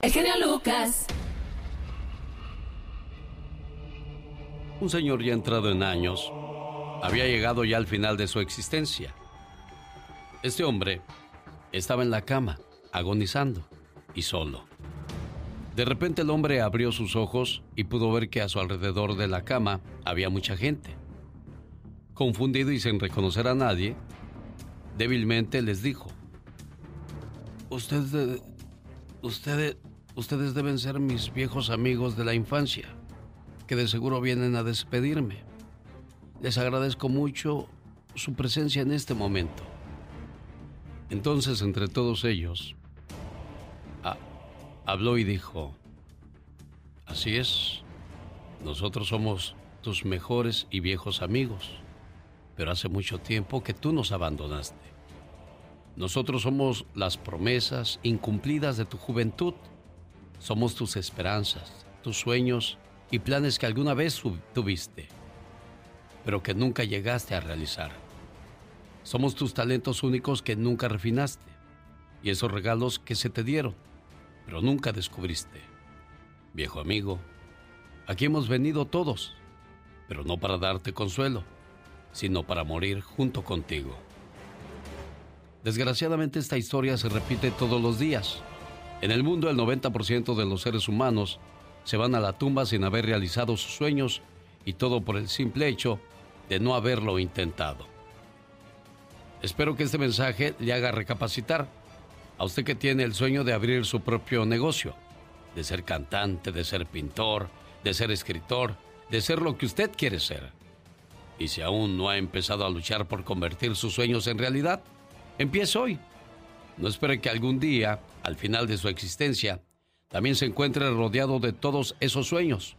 El genio Lucas. Un señor ya entrado en años había llegado ya al final de su existencia. Este hombre estaba en la cama, agonizando y solo. De repente el hombre abrió sus ojos y pudo ver que a su alrededor de la cama había mucha gente. Confundido y sin reconocer a nadie, débilmente les dijo, Ustedes, ustedes, ustedes deben ser mis viejos amigos de la infancia, que de seguro vienen a despedirme. Les agradezco mucho su presencia en este momento. Entonces, entre todos ellos, habló y dijo, así es, nosotros somos tus mejores y viejos amigos, pero hace mucho tiempo que tú nos abandonaste. Nosotros somos las promesas incumplidas de tu juventud, somos tus esperanzas, tus sueños y planes que alguna vez tuviste, pero que nunca llegaste a realizar. Somos tus talentos únicos que nunca refinaste y esos regalos que se te dieron pero nunca descubriste. Viejo amigo, aquí hemos venido todos, pero no para darte consuelo, sino para morir junto contigo. Desgraciadamente esta historia se repite todos los días. En el mundo el 90% de los seres humanos se van a la tumba sin haber realizado sus sueños y todo por el simple hecho de no haberlo intentado. Espero que este mensaje le haga recapacitar a usted que tiene el sueño de abrir su propio negocio, de ser cantante, de ser pintor, de ser escritor, de ser lo que usted quiere ser. Y si aún no ha empezado a luchar por convertir sus sueños en realidad, empiece hoy. No espere que algún día, al final de su existencia, también se encuentre rodeado de todos esos sueños,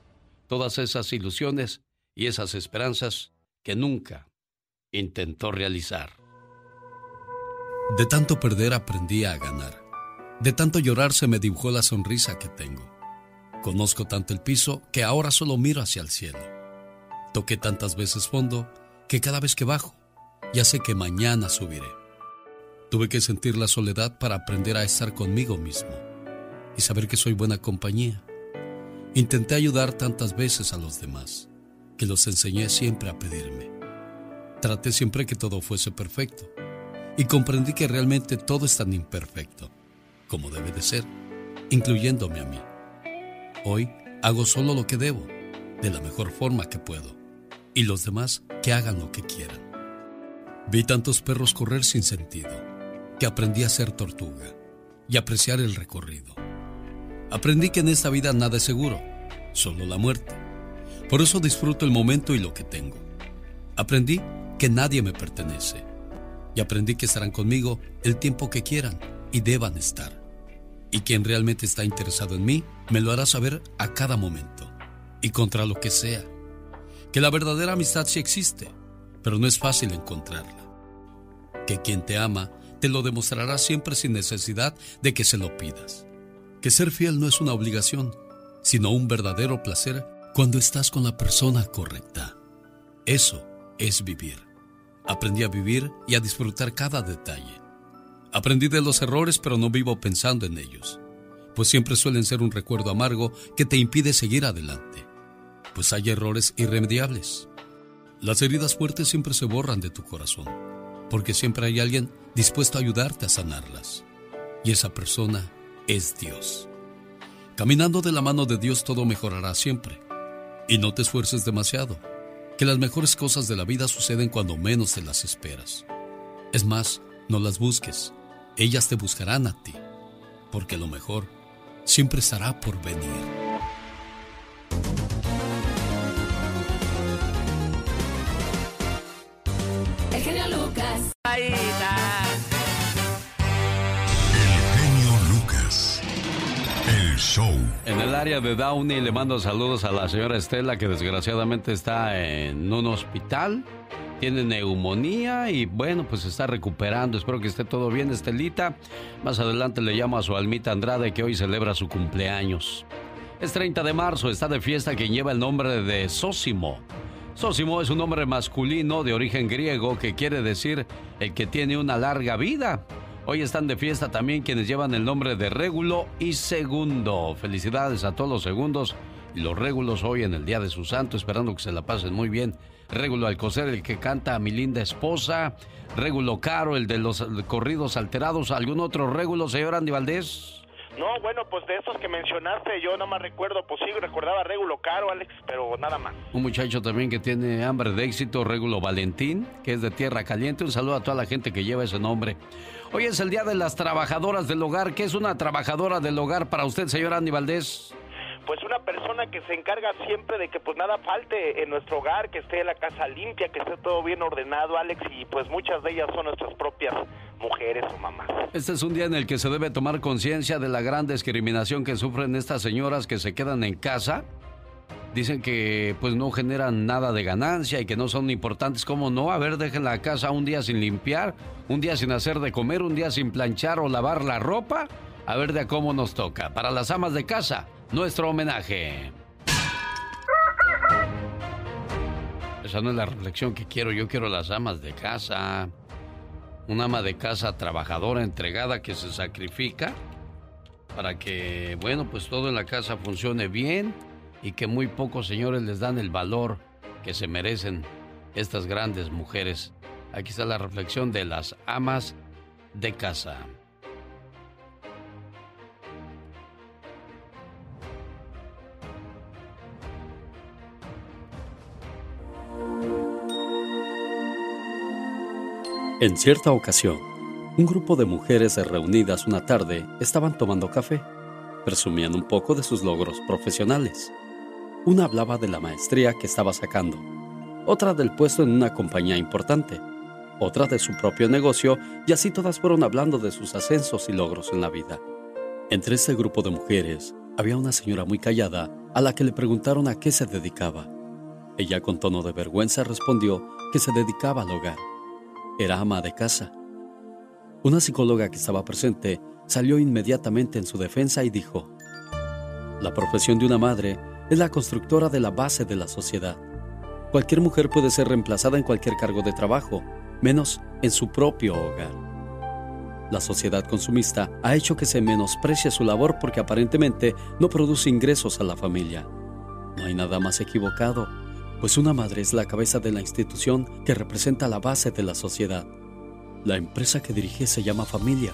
todas esas ilusiones y esas esperanzas que nunca intentó realizar. De tanto perder aprendí a ganar. De tanto llorar se me dibujó la sonrisa que tengo. Conozco tanto el piso que ahora solo miro hacia el cielo. Toqué tantas veces fondo que cada vez que bajo, ya sé que mañana subiré. Tuve que sentir la soledad para aprender a estar conmigo mismo y saber que soy buena compañía. Intenté ayudar tantas veces a los demás que los enseñé siempre a pedirme. Traté siempre que todo fuese perfecto y comprendí que realmente todo es tan imperfecto como debe de ser, incluyéndome a mí. Hoy hago solo lo que debo, de la mejor forma que puedo, y los demás que hagan lo que quieran. Vi tantos perros correr sin sentido, que aprendí a ser tortuga y apreciar el recorrido. Aprendí que en esta vida nada es seguro, solo la muerte. Por eso disfruto el momento y lo que tengo. Aprendí que nadie me pertenece y aprendí que estarán conmigo el tiempo que quieran y deban estar. Y quien realmente está interesado en mí me lo hará saber a cada momento y contra lo que sea. Que la verdadera amistad sí existe, pero no es fácil encontrarla. Que quien te ama te lo demostrará siempre sin necesidad de que se lo pidas. Que ser fiel no es una obligación, sino un verdadero placer cuando estás con la persona correcta. Eso es vivir. Aprendí a vivir y a disfrutar cada detalle. Aprendí de los errores, pero no vivo pensando en ellos, pues siempre suelen ser un recuerdo amargo que te impide seguir adelante, pues hay errores irremediables. Las heridas fuertes siempre se borran de tu corazón, porque siempre hay alguien dispuesto a ayudarte a sanarlas, y esa persona es Dios. Caminando de la mano de Dios todo mejorará siempre, y no te esfuerces demasiado que las mejores cosas de la vida suceden cuando menos te las esperas. Es más, no las busques, ellas te buscarán a ti, porque lo mejor siempre estará por venir. En el área de Downey le mando saludos a la señora Estela que desgraciadamente está en un hospital. Tiene neumonía y bueno, pues se está recuperando. Espero que esté todo bien, Estelita. Más adelante le llamo a su almita Andrade que hoy celebra su cumpleaños. Es 30 de marzo, está de fiesta quien lleva el nombre de Sósimo. Sósimo es un nombre masculino de origen griego que quiere decir el que tiene una larga vida. Hoy están de fiesta también quienes llevan el nombre de Régulo y Segundo. Felicidades a todos los segundos y los régulos hoy en el Día de su Santo, esperando que se la pasen muy bien. Régulo Alcocer, el que canta a mi linda esposa. Régulo Caro, el de los corridos alterados. ¿Algún otro régulo, señor Andy Valdés? No, bueno, pues de estos que mencionaste, yo no más recuerdo, pues sí, recordaba Régulo Caro, Alex, pero nada más. Un muchacho también que tiene hambre de éxito, Régulo Valentín, que es de Tierra Caliente. Un saludo a toda la gente que lleva ese nombre. Hoy es el Día de las Trabajadoras del Hogar. ¿Qué es una trabajadora del hogar para usted, señor Andy Valdés? pues una persona que se encarga siempre de que pues nada falte en nuestro hogar, que esté la casa limpia, que esté todo bien ordenado, Alex, y pues muchas de ellas son nuestras propias mujeres o mamás. Este es un día en el que se debe tomar conciencia de la gran discriminación que sufren estas señoras que se quedan en casa. Dicen que pues no generan nada de ganancia y que no son importantes. ¿Cómo no? A ver, dejen la casa un día sin limpiar, un día sin hacer de comer, un día sin planchar o lavar la ropa. A ver de cómo nos toca. Para las amas de casa, nuestro homenaje. Esa no es la reflexión que quiero. Yo quiero las amas de casa. Una ama de casa trabajadora, entregada, que se sacrifica para que, bueno, pues todo en la casa funcione bien y que muy pocos señores les dan el valor que se merecen estas grandes mujeres. Aquí está la reflexión de las amas de casa. En cierta ocasión, un grupo de mujeres reunidas una tarde estaban tomando café, presumían un poco de sus logros profesionales. Una hablaba de la maestría que estaba sacando, otra del puesto en una compañía importante, otra de su propio negocio y así todas fueron hablando de sus ascensos y logros en la vida. Entre ese grupo de mujeres había una señora muy callada a la que le preguntaron a qué se dedicaba. Ella con tono de vergüenza respondió que se dedicaba al hogar era ama de casa. Una psicóloga que estaba presente salió inmediatamente en su defensa y dijo, La profesión de una madre es la constructora de la base de la sociedad. Cualquier mujer puede ser reemplazada en cualquier cargo de trabajo, menos en su propio hogar. La sociedad consumista ha hecho que se menosprecie su labor porque aparentemente no produce ingresos a la familia. No hay nada más equivocado pues una madre es la cabeza de la institución que representa la base de la sociedad. La empresa que dirige se llama familia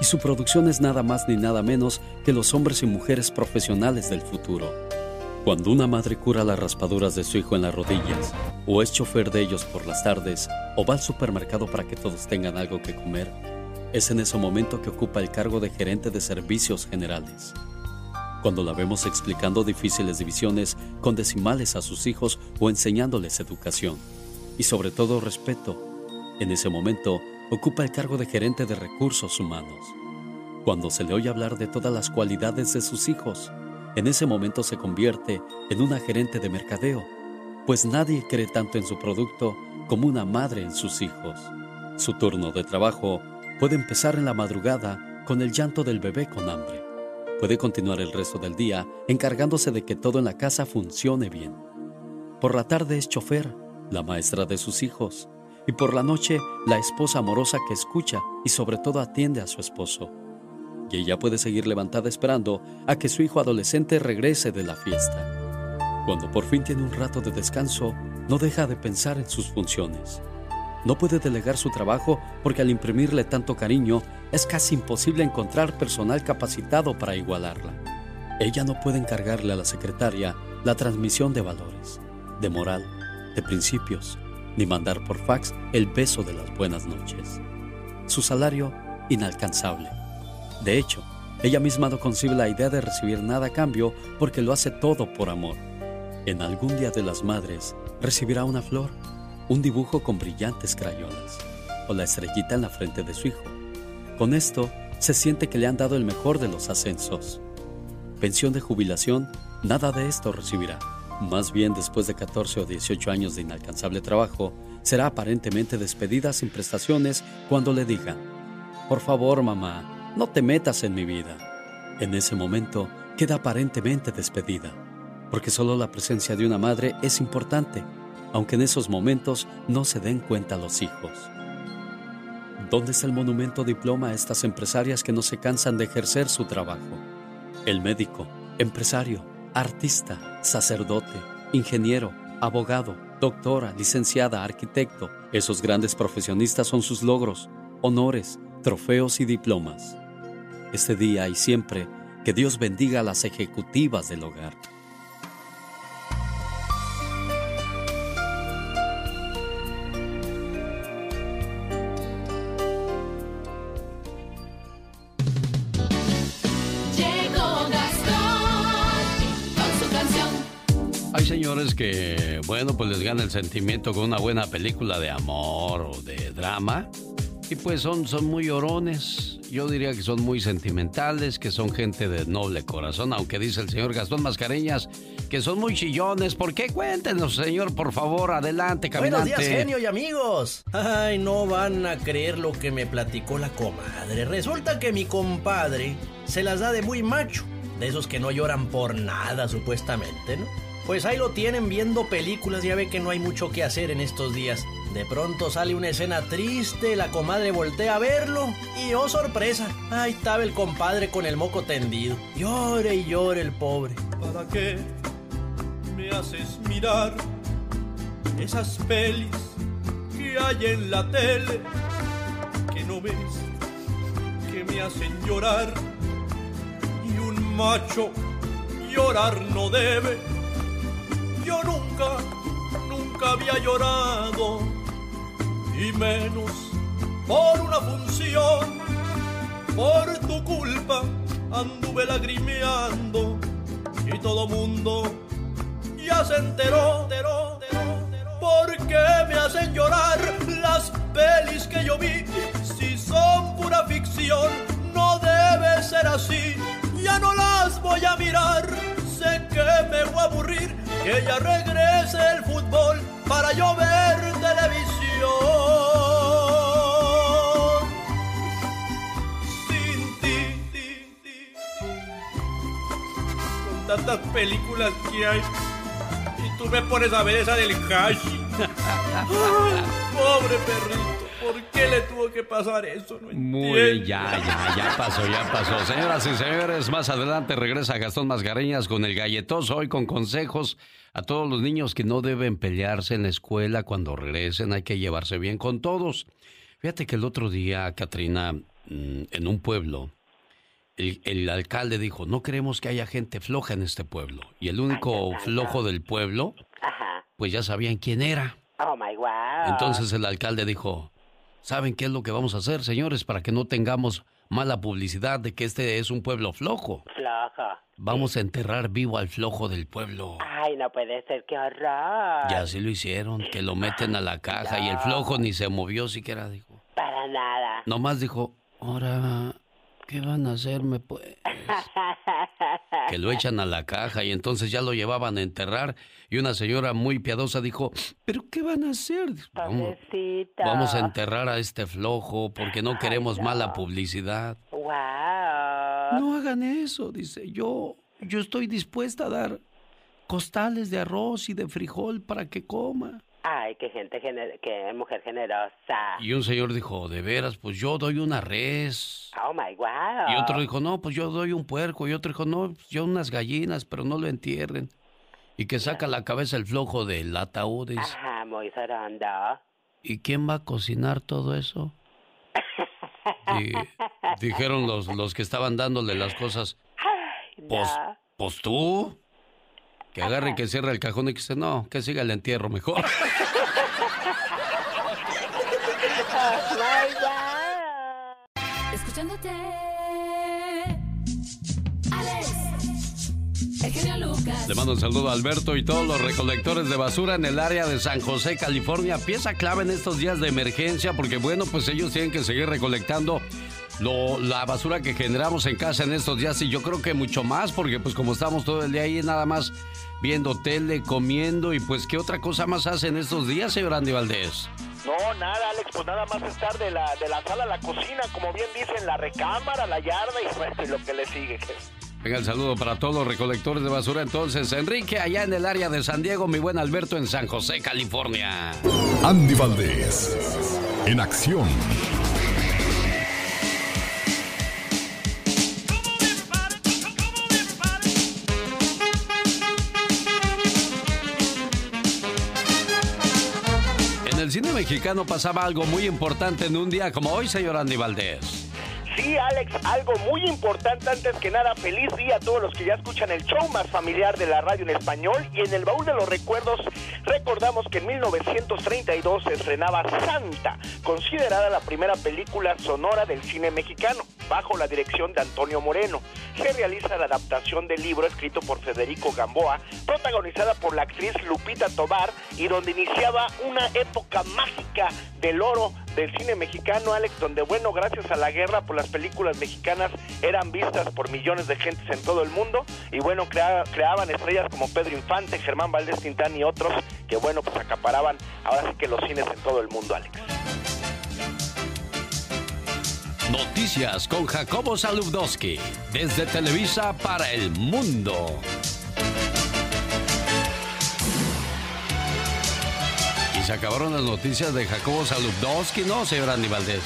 y su producción es nada más ni nada menos que los hombres y mujeres profesionales del futuro. Cuando una madre cura las raspaduras de su hijo en las rodillas, o es chofer de ellos por las tardes, o va al supermercado para que todos tengan algo que comer, es en ese momento que ocupa el cargo de gerente de servicios generales cuando la vemos explicando difíciles divisiones con decimales a sus hijos o enseñándoles educación y sobre todo respeto. En ese momento ocupa el cargo de gerente de recursos humanos. Cuando se le oye hablar de todas las cualidades de sus hijos, en ese momento se convierte en una gerente de mercadeo, pues nadie cree tanto en su producto como una madre en sus hijos. Su turno de trabajo puede empezar en la madrugada con el llanto del bebé con hambre Puede continuar el resto del día encargándose de que todo en la casa funcione bien. Por la tarde es chofer, la maestra de sus hijos, y por la noche la esposa amorosa que escucha y sobre todo atiende a su esposo. Y ella puede seguir levantada esperando a que su hijo adolescente regrese de la fiesta. Cuando por fin tiene un rato de descanso, no deja de pensar en sus funciones. No puede delegar su trabajo porque al imprimirle tanto cariño es casi imposible encontrar personal capacitado para igualarla. Ella no puede encargarle a la secretaria la transmisión de valores, de moral, de principios, ni mandar por fax el beso de las buenas noches. Su salario, inalcanzable. De hecho, ella misma no concibe la idea de recibir nada a cambio porque lo hace todo por amor. En algún día de las madres recibirá una flor un dibujo con brillantes crayolas o la estrellita en la frente de su hijo. Con esto, se siente que le han dado el mejor de los ascensos. Pensión de jubilación, nada de esto recibirá. Más bien, después de 14 o 18 años de inalcanzable trabajo, será aparentemente despedida sin prestaciones cuando le digan, por favor mamá, no te metas en mi vida. En ese momento, queda aparentemente despedida, porque solo la presencia de una madre es importante aunque en esos momentos no se den cuenta los hijos. ¿Dónde está el monumento diploma a estas empresarias que no se cansan de ejercer su trabajo? El médico, empresario, artista, sacerdote, ingeniero, abogado, doctora, licenciada, arquitecto. Esos grandes profesionistas son sus logros, honores, trofeos y diplomas. Este día y siempre, que Dios bendiga a las ejecutivas del hogar. señores que, bueno, pues les gana el sentimiento con una buena película de amor o de drama. Y pues son, son muy llorones. Yo diría que son muy sentimentales, que son gente de noble corazón, aunque dice el señor Gastón Mascareñas que son muy chillones. ¿Por qué? Cuéntenos, señor, por favor, adelante, caminante. Buenos días, genio y amigos. Ay, no van a creer lo que me platicó la comadre. Resulta que mi compadre se las da de muy macho, de esos que no lloran por nada, supuestamente, ¿no? Pues ahí lo tienen viendo películas, ya ve que no hay mucho que hacer en estos días. De pronto sale una escena triste, la comadre voltea a verlo y oh sorpresa, ahí estaba el compadre con el moco tendido. Llore y llore el pobre. ¿Para qué me haces mirar esas pelis que hay en la tele? Que no ves, que me hacen llorar y un macho llorar no debe yo nunca, nunca había llorado, y menos por una función. Por tu culpa anduve lagrimeando y todo mundo ya se enteró. ¿Por qué me hacen llorar las pelis que yo vi? Si son pura ficción, no debe ser así. Ya no las voy a mirar, sé que me voy a aburrir que ya regrese el fútbol para yo ver televisión. Sin ti, con tantas películas que hay, y tú me pones a ver esa del Hashi. pobre perrito. ¿Por qué le tuvo que pasar eso? No Muy ya, ya, ya pasó, ya pasó. Señoras y señores, más adelante regresa Gastón Masgareñas con el galletoso, hoy con consejos a todos los niños que no deben pelearse en la escuela cuando regresen, hay que llevarse bien con todos. Fíjate que el otro día, Katrina, mm, en un pueblo, el, alcalde dijo, no queremos que haya gente floja en este pueblo. Y el único flojo del pueblo, pues ya sabían quién era. Oh, my God. Entonces el alcalde dijo, ¿Saben qué es lo que vamos a hacer, señores, para que no tengamos mala publicidad de que este es un pueblo flojo? Flojo. Vamos a enterrar vivo al flojo del pueblo. Ay, no puede ser, qué horror. Ya así lo hicieron, que lo meten a la caja y el flojo ni se movió siquiera, dijo. Para nada. Nomás dijo, ahora, ¿qué van a hacerme pues? que lo echan a la caja y entonces ya lo llevaban a enterrar y una señora muy piadosa dijo, ¿pero qué van a hacer? Vamos, vamos a enterrar a este flojo porque no queremos mala publicidad. Wow. No hagan eso, dice, yo, yo estoy dispuesta a dar costales de arroz y de frijol para que coma. Ay, qué gente, qué mujer generosa. Y un señor dijo, de veras, pues yo doy una res. Oh, my God. Y otro dijo, no, pues yo doy un puerco. Y otro dijo, no, pues yo unas gallinas, pero no lo entierren. Y que saca la cabeza el flojo del ataúd. Ajá, muy ¿Y quién va a cocinar todo eso? dijeron los, los que estaban dándole las cosas. Pues, pues tú. Que agarre y que cierre el cajón y que dice, no, que siga el entierro mejor. Escuchándote. Alex. El Lucas. Le mando un saludo a Alberto y todos los recolectores de basura en el área de San José, California. Pieza clave en estos días de emergencia porque, bueno, pues ellos tienen que seguir recolectando la basura que generamos en casa en estos días y yo creo que mucho más porque pues como estamos todo el día ahí nada más viendo tele, comiendo y pues qué otra cosa más hace en estos días, señor Andy Valdés. No, nada, Alex, pues nada más estar de la, de la sala a la cocina, como bien dicen, la recámara, la yarda y, y lo que le sigue. Venga, el saludo para todos los recolectores de basura. Entonces, Enrique, allá en el área de San Diego, mi buen Alberto en San José, California. Andy Valdés, en acción. El cine mexicano pasaba algo muy importante en un día como hoy, señor Andy Valdés. Sí, Alex, algo muy importante antes que nada, feliz día a todos los que ya escuchan el show más familiar de la radio en español y en el baúl de los recuerdos recordamos que en 1932 se estrenaba Santa, considerada la primera película sonora del cine mexicano, bajo la dirección de Antonio Moreno. Se realiza la adaptación del libro escrito por Federico Gamboa, protagonizada por la actriz Lupita Tobar y donde iniciaba una época mágica del oro del cine mexicano, Alex, donde, bueno, gracias a la guerra, pues las películas mexicanas eran vistas por millones de gentes en todo el mundo y, bueno, creaban estrellas como Pedro Infante, Germán Valdés Tintán y otros que, bueno, pues acaparaban ahora sí que los cines en todo el mundo, Alex. Noticias con Jacobo Saludowski, desde Televisa para el mundo. Se acabaron las noticias de Jacobo Saludowski, ¿no, señor Andy Valdés?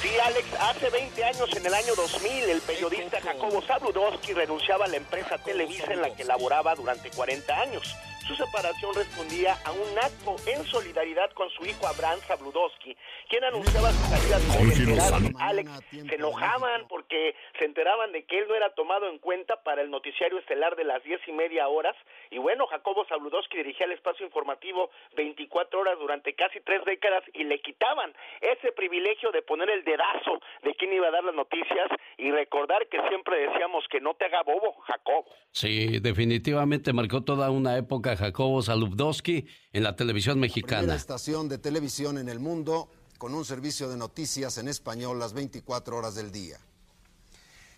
Sí, Alex, hace 20 años, en el año 2000, el periodista Jacobo Saludowski renunciaba a la empresa Televisa en la que laboraba durante 40 años. Su separación respondía a un acto en solidaridad con su hijo Abraham Zabludowski, quien anunciaba su salida de Alex se enojaban porque se enteraban de que él no era tomado en cuenta para el noticiario estelar de las diez y media horas. Y bueno, Jacobo Zabludowski dirigía el espacio informativo 24 horas durante casi tres décadas y le quitaban ese privilegio de poner el dedazo de quién iba a dar las noticias y recordar que siempre decíamos que no te haga bobo, Jacobo. Sí, definitivamente marcó toda una época Jacobo en la televisión mexicana. La estación de televisión en el mundo con un servicio de noticias en español las 24 horas del día.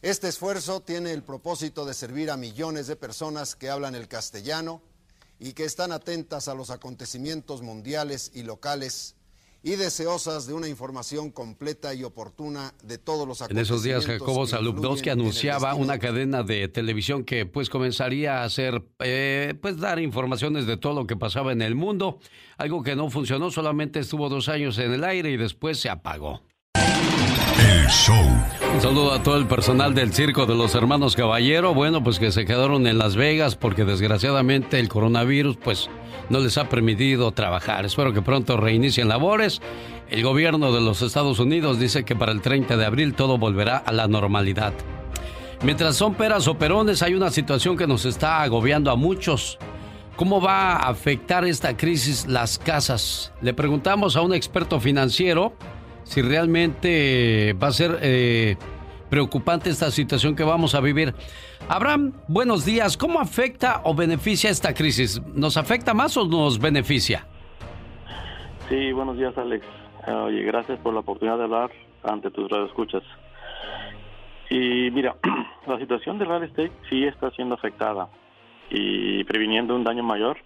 Este esfuerzo tiene el propósito de servir a millones de personas que hablan el castellano y que están atentas a los acontecimientos mundiales y locales y deseosas de una información completa y oportuna de todos los En esos días Jacobo Salubdowski anunciaba una cadena de televisión que pues comenzaría a hacer eh, pues dar informaciones de todo lo que pasaba en el mundo, algo que no funcionó, solamente estuvo dos años en el aire y después se apagó. El show. Un saludo a todo el personal del circo de los hermanos Caballero, bueno pues que se quedaron en Las Vegas porque desgraciadamente el coronavirus pues no les ha permitido trabajar. Espero que pronto reinicien labores. El gobierno de los Estados Unidos dice que para el 30 de abril todo volverá a la normalidad. Mientras son peras o perones, hay una situación que nos está agobiando a muchos. ¿Cómo va a afectar esta crisis las casas? Le preguntamos a un experto financiero si realmente va a ser eh, preocupante esta situación que vamos a vivir. Abraham, buenos días. ¿Cómo afecta o beneficia esta crisis? ¿Nos afecta más o nos beneficia? Sí, buenos días, Alex. Eh, oye, gracias por la oportunidad de hablar ante tus radioescuchas. Y mira, la situación del real estate sí está siendo afectada y previniendo un daño mayor,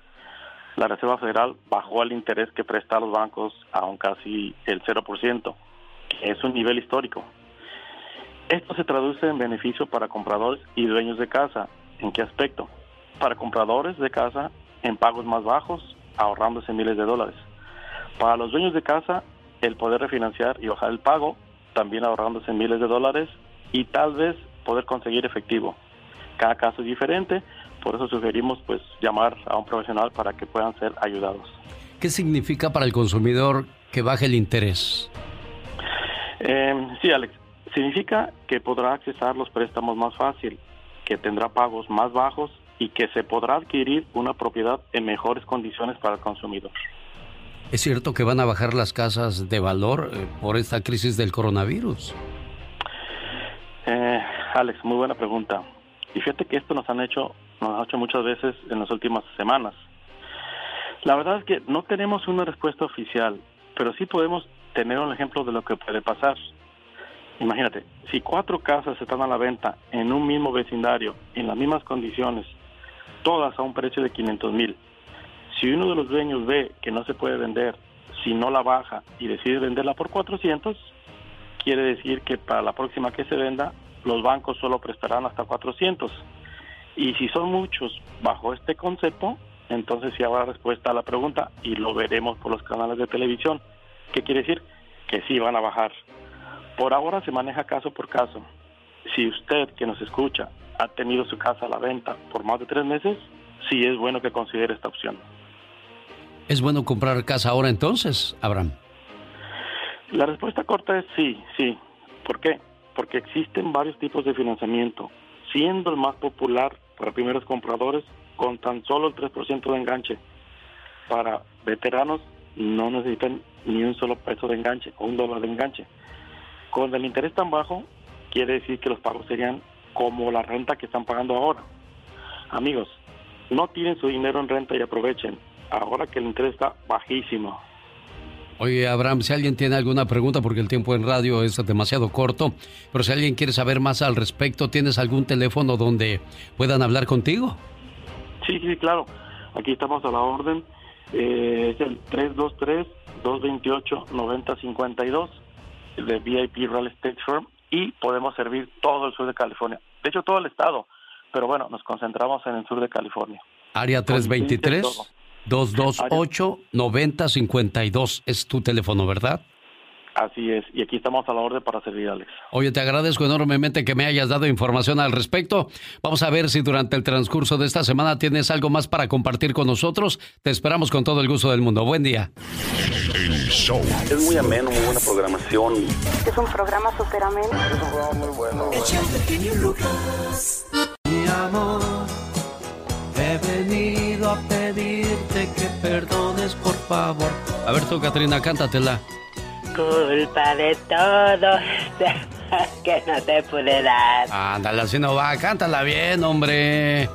la Reserva Federal bajó el interés que presta a los bancos a un casi el 0%, que es un nivel histórico. Esto se traduce en beneficio para compradores y dueños de casa. ¿En qué aspecto? Para compradores de casa en pagos más bajos, ahorrándose miles de dólares. Para los dueños de casa, el poder refinanciar y bajar el pago, también ahorrándose miles de dólares y tal vez poder conseguir efectivo. Cada caso es diferente, por eso sugerimos pues llamar a un profesional para que puedan ser ayudados. ¿Qué significa para el consumidor que baje el interés? Eh, sí, Alex. Significa que podrá accesar los préstamos más fácil, que tendrá pagos más bajos y que se podrá adquirir una propiedad en mejores condiciones para el consumidor. ¿Es cierto que van a bajar las casas de valor eh, por esta crisis del coronavirus? Eh, Alex, muy buena pregunta. Y fíjate que esto nos han hecho, nos han hecho muchas veces en las últimas semanas. La verdad es que no tenemos una respuesta oficial, pero sí podemos tener un ejemplo de lo que puede pasar. Imagínate, si cuatro casas están a la venta en un mismo vecindario, en las mismas condiciones, todas a un precio de 500 mil, si uno de los dueños ve que no se puede vender, si no la baja y decide venderla por 400, quiere decir que para la próxima que se venda, los bancos solo prestarán hasta 400. Y si son muchos bajo este concepto, entonces sí habrá respuesta a la pregunta y lo veremos por los canales de televisión. ¿Qué quiere decir? Que sí van a bajar. Por ahora se maneja caso por caso. Si usted que nos escucha ha tenido su casa a la venta por más de tres meses, sí es bueno que considere esta opción. ¿Es bueno comprar casa ahora entonces, Abraham? La respuesta corta es sí, sí. ¿Por qué? Porque existen varios tipos de financiamiento, siendo el más popular para primeros compradores con tan solo el 3% de enganche. Para veteranos no necesitan ni un solo peso de enganche o un dólar de enganche. Con el interés tan bajo, quiere decir que los pagos serían como la renta que están pagando ahora. Amigos, no tienen su dinero en renta y aprovechen, ahora que el interés está bajísimo. Oye, Abraham, si alguien tiene alguna pregunta, porque el tiempo en radio es demasiado corto, pero si alguien quiere saber más al respecto, ¿tienes algún teléfono donde puedan hablar contigo? Sí, sí, claro. Aquí estamos a la orden. Eh, es el 323-228-9052 de VIP Real Estate Firm y podemos servir todo el sur de California. De hecho, todo el estado. Pero bueno, nos concentramos en el sur de California. Área 323. 228-9052 es tu teléfono, ¿verdad? Así es, y aquí estamos a la orden para servir, Alex. Oye, te agradezco enormemente que me hayas dado información al respecto. Vamos a ver si durante el transcurso de esta semana tienes algo más para compartir con nosotros. Te esperamos con todo el gusto del mundo. Buen día. Es muy ameno, muy buena programación. Es un programa súper ameno. Es un programa muy bueno. Mi amor, he venido a pedirte que perdones, por favor. A ver tú, Katrina, cántatela. Culpa de todo que no te pude dar. Ándale, así no va. Cántala bien, hombre.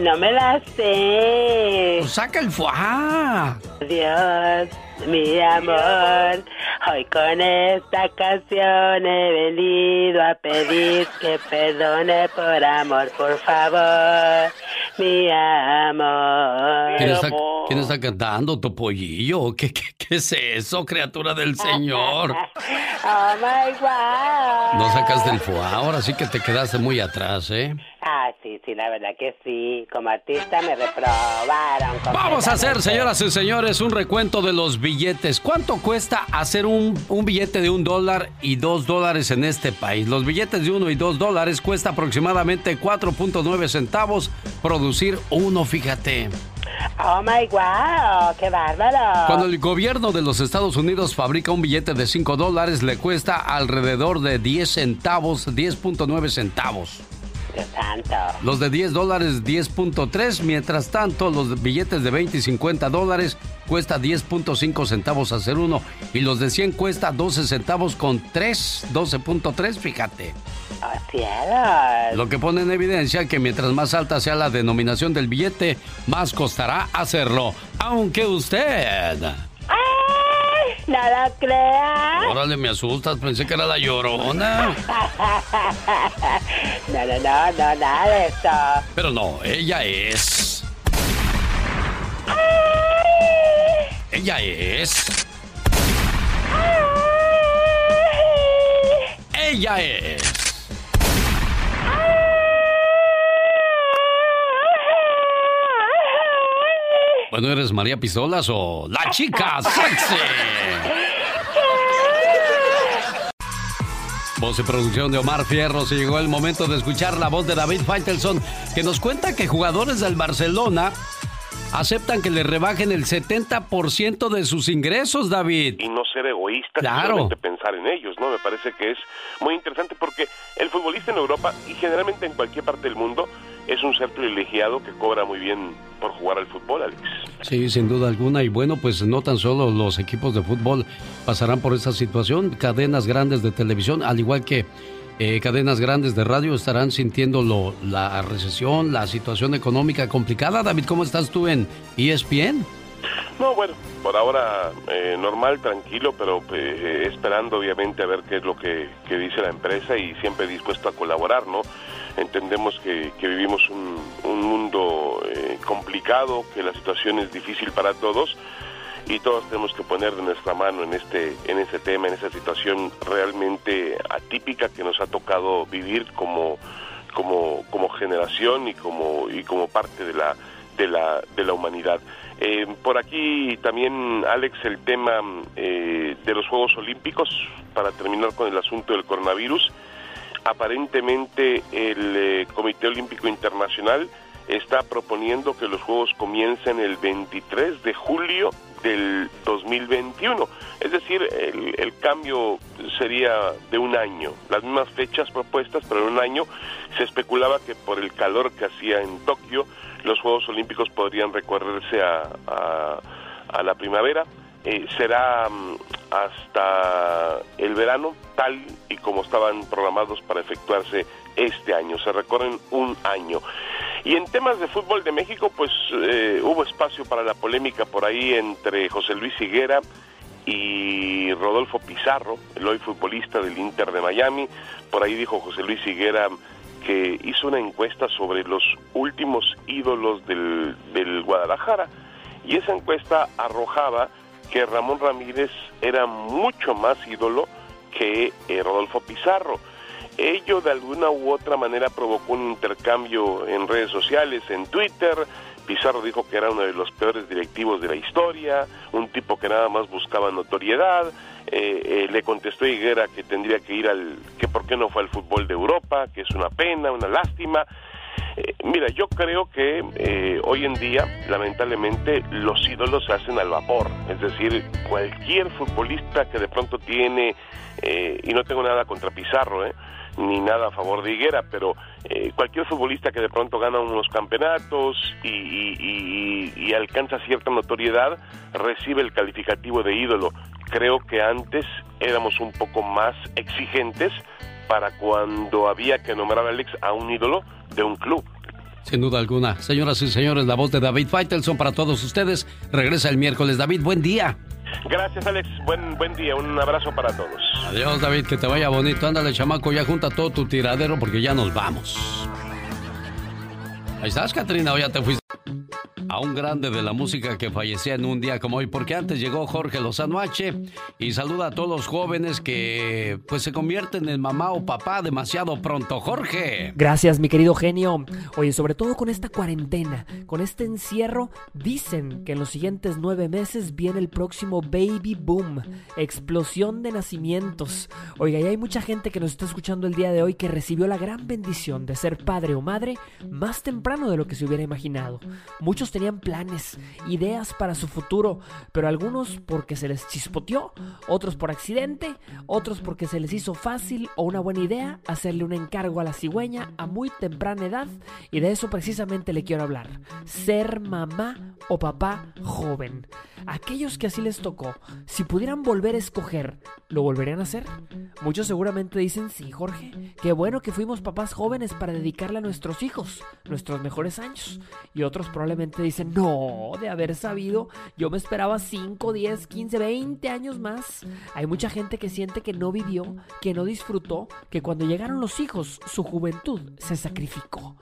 No me la sé. Pues saca el fuá. Dios, mi amor, hoy con esta canción he venido a pedir que perdone por amor, por favor, mi amor. ¿Quién está, quién está cantando, Topollillo? ¿Qué, qué, ¿Qué es eso, criatura del Señor? oh my God. No sacaste el fuá, ahora sí que te quedaste muy atrás, ¿eh? Ah, sí, sí, la verdad que sí. Como artista me reprobaron. Vamos a hacer, señoras y señores, un recuento de los billetes. ¿Cuánto cuesta hacer un, un billete de un dólar y dos dólares en este país? Los billetes de uno y dos dólares cuesta aproximadamente 4.9 centavos producir uno, fíjate. Oh my wow, qué bárbaro. Cuando el gobierno de los Estados Unidos fabrica un billete de 5 dólares, le cuesta alrededor de 10 centavos, 10.9 centavos. Dios santo. Los de 10 dólares 10.3, mientras tanto los billetes de 20 y 50 dólares cuesta 10.5 centavos hacer uno y los de 100 cuesta 12 centavos con 3, 12.3, fíjate. Oh, cielos. Lo que pone en evidencia que mientras más alta sea la denominación del billete, más costará hacerlo, aunque usted... ¡Ay! No lo creas. Órale, me asustas, pensé que era la llorona. no, no, no, no, nada de eso. Pero no, ella es. Ella es. Ella es. Bueno, ¿eres María Pistolas o la chica sexy? Voz y producción de Omar Fierros y llegó el momento de escuchar la voz de David Faitelson que nos cuenta que jugadores del Barcelona aceptan que le rebajen el 70% de sus ingresos, David. Y no ser egoísta, Claro. pensar en ellos, ¿no? Me parece que es muy interesante porque el futbolista en Europa y generalmente en cualquier parte del mundo es un ser privilegiado que cobra muy bien por jugar al fútbol, Alex. Sí, sin duda alguna. Y bueno, pues no tan solo los equipos de fútbol pasarán por esta situación. Cadenas grandes de televisión, al igual que eh, cadenas grandes de radio, estarán sintiendo lo- la recesión, la situación económica complicada. David, ¿cómo estás tú en ESPN? No, bueno, por ahora eh, normal, tranquilo, pero eh, esperando obviamente a ver qué es lo que, que dice la empresa y siempre dispuesto a colaborar, ¿no? Entendemos que, que vivimos un, un mundo eh, complicado, que la situación es difícil para todos y todos tenemos que poner de nuestra mano en este en este tema, en esta situación realmente atípica que nos ha tocado vivir como como como generación y como y como parte de la de la de la humanidad. Eh, por aquí también, Alex, el tema eh, de los Juegos Olímpicos, para terminar con el asunto del coronavirus. Aparentemente el eh, Comité Olímpico Internacional está proponiendo que los Juegos comiencen el 23 de julio del 2021. Es decir, el, cambio sería de un año. Las mismas fechas propuestas, pero en un año se especulaba que por el calor que hacía en Tokio, los Juegos Olímpicos podrían recorrerse a, la primavera. Eh, será mm, hasta el verano, tal y como estaban programados para efectuarse este año. Se recorren un año. Y en temas de fútbol de México, pues eh, hubo espacio para la polémica por ahí entre José Luis Higuera y Rodolfo Pizarro, el hoy futbolista del Inter de Miami. Por ahí dijo José Luis Higuera que hizo una encuesta sobre los últimos ídolos del, del Guadalajara y esa encuesta arrojaba que Ramón Ramírez era mucho más ídolo que eh, Rodolfo Pizarro. Ello de alguna u otra manera provocó un intercambio en redes sociales, en Twitter. Pizarro dijo que era uno de los peores directivos de la historia, un tipo que nada más buscaba notoriedad. Eh, eh, le contestó Higuera que tendría que ir al, que por qué no fue al fútbol de Europa, que es una pena, una lástima. Eh, mira, yo creo que hoy en día, lamentablemente, los ídolos se hacen al vapor. Es decir, cualquier futbolista que de pronto tiene, y no tengo nada contra Pizarro, ¿eh? ni nada a favor de Higuera, pero eh, cualquier futbolista que de pronto gana unos campeonatos y, alcanza cierta notoriedad recibe el calificativo de ídolo. Creo que antes éramos un poco más exigentes para cuando había que nombrar a Alex a un ídolo de un club. Sin duda alguna. Señoras y señores, la voz de David Faitelson para todos ustedes. Regresa el miércoles. David, buen día. Gracias, Alex. Buen, buen día. Un abrazo para todos. Adiós, David. Que te vaya bonito. Ándale, chamaco. Ya junta todo tu tiradero porque ya nos vamos. Ahí estás, Katrina. O ya te fuiste a un grande de la música que fallecía en un día como hoy, porque antes llegó Jorge Lozano H y saluda a todos los jóvenes que pues se convierten en mamá o papá demasiado pronto. Jorge. Gracias, mi querido genio. Oye, sobre todo con esta cuarentena, con este encierro, dicen que en los siguientes nueve meses viene el próximo baby boom, explosión de nacimientos. Oiga, y hay mucha gente que nos está escuchando el día de hoy que recibió la gran bendición de ser padre o madre más temprano de lo que se hubiera imaginado. Muchos tenían planes, ideas para su futuro, pero algunos porque se les chispoteó, otros por accidente, otros porque se les hizo fácil o una buena idea hacerle un encargo a la cigüeña a muy temprana edad y de eso precisamente le quiero hablar. Ser mamá o papá joven. Aquellos que así les tocó, si pudieran volver a escoger, ¿lo volverían a hacer? Muchos seguramente dicen, sí, Jorge, qué bueno que fuimos papás jóvenes para dedicarle a nuestros hijos nuestros mejores años. Y otros probablemente dicen, no, de haber sabido, yo me esperaba 5, 10, 15, 20 años más. Hay mucha gente que siente que no vivió, que no disfrutó, que cuando llegaron los hijos, su juventud se sacrificó.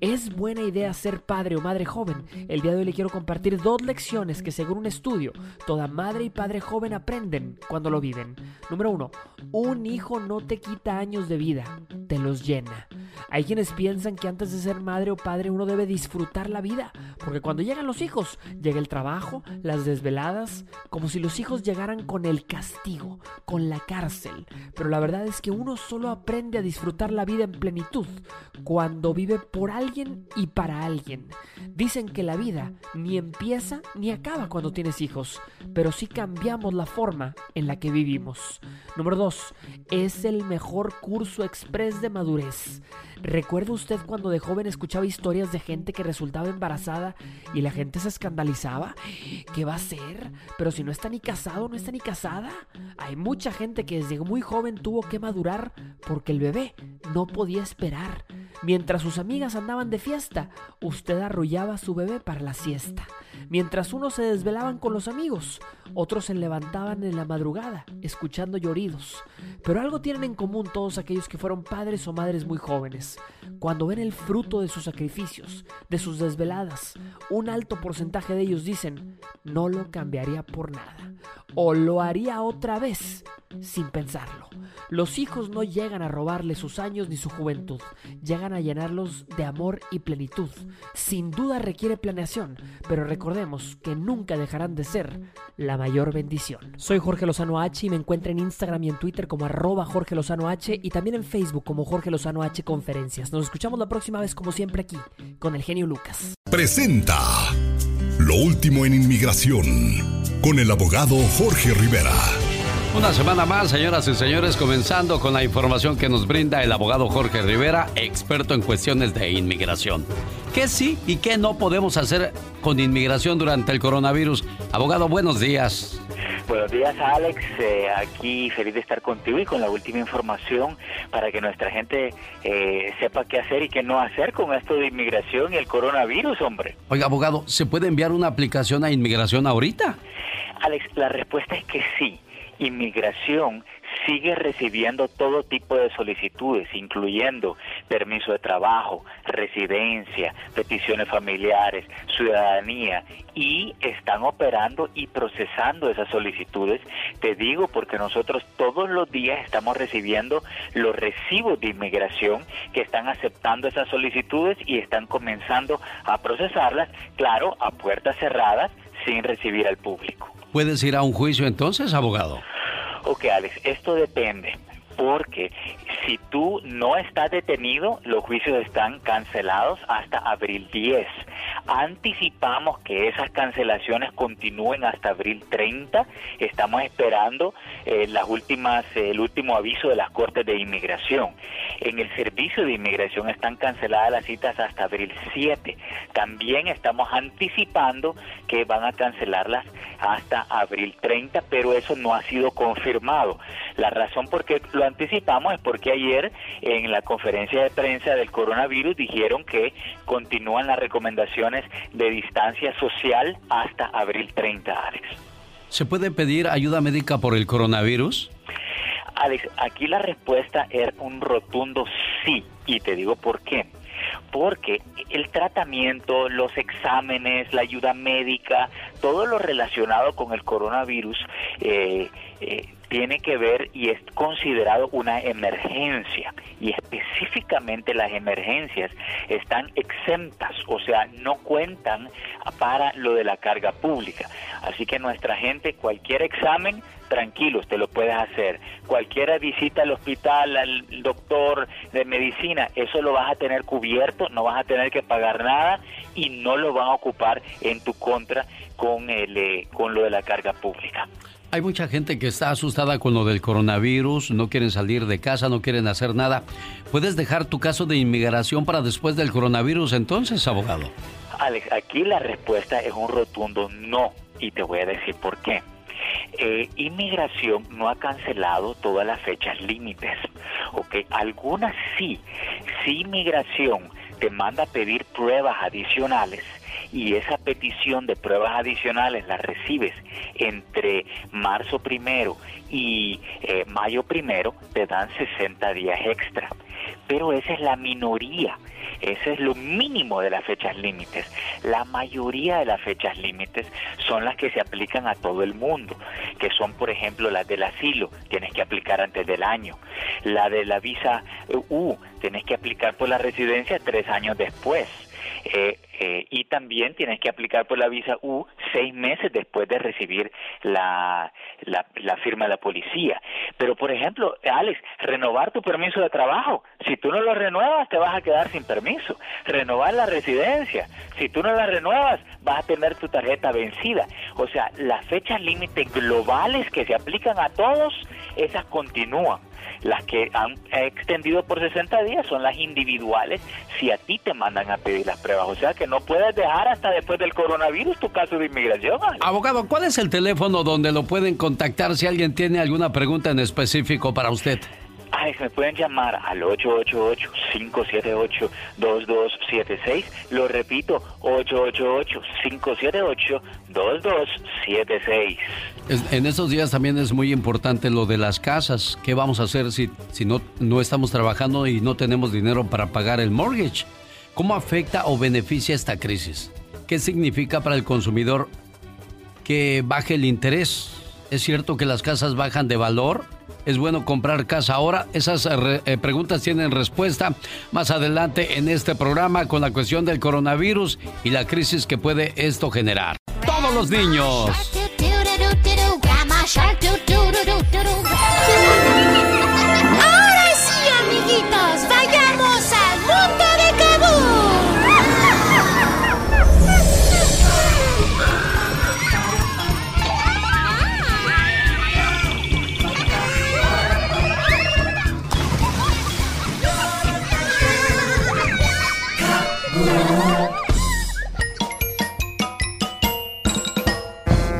¿Es buena idea ser padre o madre joven? El día de hoy le quiero compartir dos lecciones que según un estudio, toda madre y padre joven aprenden cuando lo viven. Número uno, un hijo no te quita años de vida, te los llena. Hay quienes piensan que antes de ser madre o padre uno debe disfrutar la vida, porque cuando llegan los hijos, llega el trabajo, las desveladas, como si los hijos llegaran con el castigo, con la cárcel. Pero la verdad es que uno solo aprende a disfrutar la vida en plenitud cuando vive por alguien y para alguien. Dicen que la vida ni empieza ni acaba cuando tienes hijos, pero sí cambiamos la forma en la que vivimos. Número 2. Es el mejor curso express de madurez. ¿Recuerda usted cuando de joven escuchaba historias de gente que resultaba embarazada y la gente se escandalizaba? ¿Qué va a ser? Pero si no está ni casado, no está ni casada. Hay mucha gente que desde muy joven tuvo que madurar porque el bebé no podía esperar. Mientras sus amigas andaban de fiesta, usted arrullaba a su bebé para la siesta. Mientras unos se desvelaban con los amigos, otros se levantaban en la madrugada, escuchando lloridos. Pero algo tienen en común todos aquellos que fueron padres o madres muy jóvenes. Cuando ven el fruto de sus sacrificios, de sus desveladas, un alto porcentaje de ellos dicen, no lo cambiaría por nada. O lo haría otra vez sin pensarlo. Los hijos no llegan a robarle sus años ni su juventud, llegan a llenarlos de amor y plenitud. Sin duda requiere planeación, pero recordemos que nunca dejarán de ser la mayor bendición. Soy Jorge Lozano H y me encuentro en Instagram y en Twitter como arroba Jorge Lozano H y también en Facebook como Jorge Lozano H Conferencias. Nos escuchamos la próxima vez como siempre aquí, con el genio Lucas. Presenta lo último en inmigración con el abogado Jorge Rivera. Una semana más, señoras y señores, comenzando con la información que nos brinda el abogado Jorge Rivera, experto en cuestiones de inmigración. ¿Qué sí y qué no podemos hacer con inmigración durante el coronavirus? Abogado, buenos días. Buenos días, Alex. Eh, aquí feliz de estar contigo y con la última información para que nuestra gente eh, sepa qué hacer y qué no hacer con esto de inmigración y el coronavirus, hombre. Oiga, abogado, ¿se puede enviar una aplicación a inmigración ahorita? Alex, la respuesta es que sí. Inmigración sigue recibiendo todo tipo de solicitudes, incluyendo permiso de trabajo, residencia, peticiones familiares, ciudadanía, y están operando y procesando esas solicitudes. Te digo porque nosotros todos los días estamos recibiendo los recibos de inmigración que están aceptando esas solicitudes y están comenzando a procesarlas, claro, a puertas cerradas, sin recibir al público. ¿Puedes ir a un juicio entonces, abogado? Ok, Alex, esto depende, porque si tú no estás detenido, los juicios están cancelados hasta abril 10. Anticipamos que esas cancelaciones continúen hasta abril 30. Estamos esperando eh, las últimas, el último aviso de las Cortes de Inmigración. En el Servicio de Inmigración están canceladas las citas hasta abril 7. También estamos anticipando que van a cancelarlas hasta abril 30, pero eso no ha sido confirmado. La razón por qué lo anticipamos es porque ayer en la conferencia de prensa del coronavirus dijeron que continúan las recomendaciones de distancia social hasta abril 30, Alex. ¿Se puede pedir ayuda médica por el coronavirus? Alex, aquí la respuesta es un rotundo sí, y te digo por qué porque el tratamiento, los exámenes, la ayuda médica, todo lo relacionado con el coronavirus eh, eh, tiene que ver y es considerado una emergencia y específicamente las emergencias están exentas, o sea, no cuentan para lo de la carga pública. Así que nuestra gente, cualquier examen, tranquilos, te lo puedes hacer. Cualquier visita al hospital, al doctor de medicina, eso lo vas a tener cubierto, no vas a tener que pagar nada y no lo van a ocupar en tu contra con, el, eh, con lo de la carga pública. Hay mucha gente que está asustada con lo del coronavirus, no quieren salir de casa, no quieren hacer nada. ¿Puedes dejar tu caso de inmigración para después del coronavirus entonces, abogado? Alex, aquí la respuesta es un rotundo no y te voy a decir por qué. Eh, inmigración no ha cancelado todas las fechas límites, ¿ok? Algunas sí. Si inmigración te manda a pedir pruebas adicionales, y esa petición de pruebas adicionales la recibes entre marzo primero y eh, mayo primero, te dan 60 días extra. Pero esa es la minoría. Ese es lo mínimo de las fechas límites. La mayoría de las fechas límites son las que se aplican a todo el mundo, que son, por ejemplo, las del asilo, tienes que aplicar antes del año. La de la visa U, tienes que aplicar por la residencia tres años después. Eh, eh, y también tienes que aplicar por la visa U seis meses después de recibir la, la, firma de la policía. Pero, por ejemplo, Alex, renovar tu permiso de trabajo. Si tú no lo renuevas, te vas a quedar sin permiso. Renovar la residencia. Si tú no la renuevas, vas a tener tu tarjeta vencida. O sea, las fechas límites globales que se aplican a todos, esas continúan. Las que han extendido por 60 días son las individuales si a ti te mandan a pedir las pruebas. O sea que no puedes dejar hasta después del coronavirus tu caso de inmigración. Abogado, ¿cuál es el teléfono donde lo pueden contactar si alguien tiene alguna pregunta en específico para usted? Ay, me pueden llamar al 888-578-2276. Lo repito, 888-578-2276. En estos días también es muy importante lo de las casas. ¿Qué vamos a hacer si, si no, no estamos trabajando y no tenemos dinero para pagar el mortgage? ¿Cómo afecta o beneficia esta crisis? ¿Qué significa para el consumidor que baje el interés? ¿Es cierto que las casas bajan de valor? ¿Es bueno comprar casa ahora? Esas eh, eh, preguntas tienen respuesta más adelante en este programa con la cuestión del coronavirus y la crisis que puede esto generar. Todos los niños.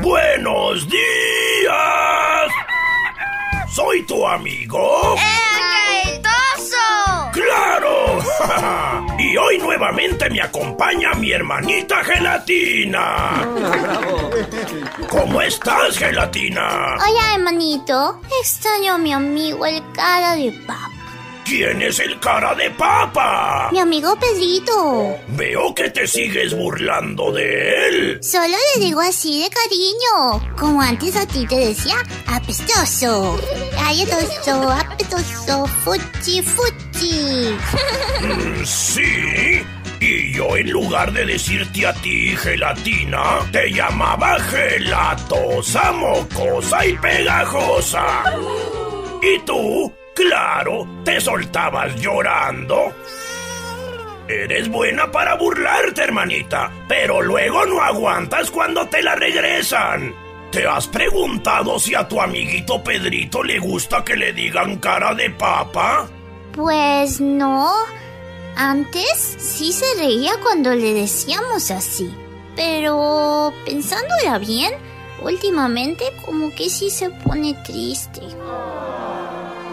¡Buenos días! ¿Soy tu amigo? ¡El ¡Claro! y hoy nuevamente me acompaña mi hermanita Gelatina. ¿Cómo estás, Gelatina? Hola, hermanito. Extraño a mi amigo el cara de papa. ¿Quién es el cara de papa? Mi amigo Pedrito. Veo que te sigues burlando de él. Solo le digo así de cariño. Como antes a ti te decía, apestoso. Galletoso, apestoso, fuchi, fuchi. Mm, Sí. Y yo en lugar de decirte a ti gelatina, te llamaba gelatosa, mocosa y pegajosa. ¿Y tú? Claro, te soltabas llorando. Eres buena para burlarte, hermanita, pero luego no aguantas cuando te la regresan. ¿Te has preguntado si a tu amiguito Pedrito le gusta que le digan cara de papa? Pues no. Antes sí se reía cuando le decíamos así. Pero pensándola bien, últimamente como que sí se pone triste.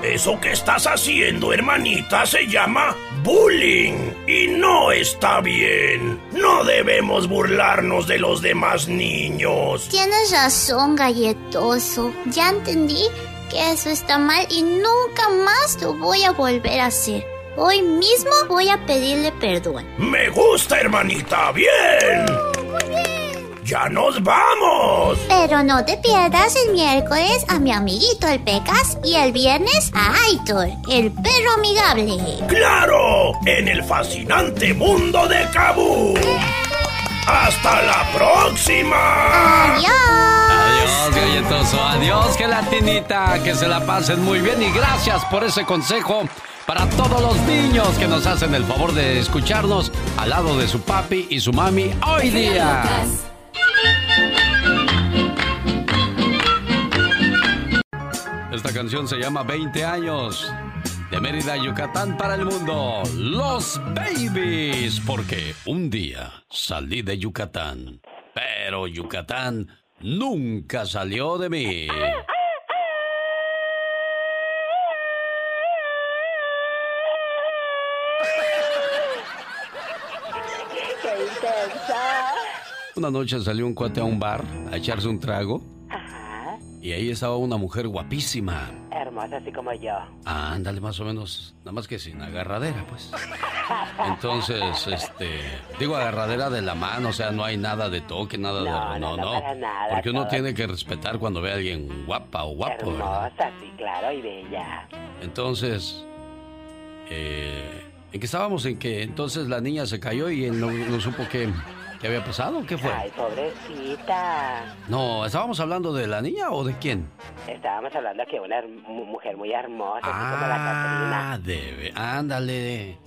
Eso que estás haciendo, hermanita, se llama bullying y no está bien. No debemos burlarnos de los demás niños. Tienes razón, galletoso. Ya entendí que eso está mal y nunca más lo voy a volver a hacer. Hoy mismo voy a pedirle perdón. Me gusta, hermanita, bien. Ya nos vamos. Pero no te pierdas el miércoles a mi amiguito el Pecas y el viernes a Aitor, el perro amigable. Claro, en el fascinante mundo de Kabul. Hasta la próxima. Adiós. Adiós, galletoso. Adiós, gelatinita. Que se la pasen muy bien y gracias por ese consejo para todos los niños que nos hacen el favor de escucharnos al lado de su papi y su mami hoy día. Esta canción se llama 20 años. De Mérida, Yucatán para el mundo. Los Babies. Porque un día salí de Yucatán. Pero Yucatán nunca salió de mí. Una noche salió un cuate a un bar a echarse un trago. Ajá. Y ahí estaba una mujer guapísima. Hermosa así como yo. Ah, ándale, más o menos, nada más que sin agarradera, pues. Entonces, este, digo agarradera de la mano, o sea, no hay nada de toque, nada de... No, no, no, para nada, porque uno todo. tiene que respetar cuando ve a alguien guapa o guapo, ¿verdad? Hermosa, sí, claro, y bella. Entonces, eh, ¿en qué estábamos? En que entonces la niña se cayó y él no, no supo qué, qué había pasado, ¿qué fue? Ay, pobrecita. No, ¿estábamos hablando de la niña o de quién? Estábamos hablando que una mujer muy hermosa, así como la. Ah, debe, ándale.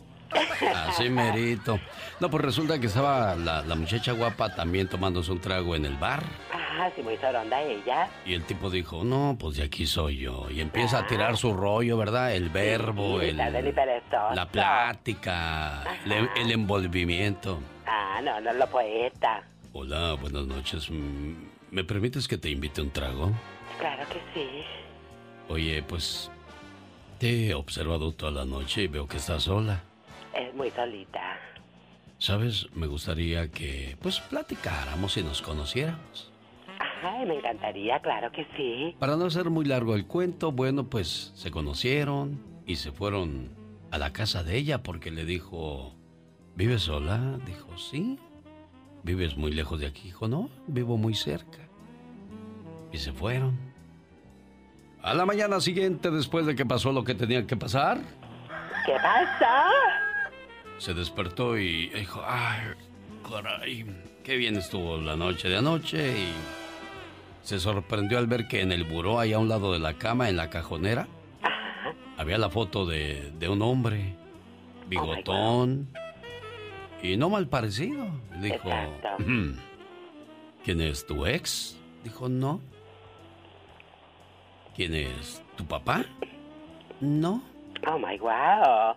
Así merito. No, pues resulta que estaba la, la muchacha guapa también tomándose un trago en el bar. Ah, sí, muy soronda ella. Y el tipo dijo, no, pues de aquí soy yo. Y empieza a tirar su rollo, ¿verdad? El verbo, Sí, el, del hiperestoso. la plática, el, el envolvimiento. Ah, no, no, lo poeta. Hola, buenas noches. Mm, ¿Me permites que te invite un trago? Claro que sí. Oye, pues te he observado toda la noche y veo que estás sola. Es muy solita. ¿Sabes? Me gustaría que, pues, platicáramos y nos conociéramos. Ay, me encantaría, claro que sí. Para no hacer muy largo el cuento, bueno, pues se conocieron y se fueron a la casa de ella porque le dijo, ¿vives sola? Dijo, sí. ¿Vives muy lejos de aquí? Dijo, no, vivo muy cerca. Y se fueron. A la mañana siguiente, después de que pasó lo que tenía que pasar, ¿Qué pasa? se despertó y dijo, ay, caray, qué bien estuvo la noche de anoche y se sorprendió al ver que en el buró, ahí a un lado de la cama, en la cajonera, había la foto de, de un hombre, bigotón y no mal parecido. Dijo, Exacto. "Ujú, ¿quién es tu ex? Dijo, no. ¿Quién es tu papá? No. Oh my wow.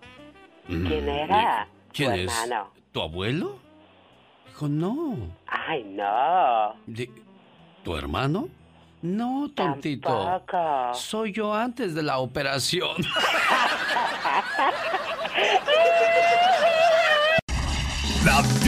¿Quién era? ¿Quién Tu es? hermano. ¿Tu abuelo? Dijo, no. Ay, no. ¿Tu hermano? No, tontito. Soy yo antes de la operación. La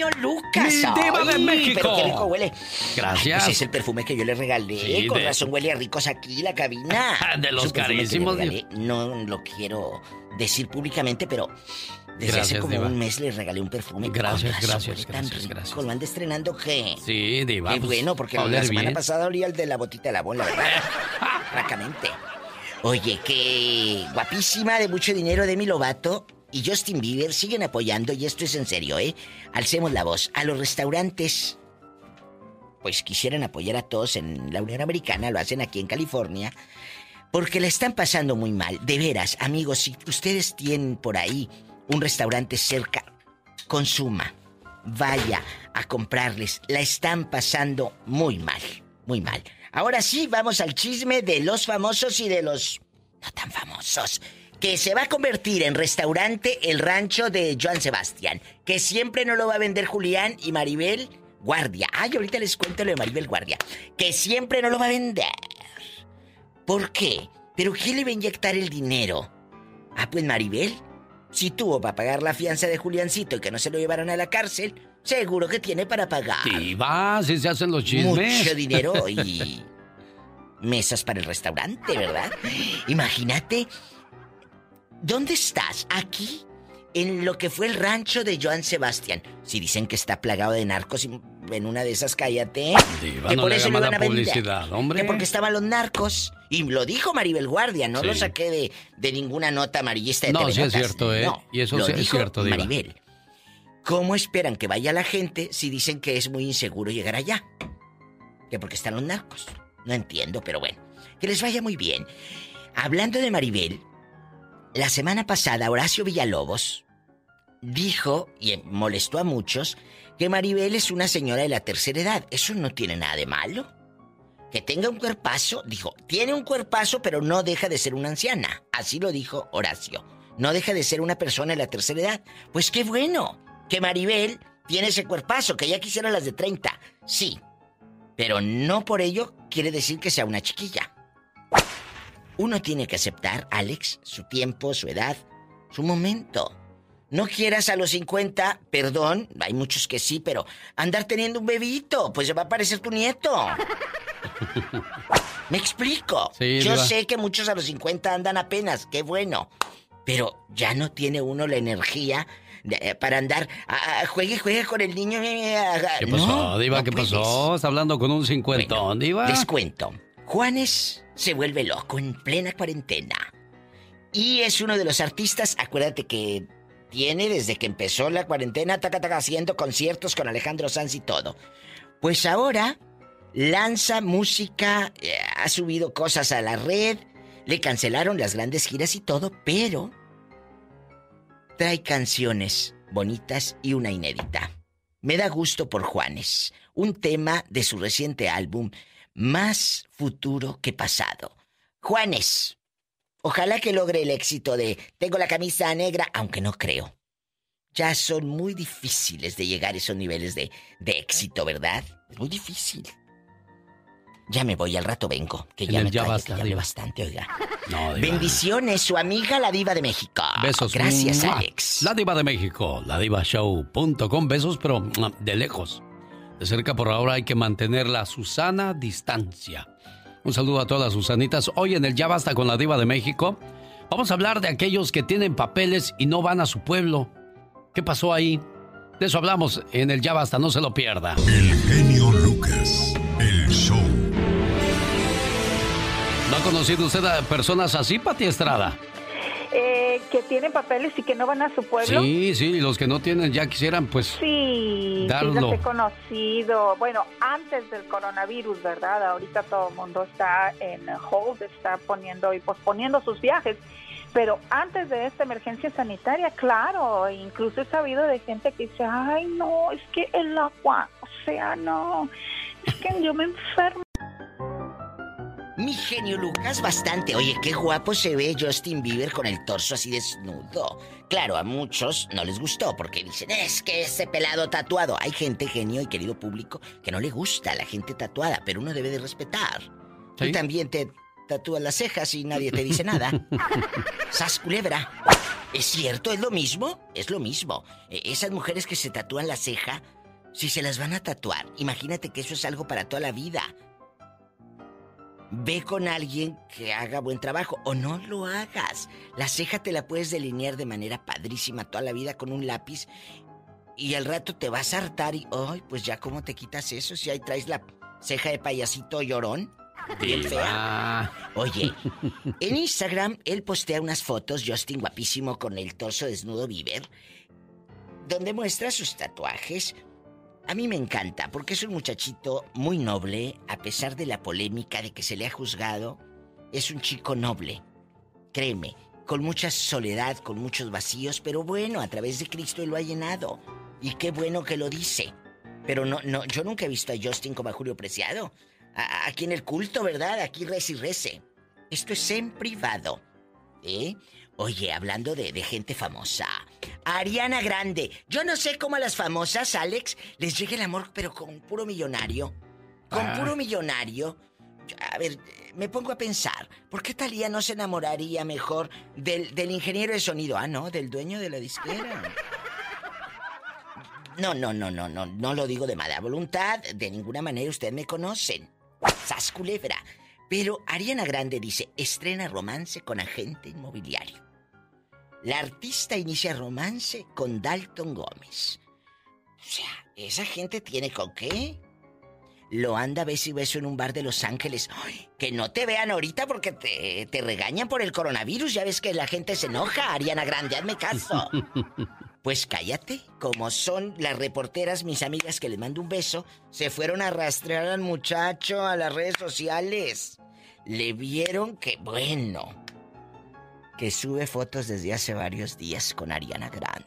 genio Lucas. Mi diva de Ay, México. Pero qué rico huele. Gracias. Pues es el perfume que yo le regalé. Sí, Con de- razón huele a ricos aquí la cabina. De los carísimos, regalé. No lo quiero decir públicamente, pero desde hace como diva. un mes le regalé un perfume. Gracias, razón gracias, tan gracias, rico. gracias. Lo anda estrenando que. Sí, Diva. Qué pues, bueno, porque la semana pasada olía el de la botita de la bola, ¿verdad? Francamente. Oye, que guapísima de mucho dinero Demi Lovato y Justin Bieber siguen apoyando, y esto es en serio, ¿eh? Alcemos la voz. A los restaurantes, pues quisieran apoyar a todos en la Unión Americana, lo hacen aquí en California, porque la están pasando muy mal. De veras, amigos, si ustedes tienen por ahí un restaurante cerca, consuma, vaya a comprarles. La están pasando muy mal, muy mal. Ahora sí, vamos al chisme de los famosos y de los no tan famosos. Que se va a convertir en restaurante el rancho de Joan Sebastián. Que siempre no lo va a vender Julián y Maribel Guardia. Ay, ahorita les cuento lo de Maribel Guardia. Que siempre no lo va a vender. ¿Por qué? ¿Pero quién le va a inyectar el dinero? Ah, pues Maribel. Si tuvo para pagar la fianza de Juliancito y que no se lo llevaron a la cárcel, seguro que tiene para pagar. Diva, así se hacen los chismes. Mucho dinero y mesas para el restaurante, ¿verdad? Imagínate, ¿dónde estás? Aquí, en lo que fue el rancho de Joan Sebastián. Si dicen que está plagado de narcos en una de esas cállate. Que no por eso lo iban a vender. publicidad, hombre. Que porque estaban los narcos. Y lo dijo Maribel Guardia, no Sí. lo saqué de, de ninguna nota amarillista de No, TV sí es cierto, ¿eh? No, Y eso lo sí es cierto, Diva. Maribel. ¿Cómo esperan que vaya la gente si dicen que es muy inseguro llegar allá? Que porque están los narcos. No entiendo, pero bueno. Que les vaya muy bien. Hablando de Maribel, la semana pasada Horacio Villalobos dijo, y molestó a muchos, que Maribel es una señora de la tercera edad. Eso no tiene nada de malo. Que tenga un cuerpazo, dijo, tiene un cuerpazo, pero no deja de ser una anciana. Así lo dijo Horacio. No deja de ser una persona de la tercera edad. Pues qué bueno que Maribel tiene ese cuerpazo, que ya quisiera las de 30. Sí, pero no por ello quiere decir que sea una chiquilla. Uno tiene que aceptar, Alex, su tiempo, su edad, su momento. No quieras a los 50, perdón, hay muchos que sí, pero andar teniendo un bebito, pues se va a parecer tu nieto. ¿Me explico? Sí, Yo Diva. sé que muchos a los 50 andan apenas, qué bueno. Pero ya no tiene uno la energía de- eh, para andar, ah, ah, juegue, juegue con el niño. eh, ah, ¿Qué no, pasó, Diva? no ¿Qué puedes. pasó? Está hablando con un cincuentón, Diva. Les cuento. Juanes se vuelve loco en plena cuarentena. Y es uno de los artistas, acuérdate que tiene desde que empezó la cuarentena, taca, taca, haciendo conciertos con Alejandro Sanz y todo. Pues ahora lanza música, eh, ha subido cosas a la red, le cancelaron las grandes giras y todo, pero trae canciones bonitas y una inédita. Me da gusto por Juanes, un tema de su reciente álbum, Más futuro que pasado. Juanes, ojalá que logre el éxito de Tengo la camisa negra, aunque no creo. Ya son muy difíciles de llegar a esos niveles de, de éxito, ¿verdad? Es muy difícil. Ya me voy, al rato vengo, que ya me ya trae, basta, que ya bastante, oiga. No. Bendiciones, su amiga la diva de México. Besos. Gracias. Alex. La Diva de México, la. Besos, pero de lejos. De cerca por ahora hay que mantener la Susana distancia. Un saludo a todas las Susanitas. Hoy en el Ya Basta con la Diva de México, vamos a hablar de aquellos que tienen papeles y no van a su pueblo. ¿Qué pasó ahí? De eso hablamos en el Ya Basta, no se lo pierda. El genio Lucas. El show. ¿No ha conocido usted a personas así, Pati Estrada? Eh, que tienen papeles y que no van a su pueblo. Sí, sí, los que no tienen ya quisieran, pues. Sí, sí Darlo. los he conocido. Bueno, antes del coronavirus, ¿verdad? Ahorita todo el mundo está en hold, está poniendo y posponiendo sus viajes. Pero antes de esta emergencia sanitaria, claro, incluso he sabido de gente que dice, ay, no, es que el agua sea, no. Es que yo me enfermo. Mi genio Lucas, bastante. Oye, qué guapo se ve Justin Bieber con el torso así desnudo. Claro, a muchos no les gustó porque dicen, es que ese pelado tatuado. Hay gente, genio y querido público, que no le gusta a la gente tatuada, pero uno debe de respetar. Tú también te tatúas las cejas y nadie te dice nada. Sas culebra. ¿Es cierto? ¿Es lo mismo? Es lo mismo. E, esas mujeres que se tatúan la ceja, si se las van a tatuar, imagínate que eso es algo para toda la vida. Ve con alguien que haga buen trabajo o no lo hagas. La ceja te la puedes delinear de manera padrísima toda la vida con un lápiz y al rato te vas a hartar y, ay, pues ya cómo te quitas eso si ahí traes la ceja de payasito llorón. Bien fea. Oye, en Instagram él postea unas fotos, Justin guapísimo con el torso desnudo Bieber, donde muestra sus tatuajes, a mí me encanta porque es un muchachito muy noble, a pesar de la polémica de que se le ha juzgado. Es un chico noble. Créeme, con mucha soledad, con muchos vacíos, pero bueno, a través de Cristo lo ha llenado. Y qué bueno que lo dice. Pero no, no, yo nunca he visto a Justin como a Julio Preciado. aquí en el culto, ¿verdad? Aquí rece y rece. Esto es en privado. ¿Eh? Oye, hablando de, gente famosa. Ariana Grande. Yo no sé cómo a las famosas, Alex, les llega el amor, pero con puro millonario. Con ah. puro millonario. A ver, me pongo a pensar, ¿por qué Talía no se enamoraría mejor del, del ingeniero de sonido? Ah, no, del dueño de la disquera. No, no, no, no, no, no lo digo de mala voluntad, de ninguna manera ustedes me conocen. Sas culebra. Pero Ariana Grande dice, estrena romance con agente inmobiliario. La artista inicia romance con Dalton Gómez. O sea, ¿esa gente tiene con qué? Lo anda beso y beso en un bar de Los Ángeles. que no te vean ahorita porque te, te, regañan por el coronavirus. Ya ves que la gente se enoja. Ariana Grande, hazme caso. Pues cállate. Como son las reporteras, mis amigas que les mando un beso, se fueron a rastrear al muchacho a las redes sociales. Le vieron que, bueno, que sube fotos desde hace varios días con Ariana Grande.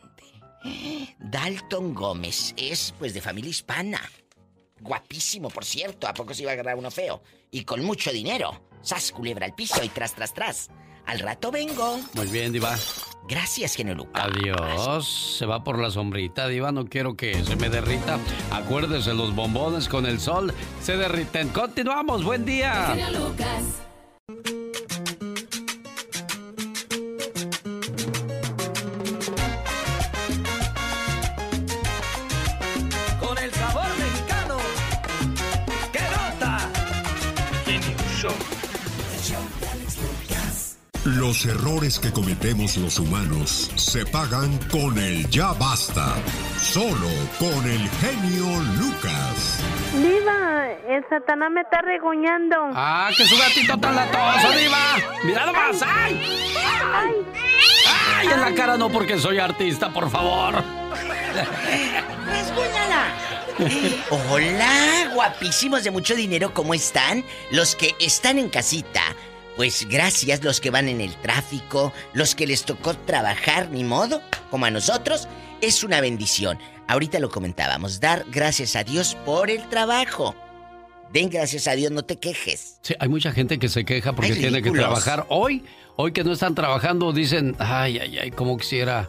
Dalton Gómez es pues de familia hispana. Guapísimo, por cierto. ¿A poco se iba a agarrar uno feo? Y con mucho dinero. Sas culebra al piso y tras, tras, tras. Al rato vengo. Muy bien, Diva. Gracias, genio Adiós. Se va por la sombrita, Diva. No quiero que se me derrita. Acuérdese, los bombones con el sol se derriten. Continuamos. Buen día. Los errores que cometemos los humanos se pagan con el ya basta. Solo con el genio Lucas. Diva, el Satanás me está regoñando. ¡Ah, que su gatito tan latoso, Diva! ¡Mira nomás! ¡Ay! ¡Ay! ¡Ay! En la cara no porque soy artista, por favor. Hola, guapísimos de mucho dinero, ¿cómo están? Los que están en casita pues gracias los que van en el tráfico, los que les tocó trabajar, ni modo, como a nosotros, es una bendición. Ahorita lo comentábamos, dar gracias a Dios por el trabajo. Den gracias a Dios, no te quejes. Sí, hay mucha gente que se queja porque tiene que trabajar. Hoy, hoy que no están trabajando, dicen, ay, ay, ay, como quisiera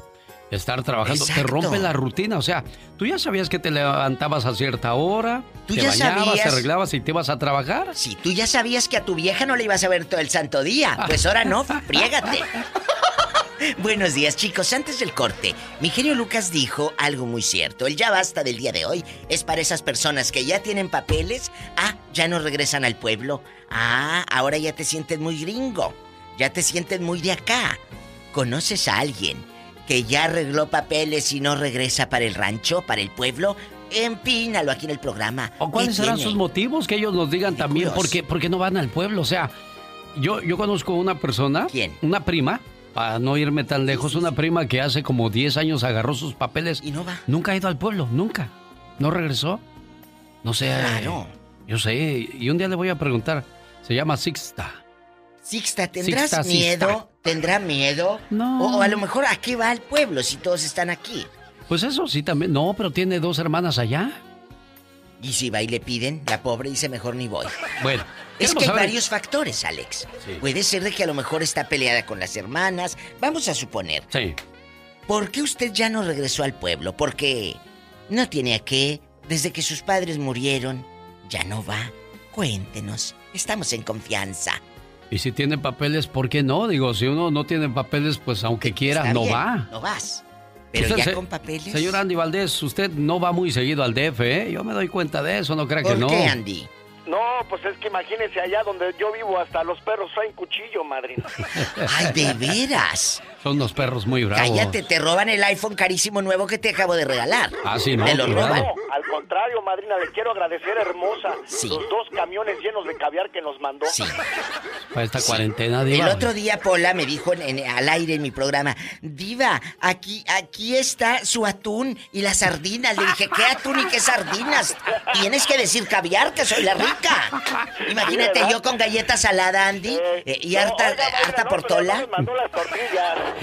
estar trabajando. Te rompe la rutina. O sea, tú ya sabías que te levantabas a cierta hora, ¿Tú te ya bañabas, te arreglabas y te ibas a trabajar. Sí, tú ya sabías que a tu vieja no le ibas a ver todo el santo día. Pues ahora no, friégate. Buenos días, chicos. Antes del corte, mi genio Lucas dijo algo muy cierto. El ya basta del día de hoy es para esas personas que ya tienen papeles. Ah, ya no regresan al pueblo. Ah, ahora ya te sientes muy gringo. Ya te sientes muy de acá. ¿Conoces a alguien que ya arregló papeles y no regresa para el rancho, para el pueblo, empínalo aquí en el programa. ¿O cuáles serán sus motivos? Que ellos nos digan también por qué, no van al pueblo. O sea, yo, yo conozco una persona, ¿Quién? una prima, para no irme tan lejos, una prima que hace como 10 años agarró sus papeles. Y no va. Nunca ha ido al pueblo, nunca. No regresó. No sé. Claro. yo sé. Y un día le voy a preguntar. Se llama Sixta. Sixta, ¿tendrás miedo? ¿Tendrá miedo? No. O, a lo mejor, ¿a qué va el pueblo si todos están aquí? Pues eso sí también. No, pero tiene dos hermanas allá. Y si va y le piden, la pobre dice mejor ni voy. Bueno, Es que hay saber- varios factores, Alex. Sí. Puede ser de que a lo mejor está peleada con las hermanas. Vamos a suponer. Sí. ¿Por qué usted ya no regresó al pueblo? Porque no tiene a qué. Desde que sus padres murieron, ya no va. Cuéntenos. Estamos en confianza. Y si tiene papeles, ¿por qué no? Digo, si uno no tiene papeles, pues aunque quiera, Está no bien, va. No vas. Pero Usted, ya se- con papeles. Señor Andy Valdés, usted no va muy seguido al DF, ¿eh? Yo me doy cuenta de eso, no crea que ¿Por no. qué, Andy? No, pues es que imagínense allá donde yo vivo, hasta los perros traen cuchillo, madrina. Ay, de veras. Son unos perros muy bravos. Cállate, te roban el iPhone carísimo nuevo que te acabo de regalar. Ah, sí, ¿no? Te lo roban. No, al contrario, madrina, le quiero agradecer, hermosa, Sí. los dos camiones llenos de caviar que nos mandó. Sí. Para esta cuarentena, El Diva. otro día Pola me dijo en- en- al aire en mi programa, Diva, aquí, aquí está su atún y las sardinas. Le dije, ¿qué atún y qué sardinas? Tienes que decir caviar, que soy la rica. Imagínate yo con galleta salada, Andy, eh, y harta, harta portola. mandó las tortillas.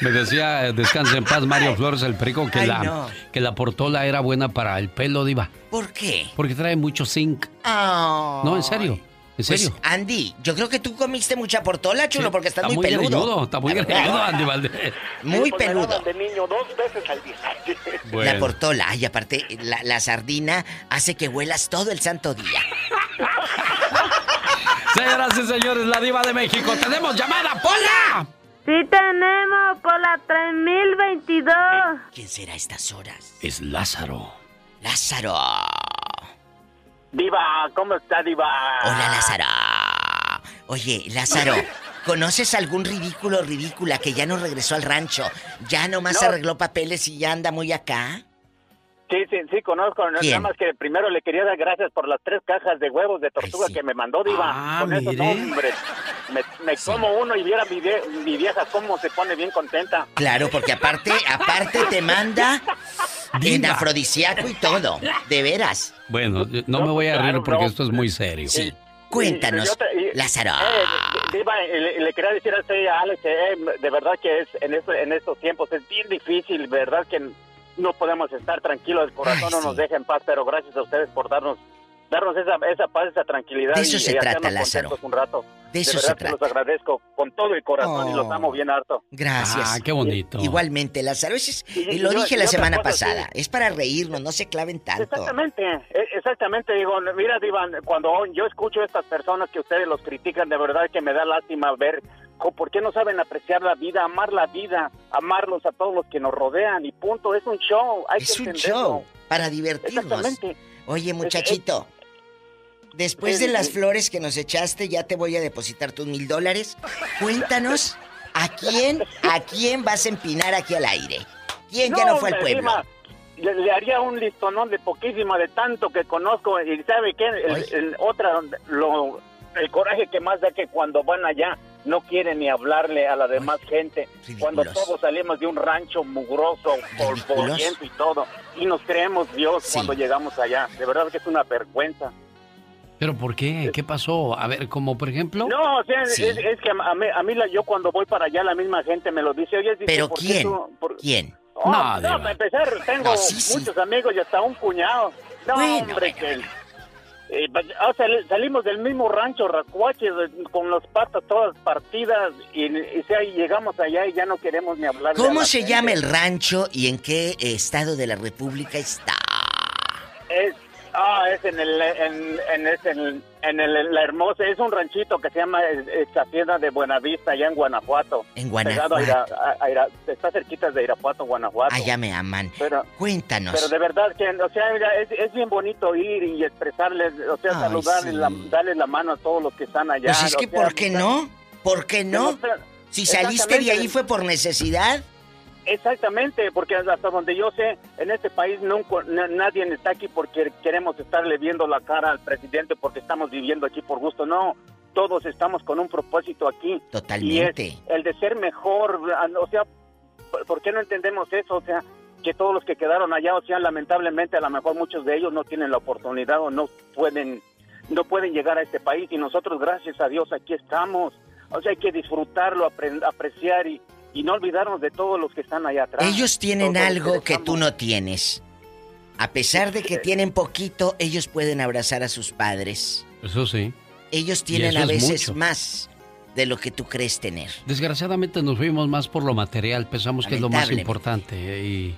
Me decía, descanse en paz, Mario Flores, el perico, que, Ay, la, no. que la portola era buena para el pelo, Diva. ¿Por qué? Porque trae mucho zinc. Oh. No, en serio. En Pues, serio. Andy, yo creo que tú comiste mucha portola, chulo, Sí, porque estás está muy, peludo. greñudo, está muy greñudo, Andy Valdés. Muy Pues peludo. daban de niño dos veces al día. Bueno. La portola, y aparte, la, la sardina hace que huelas todo el santo día. Señoras y señores, la Diva de México. ¡Tenemos llamada, Pola! Sí tenemos por la 3022. ¿Quién será a estas horas? Es Lázaro. Lázaro. Diva, ¿cómo está, Diva? Hola, Lázaro. Oye, Lázaro, ¿conoces algún ridículo o ridícula que ya no regresó al rancho? Ya nomás No. arregló papeles y ya anda muy acá? Sí, sí, sí, conozco. no- ¿Quién? Nada más que primero le quería dar gracias por las tres cajas de huevos de tortuga que me mandó, Diva. Ah, Con eso, mire. no, hombre. Me, me como uno y viera mi, vie- mi vieja cómo se pone bien contenta. Claro, porque aparte, aparte te manda en afrodisíaco y todo. De veras. Bueno, no me voy a reír porque esto es muy serio. Sí. Cuéntanos, Y- y Lázaro. Eh, Diva, le, le quería decir a usted, a Alex, eh, de verdad que es en, eso- en estos tiempos es bien difícil, verdad que no podemos estar tranquilos, el corazón Ay, no sí. nos deja en paz, pero gracias a ustedes por darnos darnos esa, esa paz, esa tranquilidad. De eso y, se y trata, Lázaro. un rato. De eso verdad se que trata. los agradezco con todo el corazón y los Oh. amo bien harto. Gracias. Ah, qué bonito. Igualmente, Lázaro. Es- Y- y lo yo- dije la semana cosa, pasada. sí. Es para reírnos, no se claven tanto. Exactamente, e- exactamente. Digo, mira, Divan, cuando yo escucho a estas personas que ustedes los critican, de verdad que me da lástima ver por qué no saben apreciar la vida, amar la vida, amarlos a todos los que nos rodean y punto. Es un show, hay Es que un show para divertirnos. Exactamente. Oye, muchachito. Después de las flores que nos echaste, ya te voy a depositar tus mil dólares. Cuéntanos, ¿a quién, a quién vas a empinar aquí al aire? ¿Quién ya no fue al pueblo? Le, le haría un listonón de poquísima de tanto que conozco y sabe qué, el, el- otra lo el coraje que más da que cuando van allá no quieren ni hablarle a la demás gente cuando todos salimos de un rancho mugroso polvoriento y todo y nos creemos Dios cuando llegamos allá de verdad que es una vergüenza ¿Pero por qué? ¿Qué pasó? A ver, como por ejemplo... no o sea es, es que a mí, a mí la- yo cuando voy para allá la misma gente me lo dice oye dice, ¿Pero ¿por qué quién? tú- por- ¿Quién? Oh, No, no, para empezar, tengo No, sí, sí. muchos amigos y hasta un cuñado. No, Bueno, hombre, que... eh, o sea, le- salimos del mismo rancho, Racuaches, eh, con las patas todas partidas, y, y, llegamos allá y ya no queremos ni hablar de ¿Cómo se gente. llama el rancho y en qué estado de la República está? Es, ah, es en el, en, en, es en, en el, la hermosa, es un ranchito que se llama Hacienda de Buenavista, allá en Guanajuato. En Pegado a Ira- a- Ira- está cerquita de Irapuato, Guanajuato. Allá me aman. Pero, Cuéntanos. Pero de verdad que, o sea, mira, es, es bien bonito ir y expresarles, o sea, Ay, saludarles, sí. la, darles la mano a todos los que están allá. Pues es que, o sea, ¿por qué no? ¿Por qué no? Si saliste de ahí fue por necesidad. Exactamente, porque hasta donde yo sé, en este país nunca, na- nadie está aquí porque queremos estarle viendo la cara al presidente porque estamos viviendo aquí por gusto. No, todos estamos con un propósito aquí. Totalmente. Y es el de ser mejor, o sea, ¿por- ¿por qué no entendemos eso? O sea, que todos los que quedaron allá, o sea, lamentablemente a lo mejor muchos de ellos no tienen la oportunidad o no pueden, no pueden llegar a este país y nosotros, gracias a Dios, aquí estamos. O sea, hay que disfrutarlo, apre- apreciar y, y no olvidarnos de todos los que están allá atrás. Ellos tienen Todos algo que tú no tienes. A pesar de que tienen poquito, ellos pueden abrazar a sus padres. Eso sí. Ellos tienen a es veces mucho. más de lo que tú crees tener. Desgraciadamente nos fuimos más por lo material, pensamos que es lo más importante eh, y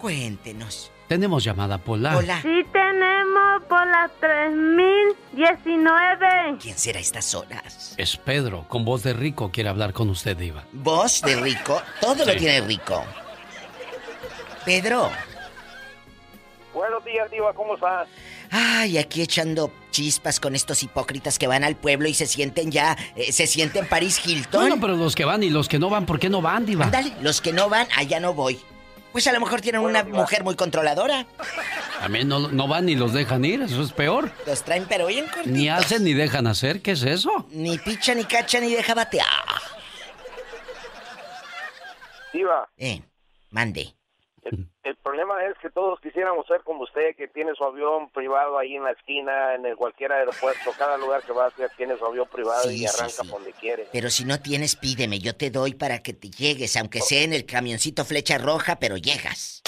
Cuéntenos. Tenemos llamada Pola. Sí tenemos por las 3019. ¿Quién será a estas horas? Es Pedro, con voz de rico, quiere hablar con usted, Diva. Voz de rico. Todo lo tiene rico. Pedro. Buenos días, Diva, ¿cómo estás? Ay, aquí echando chispas con estos hipócritas que van al pueblo y se sienten ya, eh, se sienten Paris Hilton. Bueno, pero los que van y los que no van, ¿por qué no van, Diva? Ándale, los que no van, allá no voy. Pues a lo mejor tienen una mujer muy controladora. También no, no van ni los dejan ir, eso es peor. Los traen pero bien cortitos. Ni hacen ni dejan hacer, ¿qué es eso? Ni picha, ni cacha, ni deja batear. Diva, Eh, mande. El, el problema es que todos quisiéramos ser como usted, que tiene su avión privado ahí en la esquina, en el cualquier aeropuerto, cada lugar que va ya tiene su avión privado Sí, y arranca sí. por donde quiere. Pero si no tienes, pídeme, yo te doy para que te llegues, aunque sea en el camioncito flecha roja, pero llegas.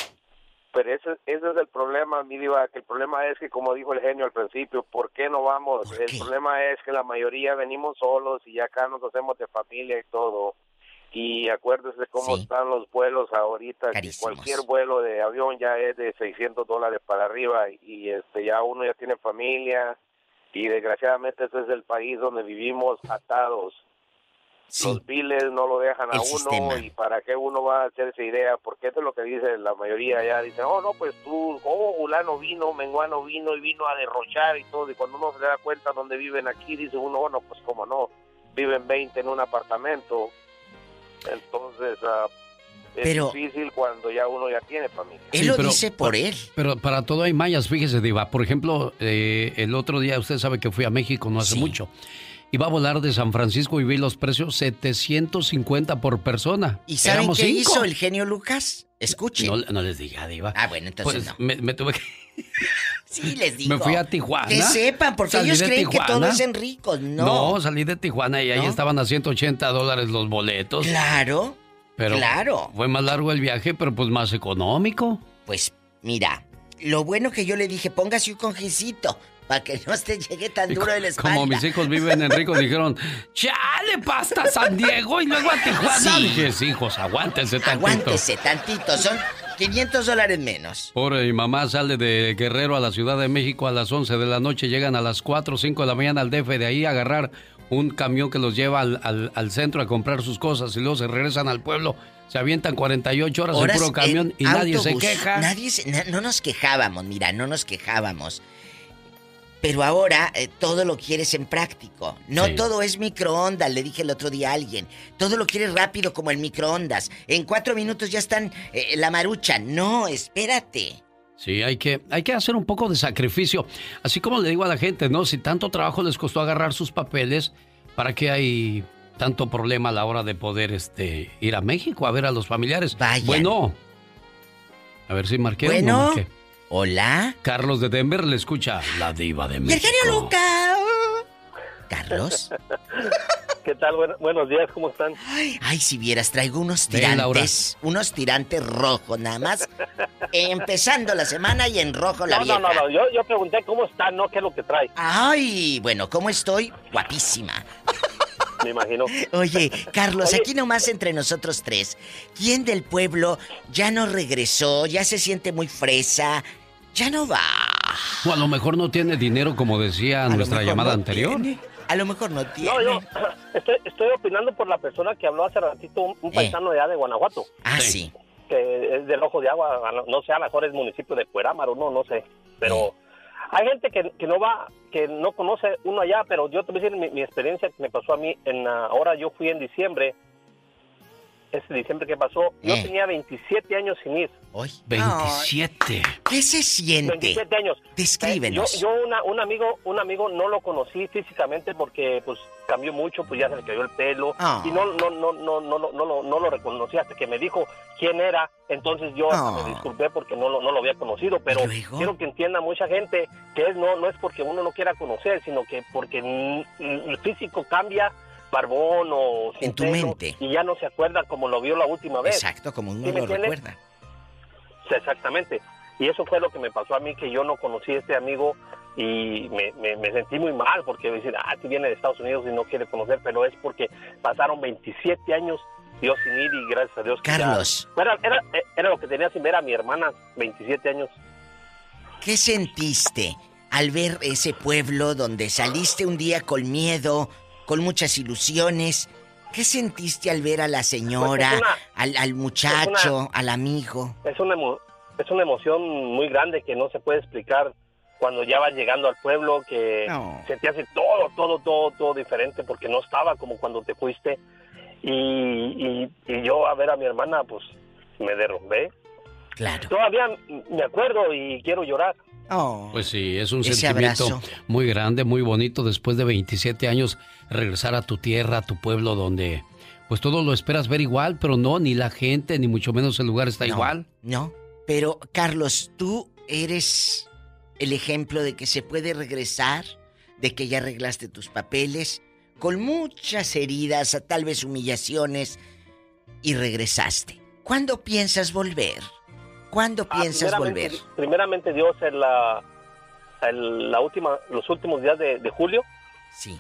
Pero ese, ese es el problema, mi diva, que el problema es que, como dijo el genio al principio, ¿por qué no vamos? el problema es que la mayoría venimos solos y acá nos hacemos de familia y todo. Y acuérdese cómo Sí. están los vuelos ahorita, que cualquier vuelo de avión ya es de 600 dólares para arriba y este ya uno ya tiene familia y desgraciadamente ese es el país donde vivimos atados. Los biles no lo dejan a uno sistema. y para qué uno va a hacer esa idea, porque eso es lo que dice la mayoría ya, dicen, oh no, pues tú, oh, fulano vino, menguano vino y vino a derrochar y todo, y cuando uno se da cuenta dónde viven aquí, dice uno, bueno, pues cómo no, viven 20 en un apartamento, entonces ah, es Pero- difícil cuando ya uno ya tiene familia. Sí, pero- Pero para todo hay mayas, fíjese, Diva. Por ejemplo, eh, el otro día, usted sabe que fui a México no hace mucho. Iba a volar de San Francisco y vi los precios 750 por persona. ¿Y saben Éramos qué cinco. hizo el genio Lucas? Escuchen. No, no les diga, Diva. Ah, bueno, entonces Pues no. me, me tuve que... Sí, les digo. Me fui a Tijuana. Que sepan, porque Salí ellos creen que Tijuana. todo es en ricos. No. No, salí de Tijuana y ahí ¿No? estaban a 180 dólares los boletos. Claro. Pero claro. Fue más largo el viaje, pero pues más económico. Pues mira, lo bueno que yo le dije, póngase un conjicito para que no te llegue tan duro de la espalda. Como mis hijos viven en Rico, dijeron, chale, pasta San Diego y luego a Tijuana. Sí. Dije, "Sí, hijos, aguántense tantito. Aguántese tantito, son 500 dólares menos. Pobre mi mamá sale de Guerrero a la Ciudad de México a las 11 de la noche, llegan a las 4 o 5 de la mañana al DF, de ahí a agarrar un camión que los lleva al, al- al centro a comprar sus cosas y luego se regresan al pueblo. Se avientan 48 horas Horas en puro camión y nadie se autobús. queja. Nadie se- na- no nos quejábamos, mira, no nos quejábamos. Pero ahora eh, todo lo quieres en práctico. No Sí. todo es microondas, le dije el otro día a alguien. Todo lo quieres rápido como el microondas. En cuatro minutos ya están eh, la marucha. No, espérate. Sí, hay que, hay que hacer un poco de sacrificio. Así como le digo a la gente, ¿no? Si tanto trabajo les costó agarrar sus papeles, ¿para qué hay tanto problema a la hora de poder este, ir a México a ver a los familiares? Bueno. A ver si marqué o no Bueno. marqué. Hola. Carlos de Denver le escucha la diva de ¡Y el México. genio Luca! Carlos. ¿Qué tal? Buen- buenos días, ¿cómo están? Ay, si vieras, traigo unos Ven, tirantes. Unos tirantes rojos, nada más. Empezando la semana y en rojo la No, vieja. no, no, no, yo, yo pregunté cómo están, no qué es lo que trae. Ay, bueno, ¿cómo estoy? Guapísima. Me imagino. Oye, Carlos, Oye. aquí nomás entre nosotros tres. ¿Quién del pueblo ya no regresó? ¿Ya se siente muy fresa? ¿Ya no va? O a lo mejor no tiene dinero, como decía nuestra llamada no anterior. tiene. A lo mejor no tiene. No, yo estoy, estoy opinando por la persona que habló hace ratito, un, un paisano de allá de Guanajuato. Ah, sí. Que es del Ojo de Agua, no- sé, a lo mejor es municipio de Cuerámaro, no, no sé. Pero hay gente que, que no va, que no conoce uno allá, pero yo te voy a decir mi, mi experiencia que me pasó a mí. En, ah, ahora yo fui en diciembre, ese diciembre que pasó, yo Eh. tenía 27 años sin ir. Hoy. 27. ¿Qué se siente? 27 años. Descríbenos. Eh, yo yo una, un amigo un amigo no lo conocí físicamente porque pues cambió mucho, pues ya se le cayó el pelo Ah. y no no no no no no no, lo- no lo reconocí hasta que me dijo quién era, entonces yo Ah. me disculpé porque no lo, no lo había conocido, pero quiero que entienda mucha gente que es no no es porque uno no quiera conocer, sino que porque el físico cambia barbón o sin En tu pelo, mente. y ya no se acuerda como lo vio la última vez. Exacto, como uno ¿Sí me lo recuerda. Exactamente. Y eso fue lo que me pasó a mí, que yo no conocí a este amigo y me, me, me sentí muy mal porque decir, ah, si viene de Estados Unidos y no quiere conocer, pero es porque pasaron 27 años Dios sin ir y gracias a Dios. que Carlos. era, era, era lo que tenía sin ver a mi hermana, 27 años. ¿Qué sentiste al ver ese pueblo donde saliste un día con miedo, con muchas ilusiones? ¿Qué sentiste al ver a la señora, Pues una- al, al muchacho, una- al amigo? Es una, es una emoción muy grande que no se puede explicar cuando ya vas llegando al pueblo, que No. se te hace todo, todo, todo, todo diferente porque no estaba como cuando te fuiste. Y, y, y yo a ver a mi hermana, pues me derrumbé. Claro. Todavía me acuerdo y quiero llorar. Pues sí, es un sentimiento abrazo. muy grande, muy bonito después de 27 años regresar a tu tierra, a tu pueblo donde pues todo lo esperas ver igual, pero no, ni la gente, ni mucho menos el lugar está No, igual. No, pero Carlos, tú eres el ejemplo de que se puede regresar, de que ya arreglaste tus papeles, con muchas heridas, tal vez humillaciones, y regresaste. ¿Cuándo piensas volver? ¿Cuándo Ah, piensas primeramente- volver? Primeramente Dios en la, en la última, los últimos días de, de julio. Sí.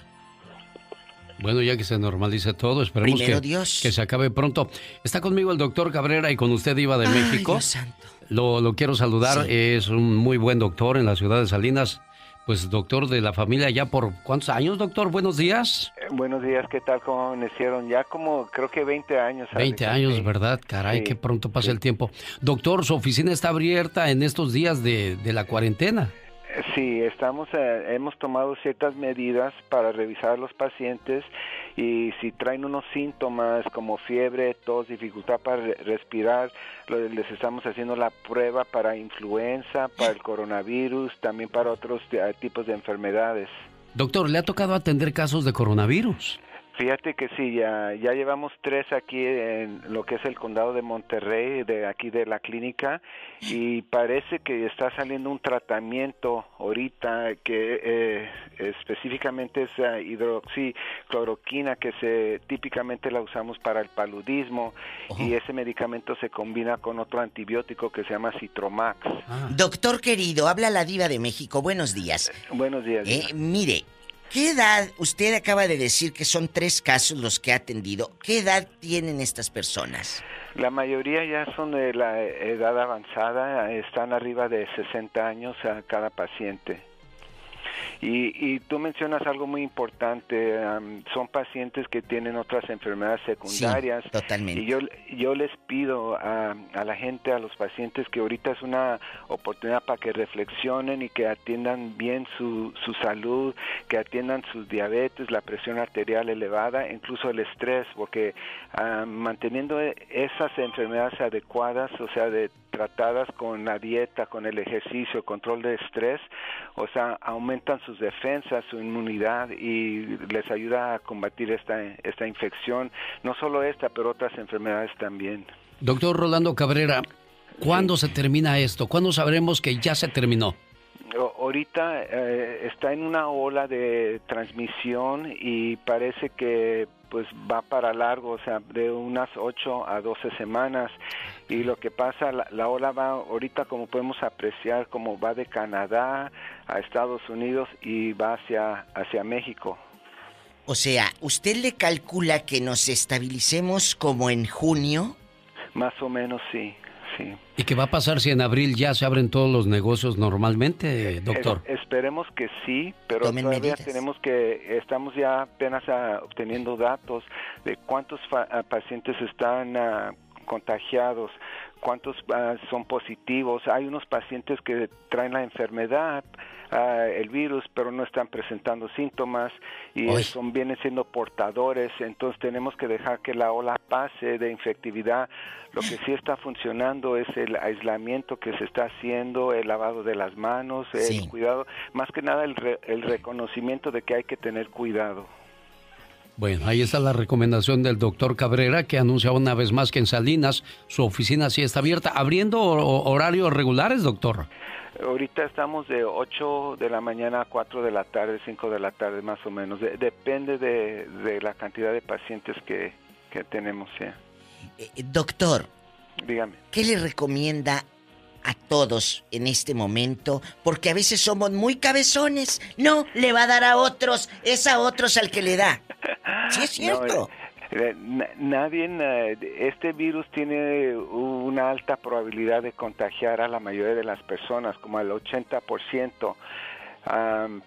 Bueno, ya que se normalice todo, esperemos que, Dios. que se acabe pronto. Está conmigo el doctor Cabrera y con usted iba de Ay, México. Dios santo. Lo, lo quiero saludar, es un muy buen doctor en la ciudad de Salinas. Pues doctor de la familia ya por cuántos años, doctor, buenos días. Eh, Buenos días, ¿qué tal? ¿Cómo amanecieron? Ya como creo que 20 años. Alex. 20 años, Sí. ¿verdad? Caray, Sí, qué pronto pasa el tiempo. Doctor, su oficina está abierta en estos días de, de la cuarentena. Eh, Sí, estamos, eh, hemos tomado ciertas medidas para revisar a los pacientes y si traen unos síntomas como fiebre, tos, dificultad para re- respirar, les estamos haciendo la prueba para influenza, para el coronavirus, también para otros eh, tipos de enfermedades. Doctor, ¿le ha tocado atender casos de coronavirus? Fíjate que sí, ya, ya llevamos tres aquí en lo que es el condado de Monterrey, de aquí de la clínica, y parece que está saliendo un tratamiento ahorita que eh, específicamente es eh, hidroxicloroquina, que se típicamente la usamos para el paludismo, y ese medicamento se combina con otro antibiótico que se llama Citromax. Doctor querido, habla la diva de México. Buenos días. Buenos días. Eh, mire, ¿qué edad? Usted acaba de decir que son tres casos los que ha atendido. ¿Qué edad tienen estas personas? La mayoría ya son de la edad avanzada, están arriba de 60 años a cada paciente. Y, y tú mencionas algo muy importante, am, son pacientes que tienen otras enfermedades secundarias. totalmente. Y yo, yo les pido a, a la gente, a los pacientes, que ahorita es una oportunidad para que reflexionen y que atiendan bien su, su salud, que atiendan sus diabetes, la presión arterial elevada, incluso el estrés, porque manteniendo e- esas enfermedades adecuadas, o sea, de tratadas con la dieta, con el ejercicio, control de estrés, o sea, aumentan sus defensas, su inmunidad y les ayuda a combatir esta, esta infección, no solo esta, pero otras enfermedades también. Doctor Rolando Cabrera, ¿cuándo se termina esto? ¿Cuándo sabremos que ya se terminó? Ahorita eh, está en una ola de transmisión y parece que pues va para largo, o sea, de unas 8 a 12 semanas. Y lo que pasa, la, la ola va ahorita como podemos apreciar, como va de Canadá a Estados Unidos y va hacia, hacia México. O sea, ¿usted le calcula que nos estabilicemos como en junio? Más o menos sí, sí. ¿Y qué va a pasar si en abril ya se abren todos los negocios normalmente, doctor? Es- esperemos que sí, pero Tomen todavía medidas. tenemos que, estamos ya apenas ah, obteniendo datos de cuántos fa- ah, pacientes están ah, contagiados, cuántos ah, son positivos. Hay unos pacientes que traen la enfermedad, ah, el virus, pero no están presentando síntomas y Uy. son vienen siendo portadores. Entonces tenemos que dejar que la ola pase de infectividad. Lo que sí está funcionando es el aislamiento que se está haciendo, el lavado de las manos, el cuidado, más que nada el, re- el reconocimiento de que hay que tener cuidado. Bueno, ahí está la recomendación del doctor Cabrera que anuncia una vez más que en Salinas su oficina sí está abierta, abriendo ho- horarios regulares, doctor. Ahorita estamos de 8 de la mañana a 4 de la tarde, 5 de la tarde más o menos. De- depende de, de la cantidad de pacientes que, que tenemos. ya. Eh, doctor, Dígame. ¿qué le recomienda a todos en este momento, porque a veces somos muy cabezones. No, le va a dar a otros, es a otros al que le da. Sí es cierto. Eh, nadie, eh, este virus tiene una alta probabilidad de contagiar a la mayoría de las personas, como al 80%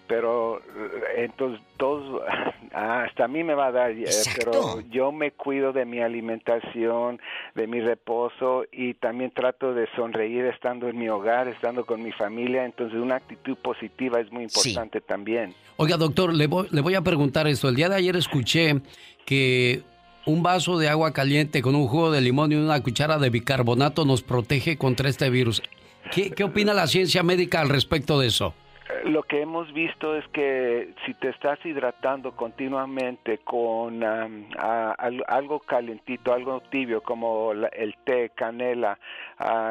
pero eh, entonces todos, hasta a mí me va a dar, eh, pero yo me cuido de mi alimentación, de mi reposo y también trato de sonreír estando en mi hogar, estando con mi familia, entonces una actitud positiva es muy importante también. Oiga, doctor, le voy, le voy a preguntar esto. El día de ayer escuché que un vaso de agua caliente con un jugo de limón y una cuchara de bicarbonato nos protege contra este virus. ¿Qué, qué opina la ciencia médica al respecto de eso? Lo que hemos visto es que si te estás hidratando continuamente con algo calentito, algo tibio como el té, canela,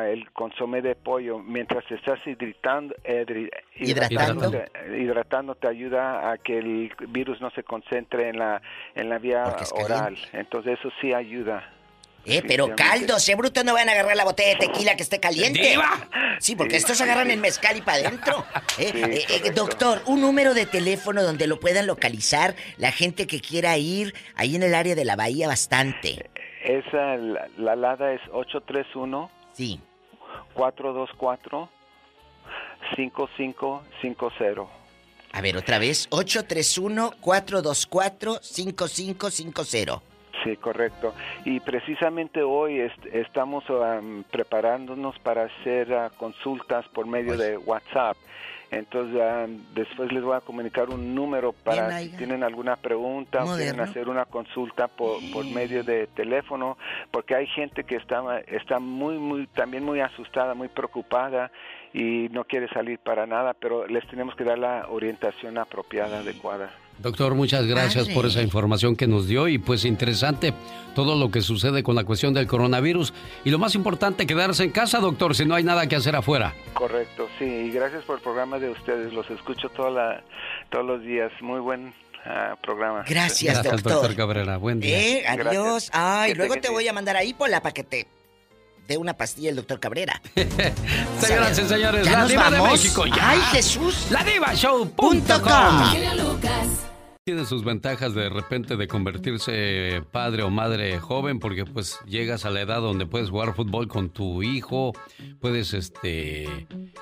el consomé de pollo, mientras te estás hidratando, hidratando, hidratando, te ayuda a que el virus no se concentre en la en la vía oral. Entonces eso sí ayuda. Eh, pero caldo, ese bruto no van a agarrar la botella de tequila que esté caliente. Sí, porque estos agarran el mezcal y para adentro. Eh, eh, eh, doctor, un número de teléfono donde lo puedan localizar la gente que quiera ir ahí en el área de la bahía bastante. Esa, la, la LADA es 831. Sí. 424 5550. A ver, otra vez, 831 424 5550. Sí, correcto. Y precisamente hoy estamos preparándonos para hacer ah, consultas por medio pues de WhatsApp. Entonces, después les voy a comunicar un número para si tienen alguna pregunta o quieren hacer una consulta por, por medio de teléfono, porque hay gente que está, está muy, muy, también muy asustada, muy preocupada y no quiere salir para nada, pero les tenemos que dar la orientación apropiada, adecuada. Doctor, muchas gracias por esa información que nos dio y pues interesante todo lo que sucede con la cuestión del coronavirus y lo más importante, quedarse en casa, doctor, si no hay nada que hacer afuera. Correcto, sí, y gracias por el programa de ustedes, los escucho toda la, todos los días, muy buen ah, programa. Gracias, doctor. Cabrera, buen día. Eh, adiós. Ay, luego te voy a mandar ahí Pola para que te dé una pastilla el doctor Cabrera. Señoras y señores, la diva de México ya. ¡Ay, Jesús! La diva show.com. Tiene sus ventajas de repente de convertirse padre o madre joven porque pues llegas a la edad donde puedes jugar fútbol con tu hijo, puedes este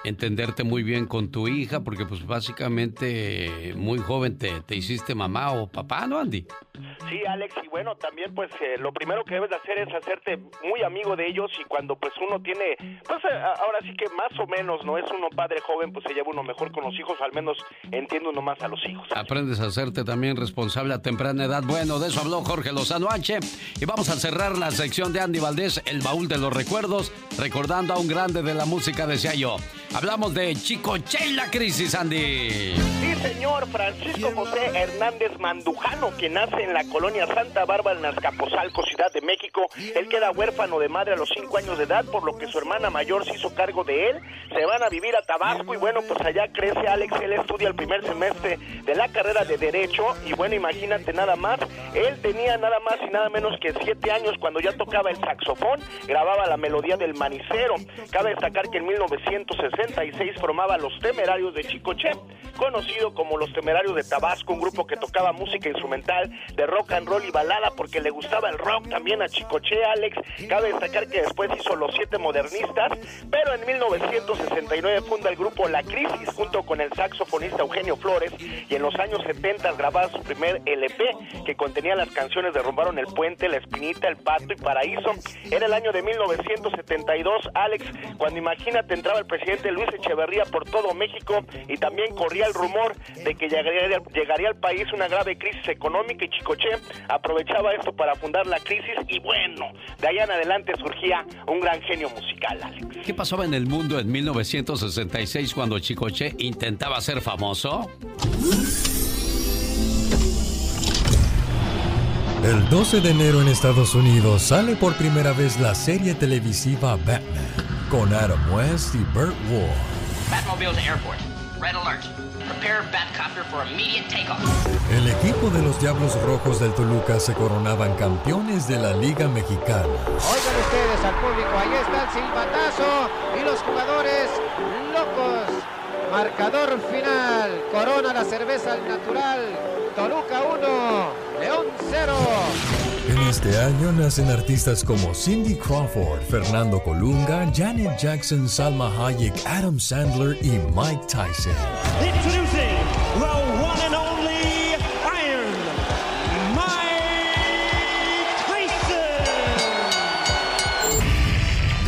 entenderte muy bien con tu hija porque pues básicamente muy joven te, te hiciste mamá o papá, ¿no Andy? Sí, Alex, y bueno, también pues eh, lo primero que debes de hacer es hacerte muy amigo de ellos y cuando pues uno tiene, pues eh, ahora sí que más o menos no es uno padre joven, pues se lleva uno mejor con los hijos, al menos entiende uno más a los hijos. Aprendes a hacerte también responsable a temprana edad. Bueno, de eso habló Jorge Lozano H. Y vamos a cerrar la sección de Andy Valdés, el baúl de los recuerdos, recordando a un grande de la música, decía yo. Hablamos de Chico Che la crisis, Andy. Sí, señor, Francisco José Hernández Mandujano, que nace en la colonia Santa Bárbara, en Azcapotzalco, Ciudad de México. Él queda huérfano de madre a los cinco años de edad, por lo que su hermana mayor se hizo cargo de él. Se van a vivir a Tabasco y bueno, pues allá crece Alex. Él estudia el primer semestre de la carrera de Derecho y bueno, imagínate nada más. Él tenía nada más y nada menos que siete años cuando ya tocaba el saxofón, grababa la melodía del manicero. Cabe destacar que en 1966 formaba Los Temerarios de Chicoche, conocido como Los Temerarios de Tabasco, un grupo que tocaba música instrumental de rock and roll y balada porque le gustaba el rock también a Chicoche, Alex. Cabe destacar que después hizo Los Siete Modernistas, pero en 1969 funda el grupo La Crisis junto con el saxofonista Eugenio Flores y en los años 70 grababa su primer LP que contenía las canciones de Rombaron el Puente, La Espinita, El Pato y Paraíso. Era el año de 1972, Alex, cuando imagínate entraba el presidente Luis Echeverría por todo México y también corría el rumor de que llegaría, llegaría al país una grave crisis económica y Chicoche aprovechaba esto para fundar la crisis y bueno, de allá en adelante surgía un gran genio musical, Alex. ¿Qué pasaba en el mundo en 1966 cuando Chicoche intentaba ser famoso? El 12 de enero en Estados Unidos sale por primera vez la serie televisiva Batman con Adam West y Burt Ward. Batmobile to airport. Red alert. Prepare Batcopter for immediate takeoff. El equipo de los Diablos Rojos del Toluca se coronaban campeones de la Liga Mexicana. Oigan ustedes al público, ahí está el silbatazo y los jugadores locos. Marcador final. Corona la cerveza al natural. Toluca 1, León 0. En este año nacen artistas como Cindy Crawford, Fernando Colunga, Janet Jackson, Salma Hayek, Adam Sandler y Mike Tyson. Introducing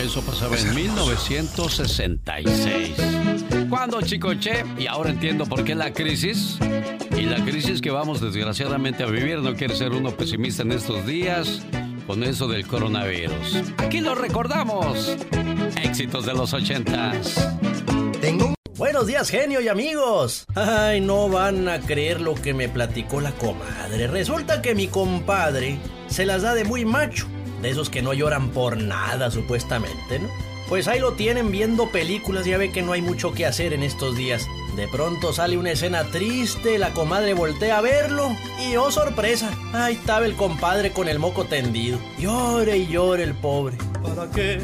Eso pasaba en 1966. ¿Cuándo, Chicoche? Y ahora entiendo por qué la crisis. Y la crisis que vamos desgraciadamente a vivir, no quiere ser uno pesimista en estos días con eso del coronavirus. Aquí lo recordamos. Éxitos de los ochentas. Tengo Buenos días, genio y amigos. Ay, no van a creer lo que me platicó la comadre. Resulta que mi compadre se las da de muy macho, de esos que no lloran por nada, supuestamente, ¿no? Pues ahí lo tienen viendo películas, ya ve que no hay mucho que hacer en estos días. De pronto sale una escena triste, la comadre voltea a verlo y oh sorpresa, ahí estaba el compadre con el moco tendido. Llore y llore el pobre. ¿Para qué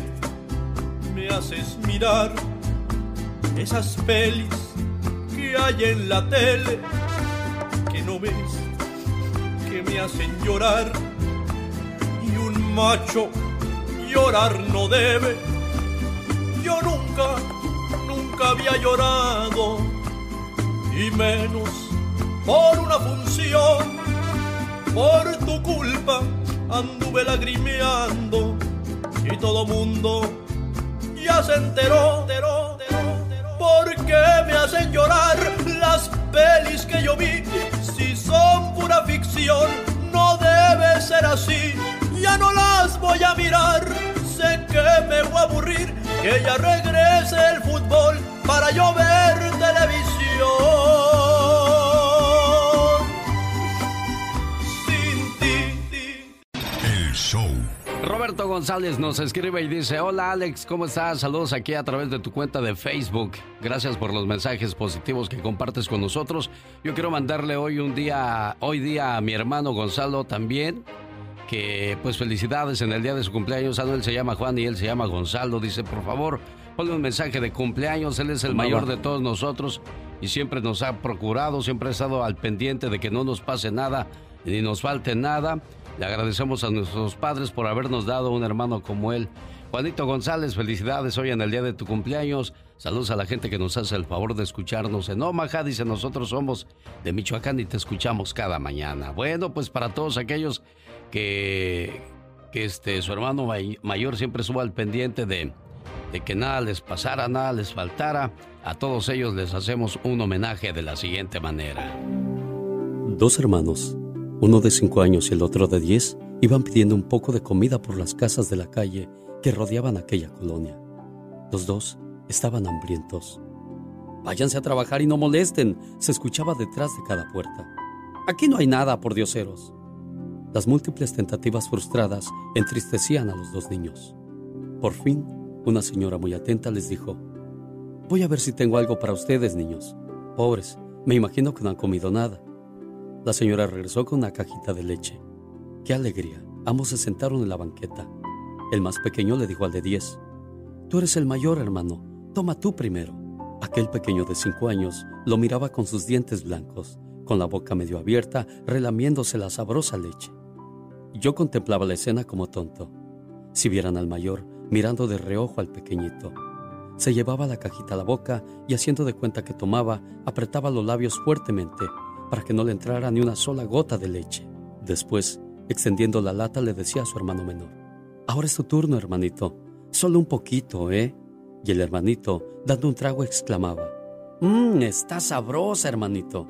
me haces mirar esas pelis que hay en la tele? Que no ves que me hacen llorar macho llorar no debe. Yo nunca, nunca había llorado y menos por una función. Por tu culpa anduve lagrimeando y todo mundo ya se enteró. enteró, enteró. ¿Por qué me hacen llorar las pelis que yo vi? Si son pura ficción, no debe ser así. Ya no las voy a mirar, sé que me voy a aburrir. Que ya regrese el fútbol para yo ver televisión. Sin ti. El show. Roberto González nos escribe y dice, hola Alex, ¿cómo estás? Saludos aquí a través de tu cuenta de Facebook. Gracias por los mensajes positivos que compartes con nosotros. Yo quiero mandarle hoy un día, hoy día a mi hermano Gonzalo también, que pues felicidades en el día de su cumpleaños. Ah, no, él se llama Juan y él se llama Gonzalo. Dice, por favor, ponle un mensaje de cumpleaños. Él es el mayor de todos nosotros y siempre nos ha procurado, siempre ha estado al pendiente de que no nos pase nada ni nos falte nada. Le agradecemos a nuestros padres por habernos dado un hermano como él. Juanito González, felicidades hoy en el día de tu cumpleaños. Saludos a la gente que nos hace el favor de escucharnos en Omaha. Dice, nosotros somos de Michoacán y te escuchamos cada mañana. Bueno, pues para todos aquellos que, este, su hermano may- mayor siempre estuvo al pendiente de, de que nada les pasara, nada les faltara, a todos ellos les hacemos un homenaje de la siguiente manera. Dos hermanos, uno de cinco años y el otro de diez, iban pidiendo un poco de comida por las casas de la calle que rodeaban aquella colonia. Los dos estaban hambrientos. Váyanse a trabajar y no molesten, se escuchaba detrás de cada puerta. Aquí no hay nada, por dioseros. Las múltiples tentativas frustradas entristecían a los dos niños. Por fin, una señora muy atenta les dijo, Voy a ver si tengo algo para ustedes, niños. Pobres, me imagino que no han comido nada. La señora regresó con una cajita de leche. ¡Qué alegría! Ambos se sentaron en la banqueta. El más pequeño le dijo al de diez, Tú eres el mayor, hermano. Toma tú primero. Aquel pequeño de cinco años lo miraba con sus dientes blancos, con la boca medio abierta, relamiéndose la sabrosa leche. Yo contemplaba la escena como tonto. Si vieran al mayor mirando de reojo al pequeñito, se llevaba la cajita a la boca y haciendo de cuenta que tomaba, apretaba los labios fuertemente para que no le entrara ni una sola gota de leche. Después, extendiendo la lata, le decía a su hermano menor, Ahora es tu turno, hermanito. Solo un poquito, ¿eh? Y el hermanito, dando un trago, exclamaba, Mmm, está sabrosa, hermanito.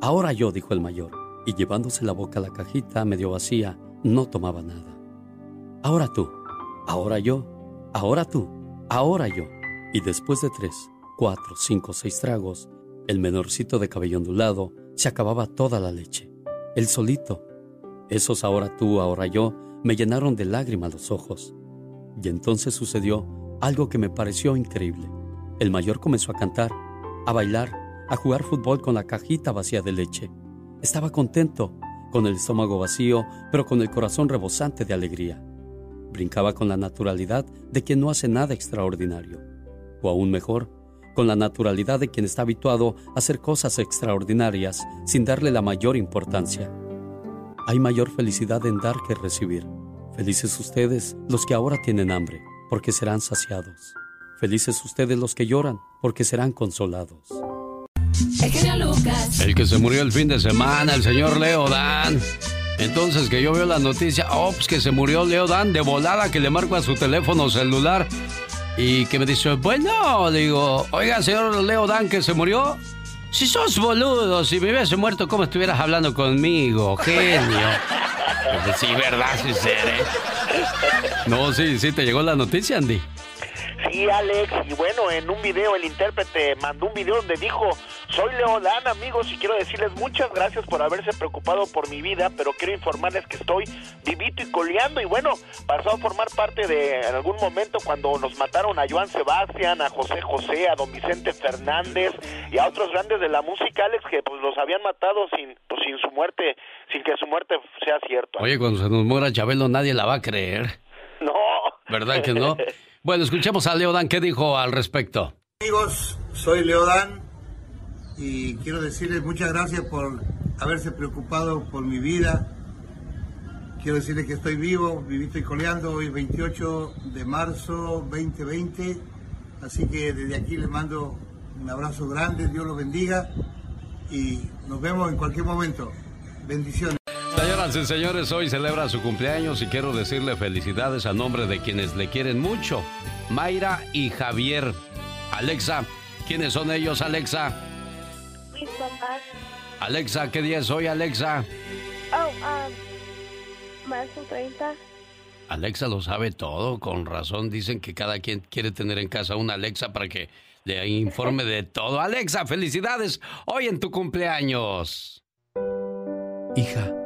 Ahora yo, dijo el mayor, y llevándose la boca a la cajita medio vacía, no tomaba nada. Ahora tú, ahora yo, ahora tú, ahora yo. Y después de tres, cuatro, cinco, seis tragos, el menorcito de cabello ondulado se acababa toda la leche. El solito. Esos ahora tú, ahora yo, me llenaron de lágrimas los ojos. Y entonces sucedió algo que me pareció increíble. El mayor comenzó a cantar, a bailar, a jugar fútbol con la cajita vacía de leche. Estaba contento, con el estómago vacío, pero con el corazón rebosante de alegría. Brincaba con la naturalidad de quien no hace nada extraordinario. O aún mejor, con la naturalidad de quien está habituado a hacer cosas extraordinarias sin darle la mayor importancia. Hay mayor felicidad en dar que recibir. Felices ustedes los que ahora tienen hambre, porque serán saciados. Felices ustedes los que lloran, porque serán consolados. El que se murió el fin de semana, el señor Leo Dan. Entonces que yo veo la noticia, oh, pues que se murió Leo Dan de volada, que le marco a su teléfono celular y que me dice, bueno, digo, oiga, señor Leo Dan, que se murió. Si sos boludo, si me hubiese muerto, ¿cómo estuvieras hablando conmigo? Genio. Pues sí, ¿verdad? Sí, seré. No, sí, sí, te llegó la noticia, Andy. Sí, Alex, y bueno, en un video el intérprete mandó un video donde dijo, soy Leodán, amigos, y quiero decirles muchas gracias por haberse preocupado por mi vida, pero quiero informarles que estoy vivito y coleando, y bueno, pasó a formar parte de, en algún momento, cuando nos mataron a Joan Sebastián, a José José, a don Vicente Fernández, y a otros grandes de la música, Alex, que pues los habían matado sin, pues, sin su muerte, sin que su muerte sea cierta. Oye, cuando se nos muera Chabelo, nadie la va a creer. No. ¿Verdad que no? Bueno, escuchemos a Leodan qué dijo al respecto. Amigos, soy Leodan y quiero decirles muchas gracias por haberse preocupado por mi vida. Quiero decirles que estoy vivo, vivito y coleando, hoy 28 de marzo 2020. Así que desde aquí les mando un abrazo grande, Dios los bendiga y nos vemos en cualquier momento. Bendiciones. Señoras y señores, hoy celebra su cumpleaños y quiero decirle felicidades a nombre de quienes le quieren mucho. Mayra y Javier. Alexa, ¿quiénes son ellos, Alexa? Mis papás. Alexa, ¿qué día es hoy, Alexa? Oh, um, marzo 30. Alexa lo sabe todo, con razón. Dicen que cada quien quiere tener en casa una Alexa para que le informe de todo. Alexa, felicidades hoy en tu cumpleaños. Hija.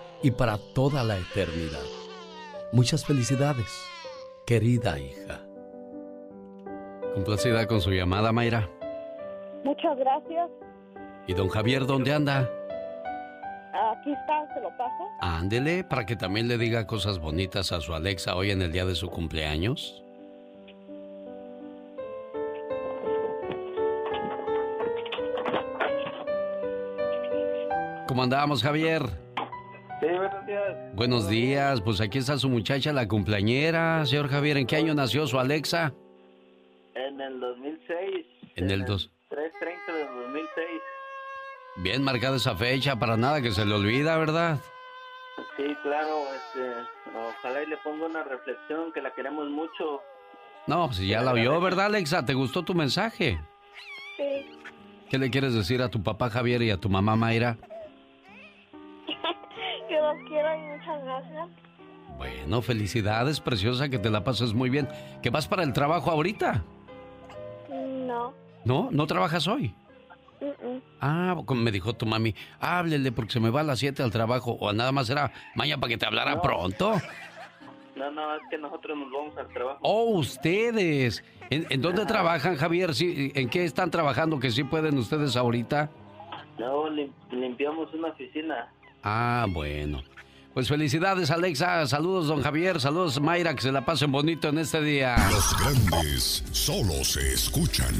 y para toda la eternidad. Muchas felicidades, querida hija. Complacida con su llamada, Mayra. Muchas gracias. ¿Y don Javier dónde anda? Aquí está, se lo paso. Ándele para que también le diga cosas bonitas a su Alexa hoy en el día de su cumpleaños. ¿Cómo andamos, Javier? Sí, buenos días. Buenos días, pues aquí está su muchacha, la cumpleañera. Señor Javier, ¿en qué año nació su Alexa? En el 2006. En el dos. 3.30 del 2006. Bien marcada esa fecha, para nada que se le olvida, ¿verdad? Sí, claro, este, ojalá y le ponga una reflexión, que la queremos mucho. No, pues ya la oyó, ¿verdad, Alexa? ¿Te gustó tu mensaje? Sí. ¿Qué le quieres decir a tu papá Javier y a tu mamá Mayra? Los quiero y muchas gracias. Bueno, felicidades, preciosa, que te la pases muy bien. ¿Que vas para el trabajo ahorita? No. ¿No? ¿No trabajas hoy? Mm-mm. Ah, como me dijo tu mami, háblele porque se me va a las 7 al trabajo. O nada más era mañana para que te hablara No. pronto. No, no, es que nosotros nos vamos al trabajo. Oh, ustedes. ¿En, en dónde trabajan, Javier? Sí, ¿En qué están trabajando que sí pueden ustedes ahorita? No, lim- limpiamos una oficina. Ah, bueno. Pues felicidades, Alexa. Saludos, don Javier. Saludos, Mayra. Que se la pasen bonito en este día. Los grandes solo se escuchan.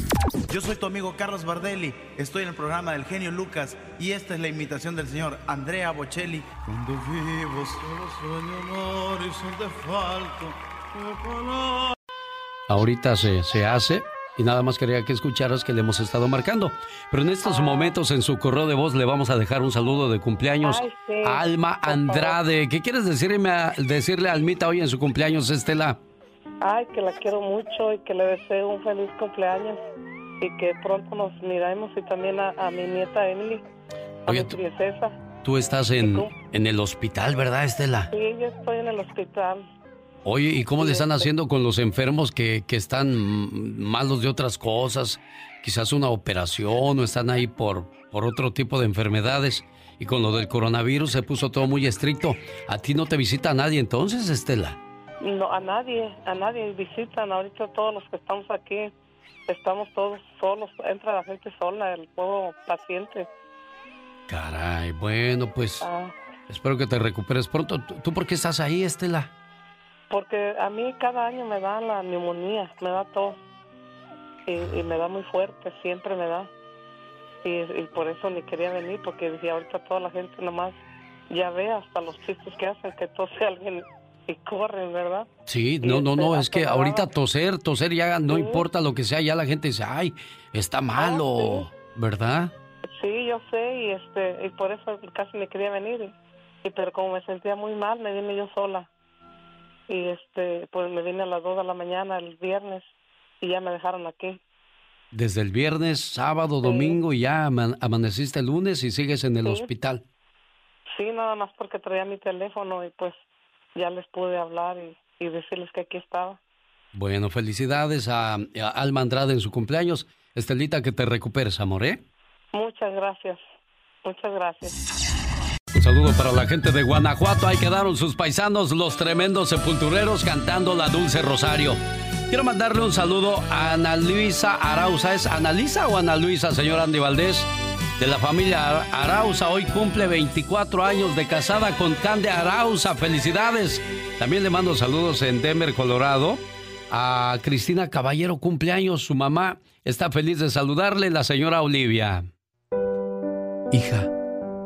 Yo soy tu amigo Carlos Bardelli, estoy en el programa del genio Lucas y esta es la imitación del señor Andrea Bocelli. Cuando vivo solo sueño un horizonte falto de. Ahorita se, se hace y nada más quería que escucharas que le hemos estado marcando. Pero en estos Ah. momentos en su correo de voz le vamos a dejar un saludo de cumpleaños Ay, sí, a Alma. Andrade. ¿Qué quieres decirme a- decirle a Almita hoy en su cumpleaños, Estela? Ay, que la quiero mucho y que le deseo un feliz cumpleaños y que pronto nos miremos y también a, a mi nieta Emily, a Oye, mi tú- princesa. Tú estás en, en el hospital, ¿verdad, Estela? Sí, yo estoy en el hospital. Oye, ¿y cómo le están haciendo con los enfermos que, que están malos de otras cosas? Quizás una operación o están ahí por, por otro tipo de enfermedades. Y con lo del coronavirus se puso todo muy estricto. ¿A ti no te visita nadie entonces, Estela? No, a nadie, a nadie visitan. Ahorita todos los que estamos aquí, estamos todos solos. Entra la gente sola, el pueblo paciente. Caray, bueno, pues Ah, espero que te recuperes pronto. ¿Tú, tú por qué estás ahí, Estela? Porque a mí cada año me da la neumonía, me da tos. Y, y me da muy fuerte, siempre me da. Y, y por eso ni quería venir, porque decía, ahorita toda la gente nomás ya ve hasta los chistes que hacen, que tose alguien y corren, ¿verdad? Sí, no, no, no, es que ahorita toser, toser ya no importa lo que sea, ya la gente dice, ay, está malo, ¿verdad? Sí, yo sé, y este y por eso casi me quería venir. Y, pero como me sentía muy mal, me vine yo sola. Y este, pues me vine a las 2 de la mañana el viernes y ya me dejaron aquí. Desde el viernes, sábado, domingo y ya ama- amaneciste el lunes y sigues en el Sí. hospital. Sí, nada más porque traía mi teléfono y pues ya les pude hablar y, y decirles que aquí estaba. Bueno, felicidades a, a Alma Andrade en su cumpleaños. Estelita, que te recuperes, amor, ¿eh? Muchas gracias. Muchas gracias. Un saludo para la gente de Guanajuato. Ahí quedaron sus paisanos, los tremendos sepultureros, cantando la Dulce Rosario. Quiero mandarle un saludo a Ana Luisa Arauza. ¿Es Ana Lisa o Ana Luisa, señor Andy Valdés? De la familia Arauza. Hoy cumple 24 años de casada con Cande Arauza. Felicidades. También le mando saludos en Denver, Colorado. A Cristina Caballero, cumpleaños. Su mamá está feliz de saludarle, la señora Olivia. Hija,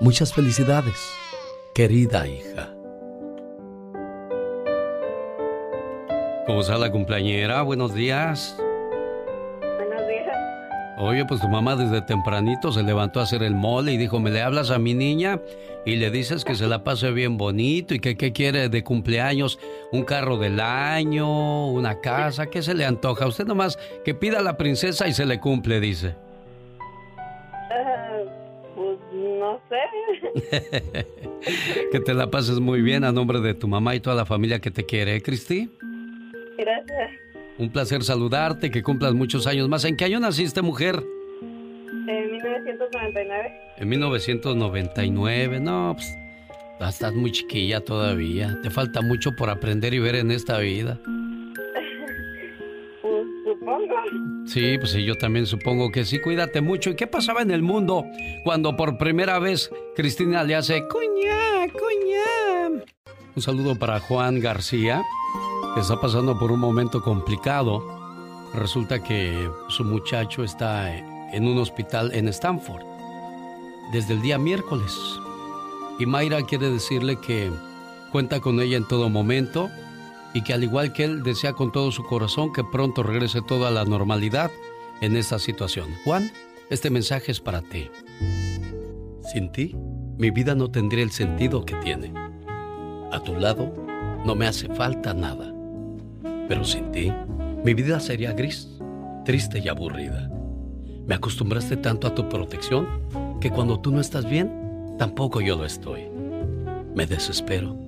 Muchas felicidades, querida hija. ¿Cómo está la cumpleañera? Buenos días. Buenos días. Oye, pues tu mamá desde tempranito se levantó a hacer el mole y dijo, ¿me le hablas a mi niña? Y le dices que se la pase bien bonito y que qué quiere de cumpleaños, un carro del año, una casa, ¿qué se le antoja? Usted nomás que pida a la princesa y se le cumple, dice. Pues no sé. que te la pases muy bien a nombre de tu mamá y toda la familia que te quiere, ¿eh, Cristi? Gracias. Un placer saludarte, que cumplas muchos años más. ¿En qué año naciste, mujer? En 1999. En 1999. No, pues estás muy chiquilla todavía. Te falta mucho por aprender y ver en esta vida. Sí, pues sí, yo también supongo que sí. Cuídate mucho. ¿Y qué pasaba en el mundo cuando por primera vez Cristina le hace cuña, cuña? Un saludo para Juan García, que está pasando por un momento complicado. Resulta que su muchacho está en un hospital en Stanford desde el día miércoles. Y Mayra quiere decirle que cuenta con ella en todo momento y que al igual que él desea con todo su corazón que pronto regrese todo a la normalidad en esta situación. Juan, este mensaje es para ti. Sin ti, mi vida no tendría el sentido que tiene. A tu lado, no me hace falta nada. Pero sin ti, mi vida sería gris, triste y aburrida. Me acostumbraste tanto a tu protección que cuando tú no estás bien, tampoco yo lo estoy. Me desespero.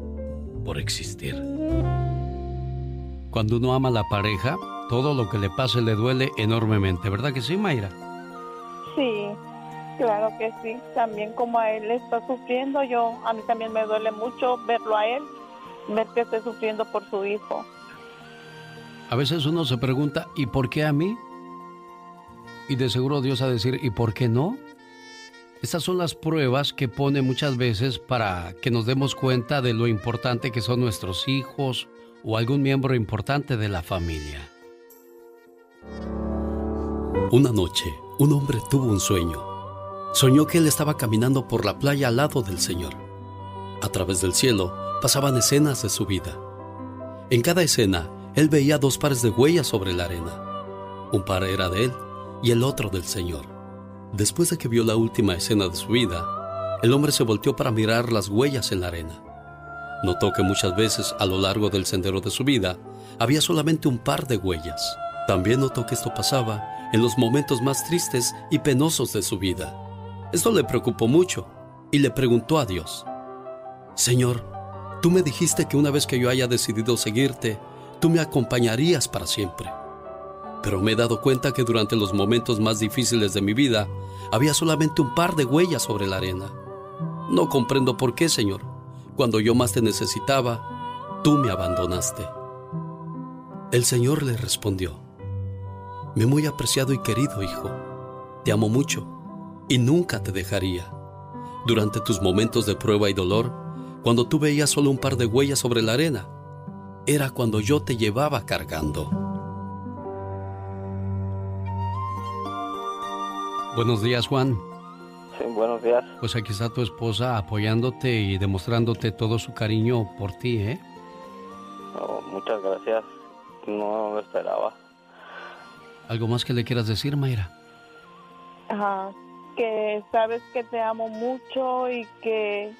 por existir. Cuando uno ama a la pareja, todo lo que le pase le duele enormemente, ¿verdad que sí, Mayra? Sí, claro que sí. También como a él está sufriendo, yo a mí también me duele mucho verlo a él, ver que esté sufriendo por su hijo. A veces uno se pregunta, ¿y por qué a mí? Y de seguro Dios a decir, ¿y por qué no? Estas son las pruebas que pone muchas veces para que nos demos cuenta de lo importante que son nuestros hijos o algún miembro importante de la familia. Una noche, un hombre tuvo un sueño. Soñó que él estaba caminando por la playa al lado del Señor. A través del cielo pasaban escenas de su vida. En cada escena, él veía dos pares de huellas sobre la arena. Un par era de él y el otro del Señor. Después de que vio la última escena de su vida, el hombre se volteó para mirar las huellas en la arena. Notó que muchas veces a lo largo del sendero de su vida había solamente un par de huellas. También notó que esto pasaba en los momentos más tristes y penosos de su vida. Esto le preocupó mucho y le preguntó a Dios, Señor, tú me dijiste que una vez que yo haya decidido seguirte, tú me acompañarías para siempre. Pero me he dado cuenta que durante los momentos más difíciles de mi vida había solamente un par de huellas sobre la arena. No comprendo por qué, Señor. Cuando yo más te necesitaba, tú me abandonaste. El Señor le respondió, Mi muy apreciado y querido hijo, te amo mucho y nunca te dejaría. Durante tus momentos de prueba y dolor, cuando tú veías solo un par de huellas sobre la arena, era cuando yo te llevaba cargando. Buenos días, Juan. Sí, buenos días. Pues aquí está tu esposa apoyándote y demostrándote todo su cariño por ti, ¿eh? muchas gracias. No lo esperaba. ¿Algo más que le quieras decir, Mayra? Ajá, que sabes que te amo mucho y que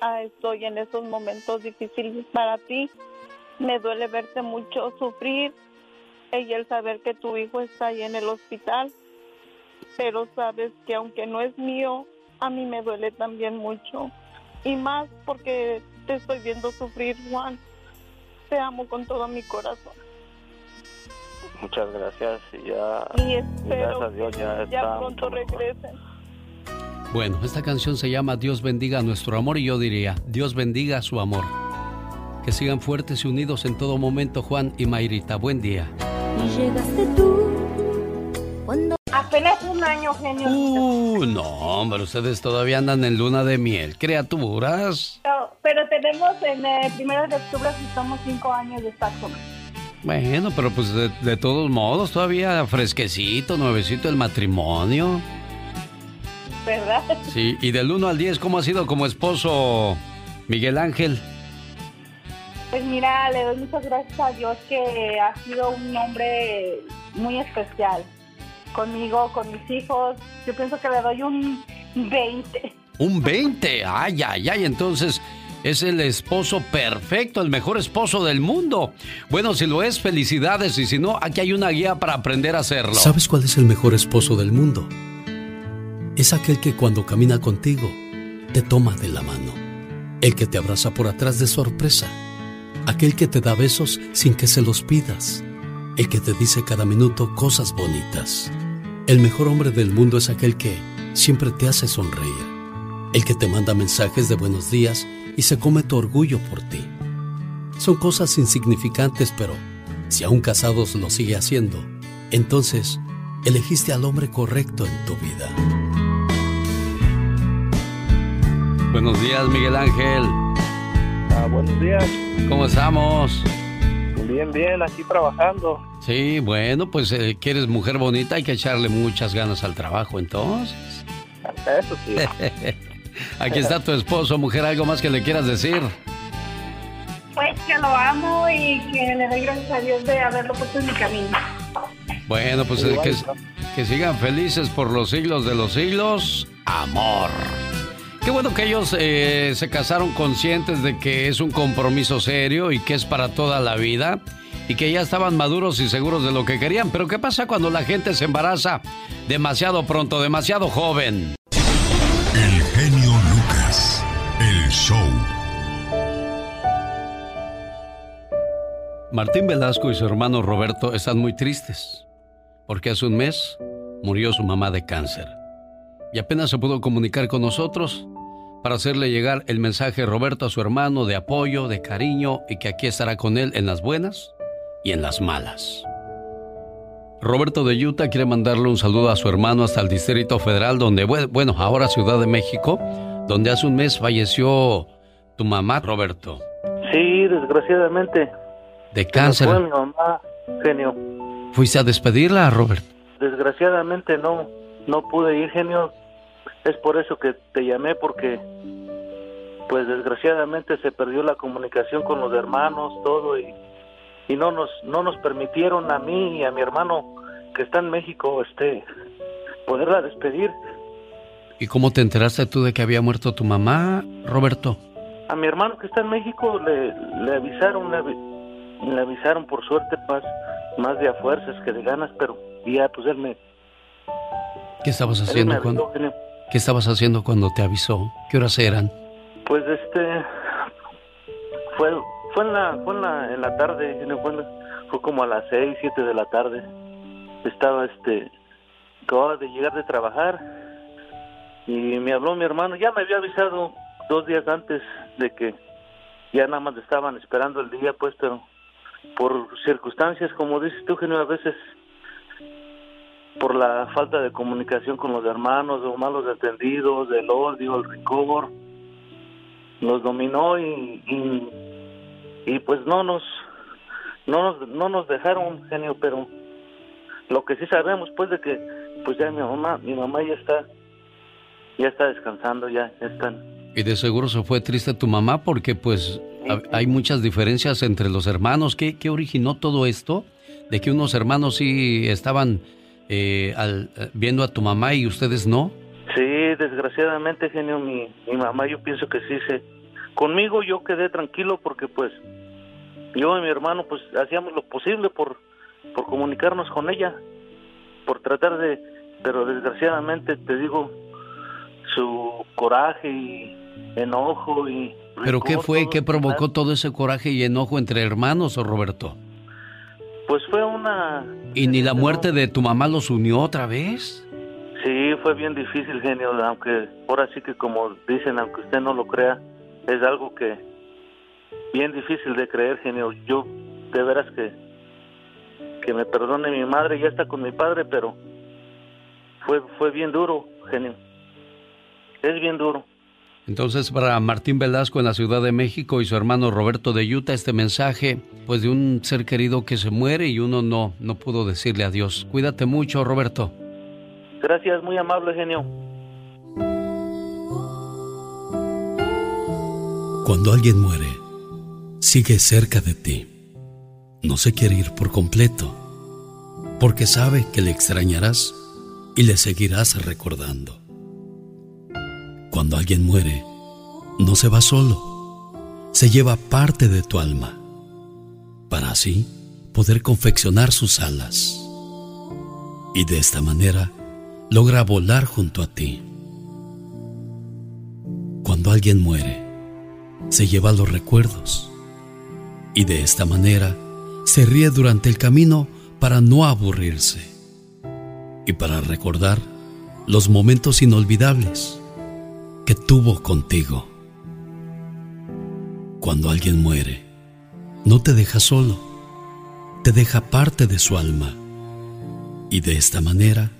ah, estoy en esos momentos difíciles para ti. Me duele verte mucho sufrir y el saber que tu hijo está ahí en el hospital. Pero sabes que aunque no es mío, a mí me duele también mucho. Y más porque te estoy viendo sufrir, Juan. Te amo con todo mi corazón. Muchas gracias y ya. Y espero gracias a Dios ya, que ya está pronto regresen. Bueno, esta canción se llama Dios bendiga nuestro amor y yo diría, Dios bendiga su amor. Que sigan fuertes y unidos en todo momento, Juan y Mayrita. Buen día. Y llegaste tú cuando... Apenas un año, genio. Uh, no, hombre, ustedes todavía andan en luna de miel, criaturas. No, pero tenemos en el primero de octubre si somos cinco años de estar juntos. Bueno, pero pues de, de todos modos, todavía fresquecito, nuevecito el matrimonio. ¿Verdad? Sí, y del 1 al 10, ¿cómo ha sido como esposo Miguel Ángel? Pues mira, le doy muchas gracias a Dios que ha sido un hombre muy especial. Conmigo, con mis hijos. Yo pienso que le doy un 20. Un 20, ay, ay, ay, entonces es el esposo perfecto, el mejor esposo del mundo. Bueno, si lo es, felicidades, y si no, aquí hay una guía para aprender a hacerlo. ¿Sabes cuál es el mejor esposo del mundo? Es aquel que cuando camina contigo, te toma de la mano. El que te abraza por atrás de sorpresa. Aquel que te da besos sin que se los pidas. El que te dice cada minuto cosas bonitas. El mejor hombre del mundo es aquel que siempre te hace sonreír. El que te manda mensajes de buenos días y se come tu orgullo por ti. Son cosas insignificantes, pero si aún casados lo sigue haciendo, entonces elegiste al hombre correcto en tu vida. Buenos días, Miguel Ángel. Ah, buenos días. ¿Cómo estamos? Bien, bien, aquí trabajando. Sí, bueno, pues eh, que eres mujer bonita, hay que echarle muchas ganas al trabajo, entonces. Eso sí. Aquí está tu esposo, mujer, ¿algo más que le quieras decir? Pues que lo amo y que le doy gracias a Dios de haberlo puesto en mi camino. Bueno, pues eh, que, que sigan felices por los siglos de los siglos. Amor. Qué bueno que ellos eh, se casaron conscientes de que es un compromiso serio y que es para toda la vida. y que ya estaban maduros y seguros de lo que querían. Pero ¿qué pasa cuando la gente se embaraza demasiado pronto, demasiado joven? El genio Lucas, el show. Martín Velasco y su hermano Roberto están muy tristes porque hace un mes murió su mamá de cáncer y apenas se pudo comunicar con nosotros para hacerle llegar el mensaje Roberto a su hermano de apoyo, de cariño y que aquí estará con él en las buenas y en las malas. Roberto de Utah quiere mandarle un saludo a su hermano hasta el Distrito Federal, donde, bueno, ahora Ciudad de México, donde hace un mes falleció tu mamá, Roberto. Sí, desgraciadamente. De cáncer. Fue mi mamá, genio. ¿Fuiste a despedirla, Roberto? Desgraciadamente no, no pude ir, genio. Es por eso que te llamé, porque pues desgraciadamente se perdió la comunicación con los hermanos, todo, y, y no nos no nos permitieron a mí y a mi hermano que está en México, este, poderla despedir. ¿Y cómo te enteraste tú de que había muerto tu mamá, Roberto? A mi hermano que está en México le, le avisaron, le, le avisaron por suerte más, más de a fuerzas que de ganas, pero ya pues él me... ¿Qué estabas haciendo cuando... ¿Qué estabas haciendo cuando te avisó? ¿Qué horas eran? Pues este fue fue en la fue en la, en la tarde, fue, fue como a las seis, siete de la tarde. Estaba este acababa de llegar de trabajar y me habló mi hermano. Ya me había avisado dos días antes de que ya nada más estaban esperando el día, pues, pero por circunstancias, como dices tú, Genio, a veces por la falta de comunicación con los hermanos, o malos entendidos, del odio, el rigor, nos dominó y, y, pues no nos, no nos no nos dejaron genio, pero lo que sí sabemos pues de que pues ya mi mamá, mi mamá ya está ya está descansando, ya, están. Y de seguro se fue triste tu mamá porque pues hay muchas diferencias entre los hermanos. ¿Qué, ¿Qué originó todo esto? De que unos hermanos sí estaban eh, al, eh, viendo a tu mamá y ustedes no? Sí, desgraciadamente, genio, mi, mi mamá yo pienso que sí se... Conmigo yo quedé tranquilo porque pues yo y mi hermano pues hacíamos lo posible por, por comunicarnos con ella, por tratar de... Pero desgraciadamente te digo, su coraje y enojo y... ¿Pero qué fue? ¿Qué provocó todo ese coraje y enojo entre hermanos, o Roberto? Pues fue una... ¿Y ni la muerte de tu mamá los unió otra vez? Sí, fue bien difícil, genio, aunque ahora sí que como dicen, aunque usted no lo crea, es algo que bien difícil de creer, genio. Yo de veras que que me perdone mi madre, ya está con mi padre, pero fue fue bien duro, genio. Es bien duro. Entonces, para Martín Velasco en la Ciudad de México y su hermano Roberto de Utah, este mensaje, pues de un ser querido que se muere y uno no, no pudo decirle adiós. Cuídate mucho, Roberto. Gracias, muy amable, genio. Cuando alguien muere, sigue cerca de ti. No se quiere ir por completo, porque sabe que le extrañarás y le seguirás recordando. Cuando alguien muere, no se va solo, se lleva parte de tu alma, para así poder confeccionar sus alas. Y de esta manera logra volar junto a ti. Cuando alguien muere, se lleva los recuerdos y de esta manera se ríe durante el camino para no aburrirse y para recordar los momentos inolvidables que tuvo contigo. Cuando alguien muere, no te deja solo, te deja parte de su alma. Y de esta manera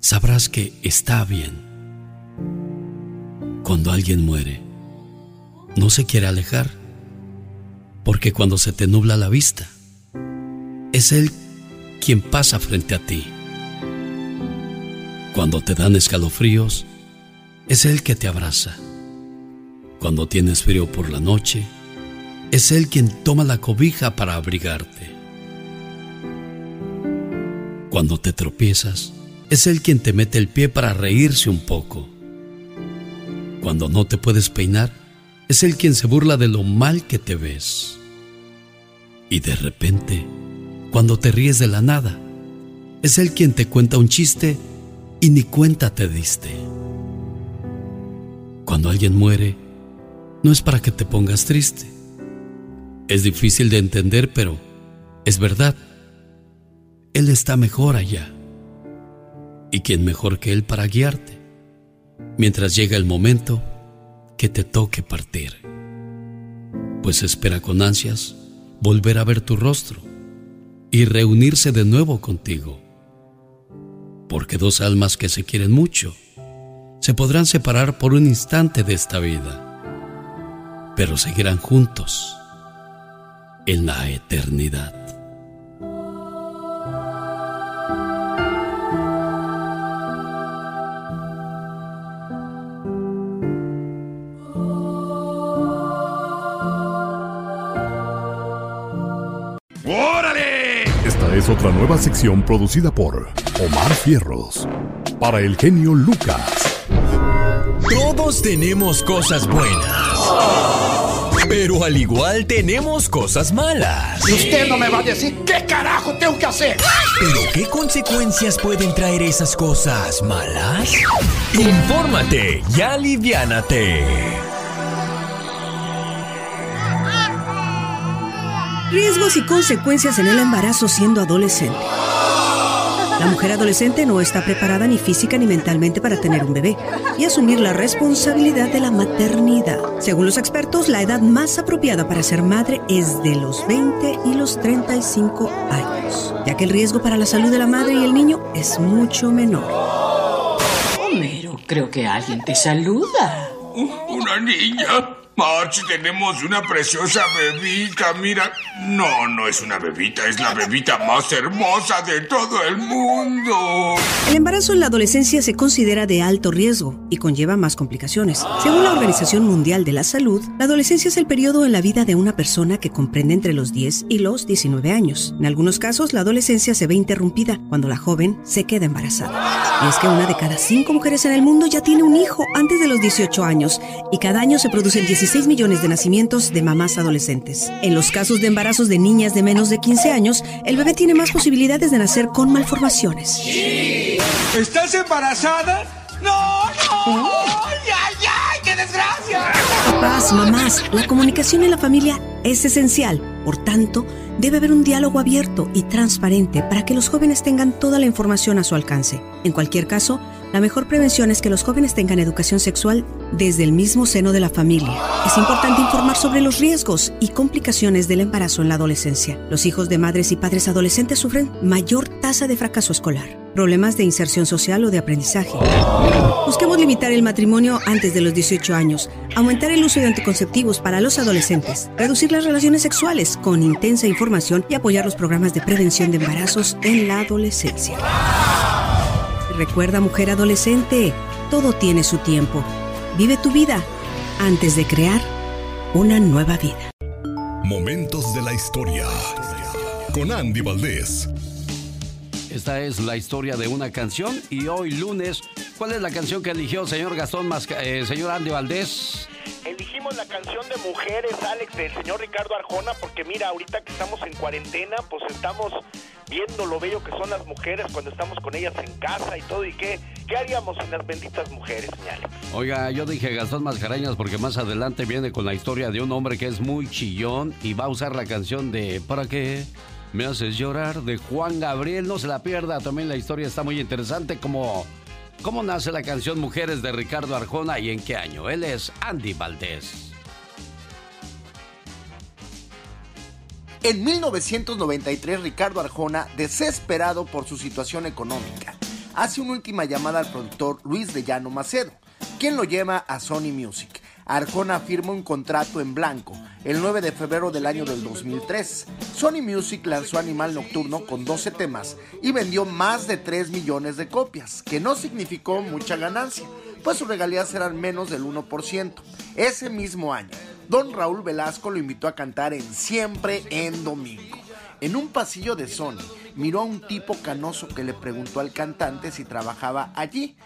sabrás que está bien. Cuando alguien muere, no se quiere alejar, porque cuando se te nubla la vista, es Él quien pasa frente a ti. Cuando te dan escalofríos, es Él que te abraza. Cuando tienes frío por la noche, es Él quien toma la cobija para abrigarte. Cuando te tropiezas, es Él quien te mete el pie para reírse un poco. Cuando no te puedes peinar, es Él quien se burla de lo mal que te ves. Y de repente, cuando te ríes de la nada, es él quien te cuenta un chiste y ni cuenta te diste. Cuando alguien muere, no es para que te pongas triste. Es difícil de entender, pero es verdad. Él está mejor allá. ¿Y quién mejor que Él para guiarte? Mientras llega el momento que te toque partir. Pues espera con ansias volver a ver tu rostro y reunirse de nuevo contigo. Porque dos almas que se quieren mucho se podrán separar por un instante de esta vida, pero seguirán juntos en la eternidad. ¡Órale! Esta es otra nueva sección producida por Omar Fierros para el genio Lucas. Todos tenemos cosas buenas. Pero al igual tenemos cosas malas. Y usted no me va a decir qué carajo tengo que hacer. ¿Pero qué consecuencias pueden traer esas cosas malas? Infórmate y aliviánate. Riesgos y consecuencias en el embarazo siendo adolescente. La mujer adolescente no está preparada ni física ni mentalmente para tener un bebé y asumir la responsabilidad de la maternidad. Según los expertos, la edad más apropiada para ser madre es de los 20 y los 35 años, ya que el riesgo para la salud de la madre y el niño es mucho menor. Homero, creo que alguien te saluda. Una niña. March, tenemos una preciosa bebita, mira. No, no es una bebita, es la bebita más hermosa de todo el mundo. El embarazo en la adolescencia se considera de alto riesgo y conlleva más complicaciones. Según la Organización Mundial de la Salud, la adolescencia es el periodo en la vida de una persona que comprende entre los 10 y los 19 años. En algunos casos, la adolescencia se ve interrumpida cuando la joven se queda embarazada. Y es que una de cada cinco mujeres en el mundo ya tiene un hijo antes de los 18 años y cada año se producen 16 millones de nacimientos de mamás adolescentes. En los casos de embarazos de niñas de menos de 15 años, el bebé tiene más posibilidades de nacer con malformaciones. ¿Estás embarazada? ¡No, no! ¡Ay, ay, qué desgracia! Papás, mamás, la comunicación en la familia es esencial. Por tanto, debe haber un diálogo abierto y transparente para que los jóvenes tengan toda la información a su alcance. En cualquier caso, la mejor prevención es que los jóvenes tengan educación sexual desde el mismo seno de la familia. Es importante informar sobre los riesgos y complicaciones del embarazo en la adolescencia. Los hijos de madres y padres adolescentes sufren mayor tasa de fracaso escolar, problemas de inserción social o de aprendizaje. Busquemos limitar el matrimonio antes de los 18 años, aumentar el uso de anticonceptivos para los adolescentes, reducir las relaciones sexuales con intensa información y apoyar los programas de prevención de embarazos en la adolescencia. Recuerda, mujer adolescente, todo tiene su tiempo. Vive tu vida antes de crear una nueva vida. Momentos de la historia con Andy Valdés. Esta es la historia de una canción y hoy lunes, ¿cuál es la canción que eligió señor Gastón, Masca eh, señor Andy Valdés? Elegimos la canción de Mujeres, Alex, del señor Ricardo Arjona, porque mira, ahorita que estamos en cuarentena, pues estamos viendo lo bello que son las mujeres cuando estamos con ellas en casa y todo, y qué, qué haríamos sin las benditas mujeres, Alex. Oiga, yo dije Gastón Mascareñas porque más adelante viene con la historia de un hombre que es muy chillón y va a usar la canción de ¿Para qué? Me haces llorar de Juan Gabriel, no se la pierda, también la historia está muy interesante como ¿Cómo nace la canción Mujeres de Ricardo Arjona y en qué año? Él es Andy Valdés. En 1993, Ricardo Arjona, desesperado por su situación económica, hace una última llamada al productor Luis de Llano Macedo, quien lo lleva a Sony Music. Arjona firma un contrato en blanco el 9 de febrero del año del 2003. Sony Music lanzó Animal Nocturno con 12 temas y vendió más de 3 millones de copias, que no significó mucha ganancia, pues sus regalías eran menos del 1%. Ese mismo año, Don Raúl Velasco lo invitó a cantar en Siempre en Domingo. En un pasillo de Sony, miró a un tipo canoso que le preguntó al cantante si trabajaba allí.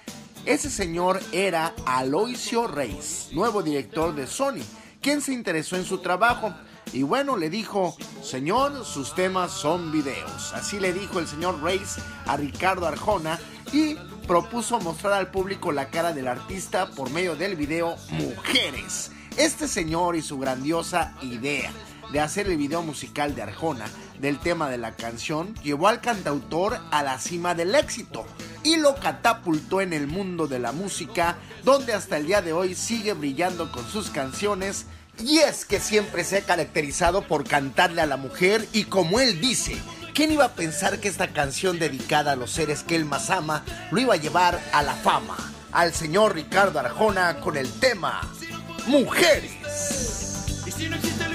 Ese señor era Aloisio Reis, nuevo director de Sony, quien se interesó en su trabajo. Y bueno, le dijo, señor, sus temas son videos. Así le dijo el señor Reis a Ricardo Arjona y propuso mostrar al público la cara del artista por medio del video Mujeres. Este señor y su grandiosa idea de hacer el video musical de Arjona del tema de la canción llevó al cantautor a la cima del éxito y lo catapultó en el mundo de la música donde hasta el día de hoy sigue brillando con sus canciones y es que siempre se ha caracterizado por cantarle a la mujer y como él dice, ¿quién iba a pensar que esta canción dedicada a los seres que él más ama lo iba a llevar a la fama? Al señor Ricardo Arjona con el tema Mujeres. Y si no existe lo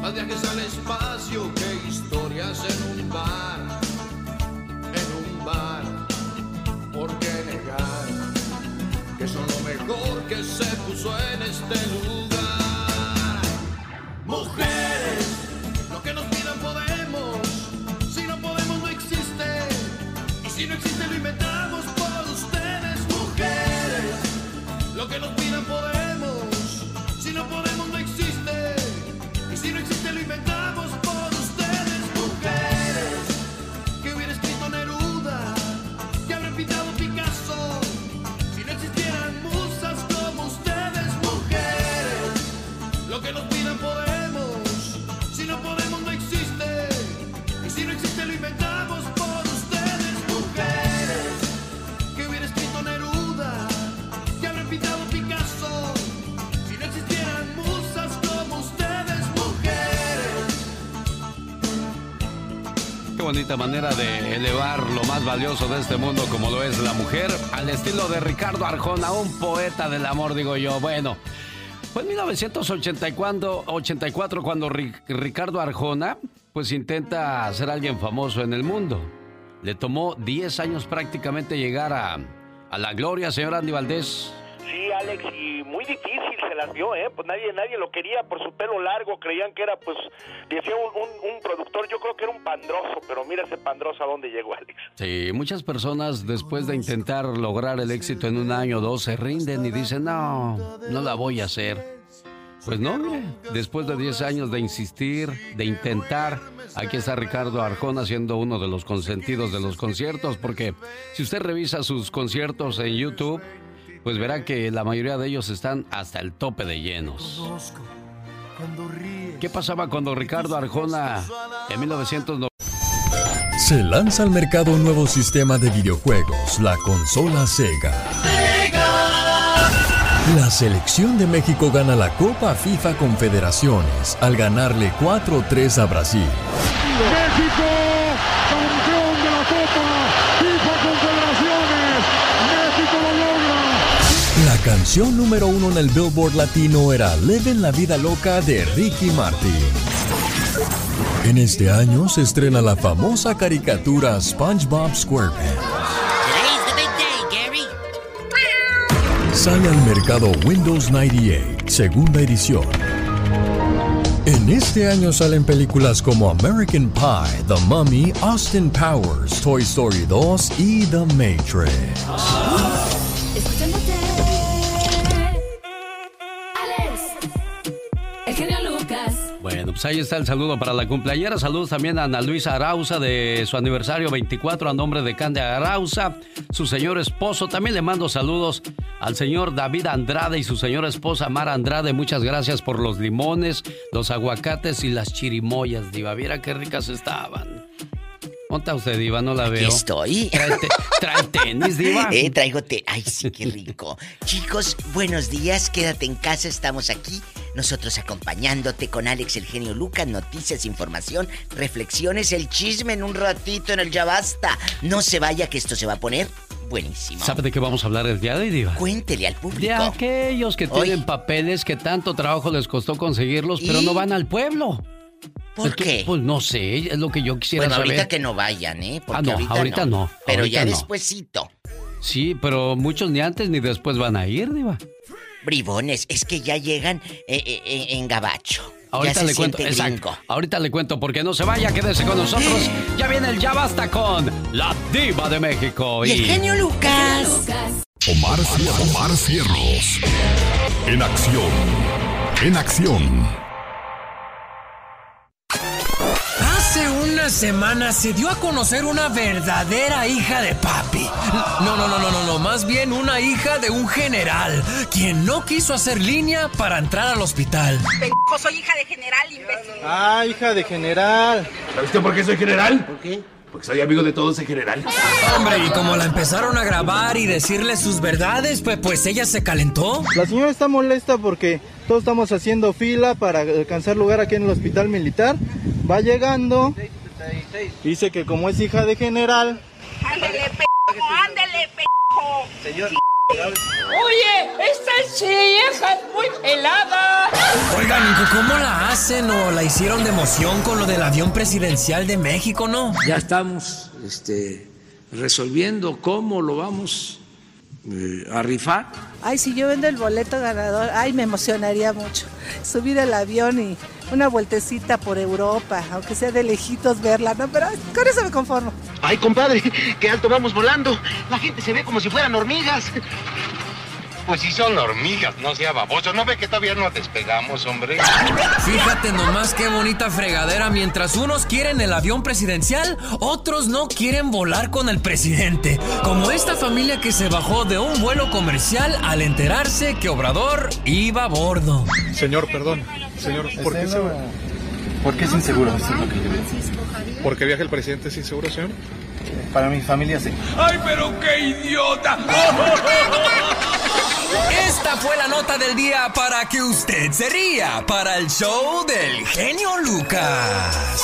Más viajes al espacio que historias en un bar. En un bar. ¿Por qué negar que son lo mejor que se puso en este lugar? Mujeres. Lo que nos pidan podemos, si no podemos no existe. Y si no existe lo inventamos bonita manera de elevar lo más valioso de este mundo como lo es la mujer, al estilo de Ricardo Arjona, un poeta del amor, digo yo. Bueno, fue en 1984 84 cuando Ri- Ricardo Arjona pues intenta ser alguien famoso en el mundo. Le tomó 10 años prácticamente llegar a, a la gloria, señor Andy Valdés. Sí, Alex, muy difícil se las vio, ¿eh? Pues nadie nadie lo quería por su pelo largo, creían que era, pues, decía un, un- productor, yo creo que era un pandroso, pero mira ese pandroso a dónde llegó, Alex. Sí, muchas personas después de intentar lograr el éxito en un año o dos se rinden y dicen, no, no la voy a hacer. Pues no, mire, después de 10 años de insistir, de intentar, aquí está Ricardo Arjona siendo uno de los consentidos de los conciertos, porque si usted revisa sus conciertos en YouTube, pues verá que la mayoría de ellos están hasta el tope de llenos. ¿Qué pasaba cuando Ricardo Arjona en 1990 Se lanza al mercado un nuevo sistema de videojuegos, la consola Sega. La selección de México gana la Copa FIFA Confederaciones al ganarle 4-3 a Brasil. México, campeón de la Copa FIFA Confederaciones. México lo logra. La canción número uno en el Billboard Latino era Leven la vida loca de Ricky Martin. En este año se estrena la famosa caricatura SpongeBob SquarePants. Sale al mercado Windows 98, segunda edición. En este año salen películas como American Pie, The Mummy, Austin Powers, Toy Story 2 y The Matrix. Pues ahí está el saludo para la cumpleañera. Saludos también a Ana Luisa Arauza de su aniversario 24 a nombre de Cande Arauza, su señor esposo. También le mando saludos al señor David Andrade y su señora esposa Mara Andrade. Muchas gracias por los limones, los aguacates y las chirimoyas, Diva. Viera qué ricas estaban. ¿Dónde está usted, Diva? No la veo. estoy. Trae, te- trae tenis, Diva. Eh, traigo té. Ay, sí, qué rico. Chicos, buenos días. Quédate en casa. Estamos aquí nosotros acompañándote con Alex el genio Lucas, noticias, información, reflexiones, el chisme en un ratito en el Ya Basta. No se vaya que esto se va a poner buenísimo. ¿Sabe de qué vamos a hablar el día de hoy, Diva? Cuéntele al público. De aquellos que tienen papeles que tanto trabajo les costó conseguirlos, pero ¿Y? no van al pueblo. ¿Por qué? Pues no sé, es lo que yo quisiera Bueno, saber. ahorita que no vayan, ¿eh? Porque Ah, no, ahorita no, Pero ahorita ya no. despuesito. Sí, pero muchos ni antes ni después van a ir, Diva. Bribones, es que ya llegan eh, eh, eh, en gabacho. Ahorita ya se le cuento, exacto. Ahorita le cuento porque no se vaya, quédese con nosotros. Ya viene el Ya Basta con la Diva de México. Y el genio Lucas. Omar, Cier- Omar Cierros. En acción. En acción. Hace una semana se dio a conocer una verdadera hija de papi. No, no, no, no, no, no, más bien una hija de un general, quien no quiso hacer línea para entrar al hospital. Pendejo, soy hija de general, imbécil. Ah, hija de general. ¿Sabe usted por qué soy general? ¿Por qué? Porque soy amigo de todos en general. Hombre, y como la empezaron a grabar y decirle sus verdades, pues, pues ella se calentó. La señora está molesta porque todos estamos haciendo fila para alcanzar lugar aquí en el hospital militar. Va llegando. Dice que como es hija de general. Ándele, pendejo, ándele, pendejo. Señor. Oye, esta vieja es muy pelada. Oigan, ¿cómo la hacen o la hicieron de emoción con lo del avión presidencial de México, no? Ya estamos este, resolviendo cómo lo vamos eh, a rifar. Ay, si yo vendo el boleto ganador, ay, me emocionaría mucho. Subir al avión y una vueltecita por Europa, aunque sea de lejitos verla, ¿no? Pero con eso me conformo. Ay, compadre, qué alto vamos volando. La gente se ve como si fueran hormigas. Pues si son hormigas, no sea baboso. ¿No ve que todavía no despegamos, hombre? Fíjate nomás qué bonita fregadera. Mientras unos quieren el avión presidencial, otros no quieren volar con el presidente. Como esta familia que se bajó de un vuelo comercial al enterarse que Obrador iba a bordo. Señor, perdón. Señor, ¿por qué, se va? ¿Por qué es inseguro? ¿Por qué viaja el presidente sin seguro, señor? Para mi familia sí. ¡Ay, pero qué idiota! Esta fue la nota del día para que usted se ría para el show del genio Lucas.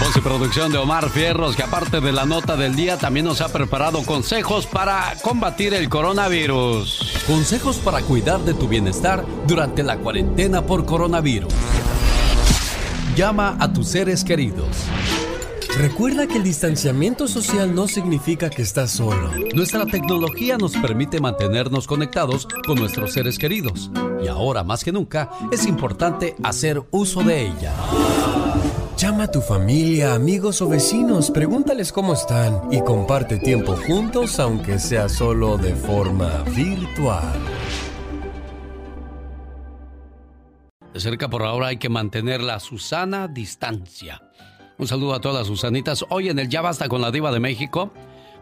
Voz y producción de Omar Fierros, que aparte de la nota del día, también nos ha preparado consejos para combatir el coronavirus. Consejos para cuidar de tu bienestar durante la cuarentena por coronavirus. Llama a tus seres queridos. Recuerda que el distanciamiento social no significa que estás solo. Nuestra tecnología nos permite mantenernos conectados con nuestros seres queridos y ahora más que nunca es importante hacer uso de ella. Llama a tu familia, amigos o vecinos, pregúntales cómo están y comparte tiempo juntos aunque sea solo de forma virtual. De cerca por ahora hay que mantener la Susana distancia. Un saludo a todas las Susanitas. Hoy en el Ya Basta con la Diva de México,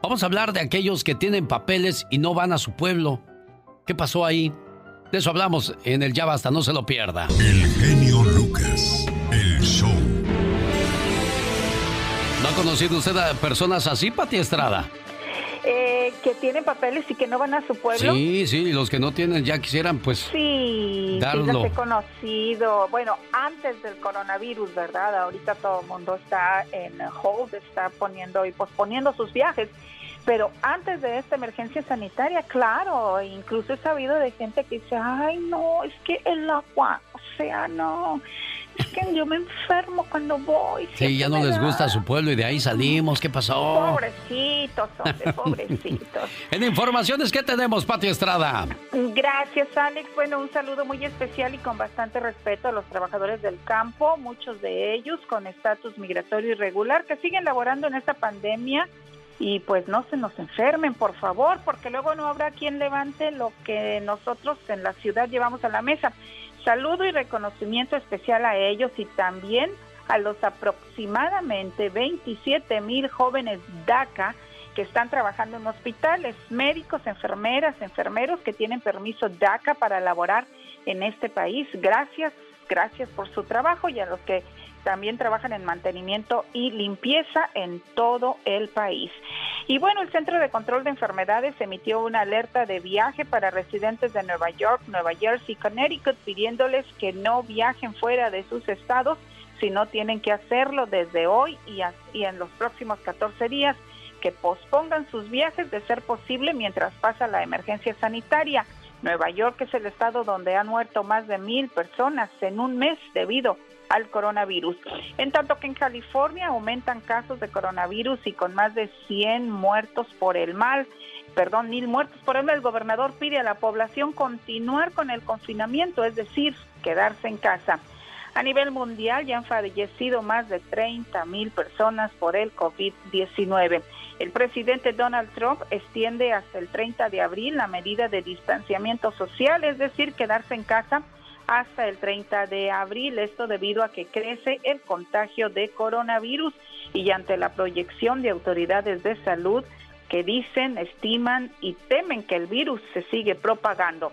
vamos a hablar de aquellos que tienen papeles y no van a su pueblo. ¿Qué pasó ahí? De eso hablamos en el Ya Basta, no se lo pierda. El genio Lucas, el show. ¿No ha conocido usted a personas así, Pati Estrada? Eh, que tienen papeles y que no van a su pueblo. Sí, sí, los que no tienen ya quisieran pues Sí, sí darlo. los he conocido. Bueno, antes del coronavirus, ¿verdad? Ahorita todo el mundo está en hold, está poniendo y posponiendo sus viajes. Pero antes de esta emergencia sanitaria, claro, incluso he sabido de gente que dice, ay, no, es que el agua, o sea, no, es que yo me enfermo cuando voy. Sí, ya no les da". gusta su pueblo y de ahí salimos. ¿Qué pasó? Pobrecitos, hombre, pobrecitos. En informaciones, ¿qué tenemos, Pati Estrada? Gracias, Alex. Bueno, un saludo muy especial y con bastante respeto a los trabajadores del campo, muchos de ellos con estatus migratorio irregular, que siguen laborando en esta pandemia y pues no se nos enfermen, por favor, porque luego no habrá quien levante lo que nosotros en la ciudad llevamos a la mesa. Saludo y reconocimiento especial a ellos y también a los aproximadamente 27 mil jóvenes DACA que están trabajando en hospitales, médicos, enfermeras, enfermeros que tienen permiso DACA para laborar en este país. Gracias, gracias por su trabajo y a los que también trabajan en mantenimiento y limpieza en todo el país. Y bueno, el Centro de Control de Enfermedades emitió una alerta de viaje para residentes de Nueva York, Nueva Jersey y Connecticut, pidiéndoles que no viajen fuera de sus estados si no tienen que hacerlo desde hoy y, y en los próximos 14 días, que pospongan sus viajes de ser posible mientras pasa la emergencia sanitaria. Nueva York es el estado donde han muerto más de mil personas en un mes debido al coronavirus. En tanto que en California aumentan casos de coronavirus y con más de 100 muertos por el mal, perdón, mil muertos por el mal, el gobernador pide a la población continuar con el confinamiento, es decir, quedarse en casa. A nivel mundial ya han fallecido más de 30 mil personas por el COVID-19. El presidente Donald Trump extiende hasta el 30 de abril la medida de distanciamiento social, es decir, quedarse en casa hasta el 30 de abril. Esto debido a que crece el contagio de coronavirus y ante la proyección de autoridades de salud que dicen, estiman y temen que el virus se sigue propagando.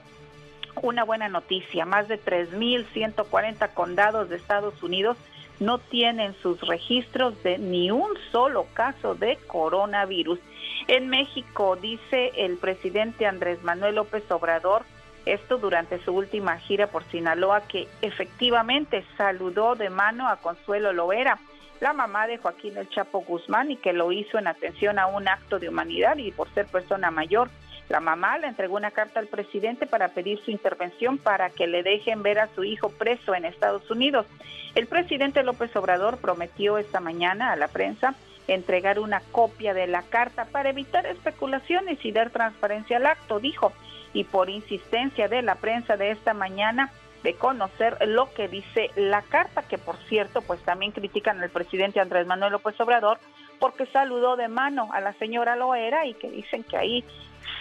Una buena noticia, más de 3.140 condados de Estados Unidos no tienen sus registros de ni un solo caso de coronavirus. En México, dice el presidente Andrés Manuel López Obrador, esto durante su última gira por Sinaloa, que efectivamente saludó de mano a Consuelo Loera, la mamá de Joaquín El Chapo Guzmán, y que lo hizo en atención a un acto de humanidad y por ser persona mayor. La mamá le entregó una carta al presidente para pedir su intervención para que le dejen ver a su hijo preso en Estados Unidos. El presidente López Obrador prometió esta mañana a la prensa entregar una copia de la carta para evitar especulaciones y dar transparencia al acto, dijo y por insistencia de la prensa de esta mañana de conocer lo que dice la carta, que por cierto, pues también critican al presidente Andrés Manuel López Obrador porque saludó de mano a la señora Loera y que dicen que ahí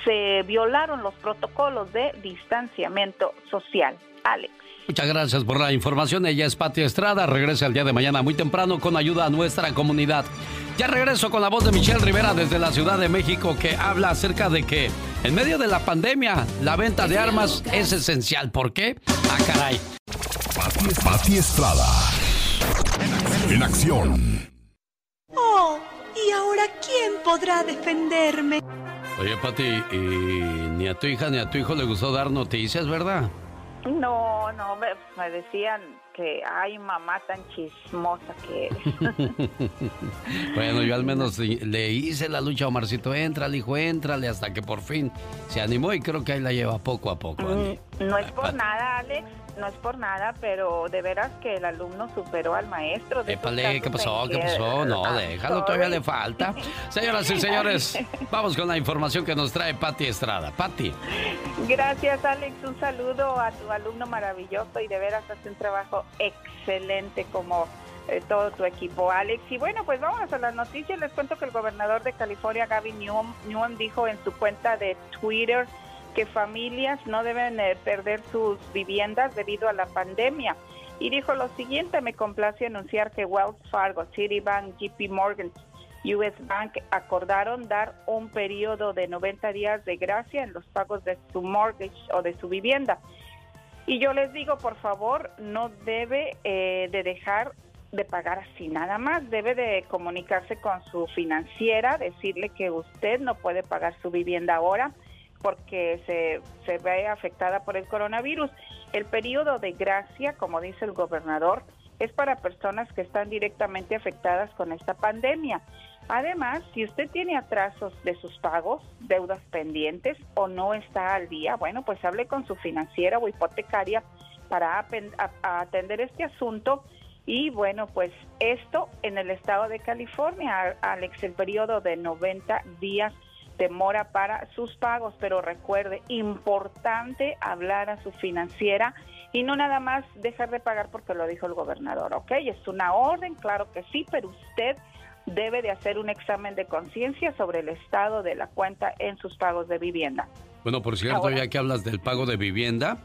se violaron los protocolos de distanciamiento social. Alex. Muchas gracias por la información. Ella es Pati Estrada. Regresa el día de mañana muy temprano con ayuda a nuestra comunidad. Ya regreso con la voz de Michelle Rivera desde la Ciudad de México que habla acerca de que en medio de la pandemia la venta de armas es esencial. ¿Por qué? Ah, caray. Pati, Estrada. En acción. Oh, ¿y ahora quién podrá defenderme? Oye, Pati, y ni a tu hija ni a tu hijo le gustó dar noticias, ¿verdad? No, no, me, me decían que, ay, mamá tan chismosa que eres. bueno, yo al menos le hice la lucha a Omarcito, entrale, hijo, entrale, hasta que por fin se animó y creo que ahí la lleva poco a poco. Mm, no es por nada, Alex, no es por nada, pero de veras que el alumno superó al maestro. Épale, ¿qué pasó? ¿Qué pasó? No, ah, déjalo, todavía le falta. Señoras y señores, vamos con la información que nos trae Patti Estrada. Patti. Gracias, Alex. Un saludo a tu alumno maravilloso y de veras hace un trabajo excelente como eh, todo tu equipo, Alex. Y bueno, pues vamos a las noticias. Les cuento que el gobernador de California, Gavin Newsom, Newsom dijo en su cuenta de Twitter que familias no deben eh, perder sus viviendas debido a la pandemia. Y dijo lo siguiente, me complace anunciar que Wells Fargo, Citibank, JP Morgan, US Bank acordaron dar un periodo de 90 días de gracia en los pagos de su mortgage o de su vivienda. Y yo les digo, por favor, no debe eh, de dejar de pagar así nada más, debe de comunicarse con su financiera, decirle que usted no puede pagar su vivienda ahora porque se, se ve afectada por el coronavirus. El periodo de gracia, como dice el gobernador, es para personas que están directamente afectadas con esta pandemia. Además, si usted tiene atrasos de sus pagos, deudas pendientes o no está al día, bueno, pues hable con su financiera o hipotecaria para atender este asunto. Y bueno, pues esto en el estado de California, Alex, el periodo de 90 días demora para sus pagos, pero recuerde, importante hablar a su financiera y no nada más dejar de pagar porque lo dijo el gobernador, ¿ok? Es una orden, claro que sí, pero usted debe de hacer un examen de conciencia sobre el estado de la cuenta en sus pagos de vivienda. Bueno, por cierto, ya que hablas del pago de vivienda,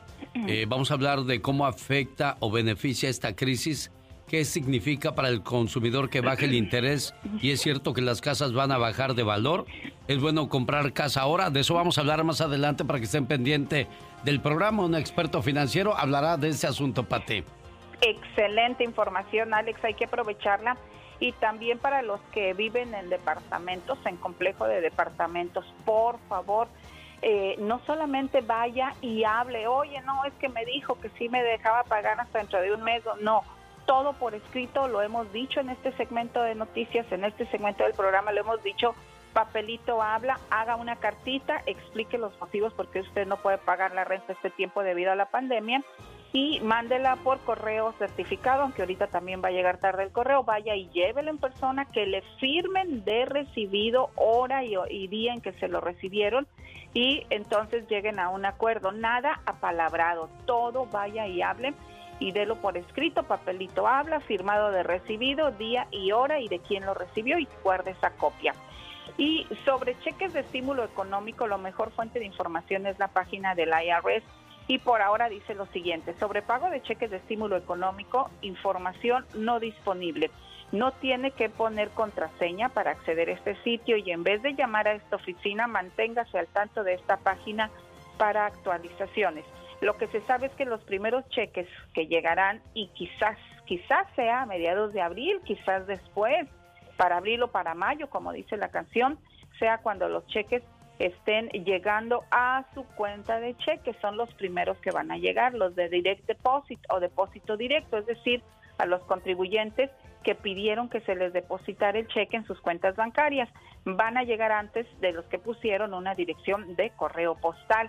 eh, vamos a hablar de cómo afecta o beneficia esta crisis qué significa para el consumidor que baje el interés y es cierto que las casas van a bajar de valor. Es bueno comprar casa ahora. De eso vamos a hablar más adelante para que estén pendientes del programa. Un experto financiero hablará de ese asunto, Pate. Excelente información, Alex. Hay que aprovecharla. y también para los que viven en departamentos, en complejo de departamentos, por favor, eh, no solamente vaya y hable, oye, no, es que me dijo que sí me dejaba pagar hasta dentro de un mes, no, todo por escrito, lo hemos dicho en este segmento de noticias, en este segmento del programa, lo hemos dicho, papelito habla, haga una cartita, explique los motivos por qué usted no puede pagar la renta este tiempo debido a la pandemia y mándela por correo certificado, aunque ahorita también va a llegar tarde el correo, vaya y llévelo en persona, que le firmen de recibido hora y, día en que se lo recibieron y entonces lleguen a un acuerdo, nada apalabrado, todo vaya y hable y délo por escrito, papelito habla, firmado de recibido, día y hora y de quién lo recibió y guarde esa copia. Y sobre cheques de estímulo económico, la mejor fuente de información es la página del IRS y por ahora dice lo siguiente, sobre pago de cheques de estímulo económico, información no disponible. No tiene que poner contraseña para acceder a este sitio y en vez de llamar a esta oficina, manténgase al tanto de esta página para actualizaciones. Lo que se sabe es que los primeros cheques que llegarán y quizás, quizás sea a mediados de abril, quizás después, para abril o para mayo, como dice la canción, sea cuando los cheques estén llegando a su cuenta de cheques, son los primeros que van a llegar, los de direct deposit o depósito directo, es decir, a los contribuyentes que pidieron que se les depositara el cheque en sus cuentas bancarias. Van a llegar antes de los que pusieron una dirección de correo postal.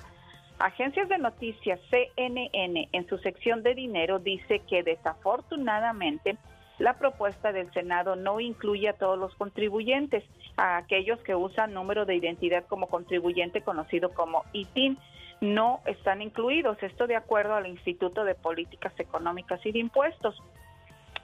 Agencias de noticias CNN en su sección de dinero dice que desafortunadamente la propuesta del Senado no incluye a todos los contribuyentes, a aquellos que usan número de identidad como contribuyente conocido como ITIN. No están incluidos, esto de acuerdo al Instituto de Políticas Económicas y de Impuestos.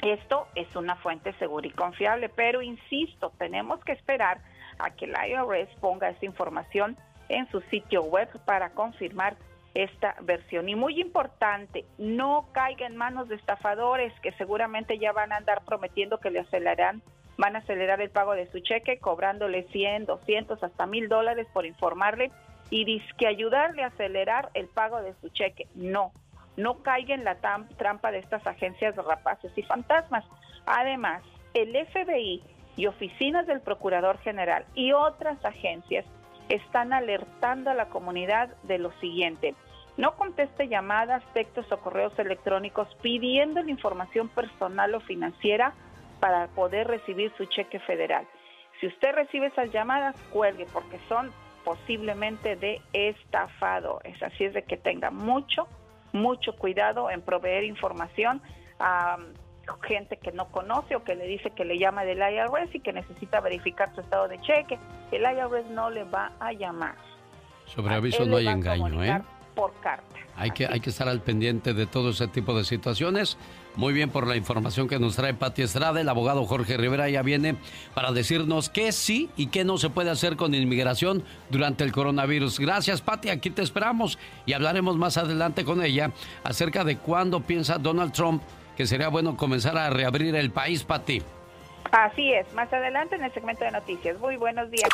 Esto es una fuente segura y confiable, pero insisto, tenemos que esperar a que la IRS ponga esta información en su sitio web para confirmar esta versión. Y muy importante, no caiga en manos de estafadores que seguramente ya van a andar prometiendo que le aceleran, van a acelerar el pago de su cheque, cobrándole 100, 200, hasta mil dólares por informarle y que ayudarle a acelerar el pago de su cheque. No, no caiga en la trampa de estas agencias rapaces y fantasmas. Además, el FBI y oficinas del Procurador General y otras agencias están alertando a la comunidad de lo siguiente. No conteste llamadas, textos o correos electrónicos pidiendo la información personal o financiera para poder recibir su cheque federal. Si usted recibe esas llamadas, cuelgue porque son posiblemente de estafado. Es así es de que tenga mucho, mucho cuidado en proveer información a gente que no conoce o que le dice que le llama del IRS y que necesita verificar su estado de cheque. El IRS no le va a llamar. Sobre aviso no hay engaño, ¿eh? Por carta. Hay que, hay que estar al pendiente de todo ese tipo de situaciones. Muy bien por la información que nos trae Pati Estrada. El abogado Jorge Rivera ya viene para decirnos qué sí y qué no se puede hacer con inmigración durante el coronavirus. Gracias, Pati. Aquí te esperamos y hablaremos más adelante con ella acerca de cuándo piensa Donald Trump que sería bueno comenzar a reabrir el país, Pati. Así es, más adelante en el segmento de noticias. Muy buenos días.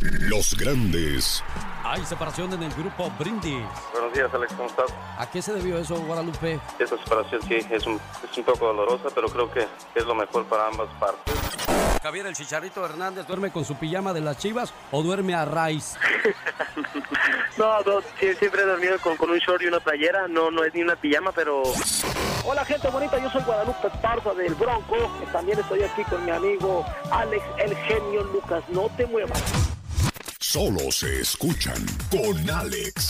Los grandes. Hay separación en el grupo Brindis. Buenos días, Alex, ¿cómo estás? ¿A qué se debió eso, Guadalupe? Esa separación sí, es un, es un poco dolorosa, pero creo que es lo mejor para ambas partes. Javier, el Chicharito Hernández, ¿duerme con su pijama de las chivas o duerme a raíz? no, no siempre he dormido con, con, un short y una playera, no, no es ni una pijama, pero... Hola gente bonita, yo soy Guadalupe Parza del Bronco, también estoy aquí con mi amigo Alex, el genio Lucas, no te muevas. Solo se escuchan con Alex.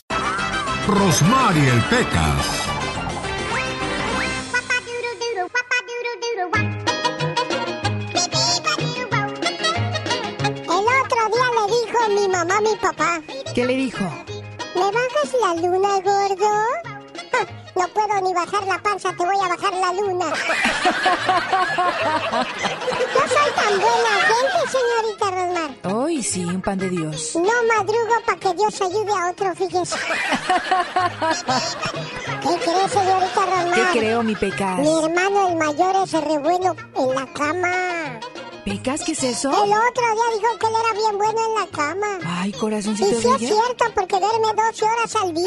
Rosmarie el Pecas. Mi papá. ¿Qué le dijo? ¿Me bajas la luna, gordo? No puedo ni bajar la panza, te voy a bajar la luna. Yo soy tan buena gente, señorita Rosmar. Hoy sí, un pan de Dios. No madrugo para que Dios ayude a otro, fíjese. ¿Qué cree, señorita Rosmar? ¿Qué creo, mi pecas? Mi hermano el mayor es re bueno en la cama. ¿Qué es eso? El otro día dijo que él era bien bueno en la cama. Ay, corazoncito Y sí es cierto, porque duerme 12 horas al día.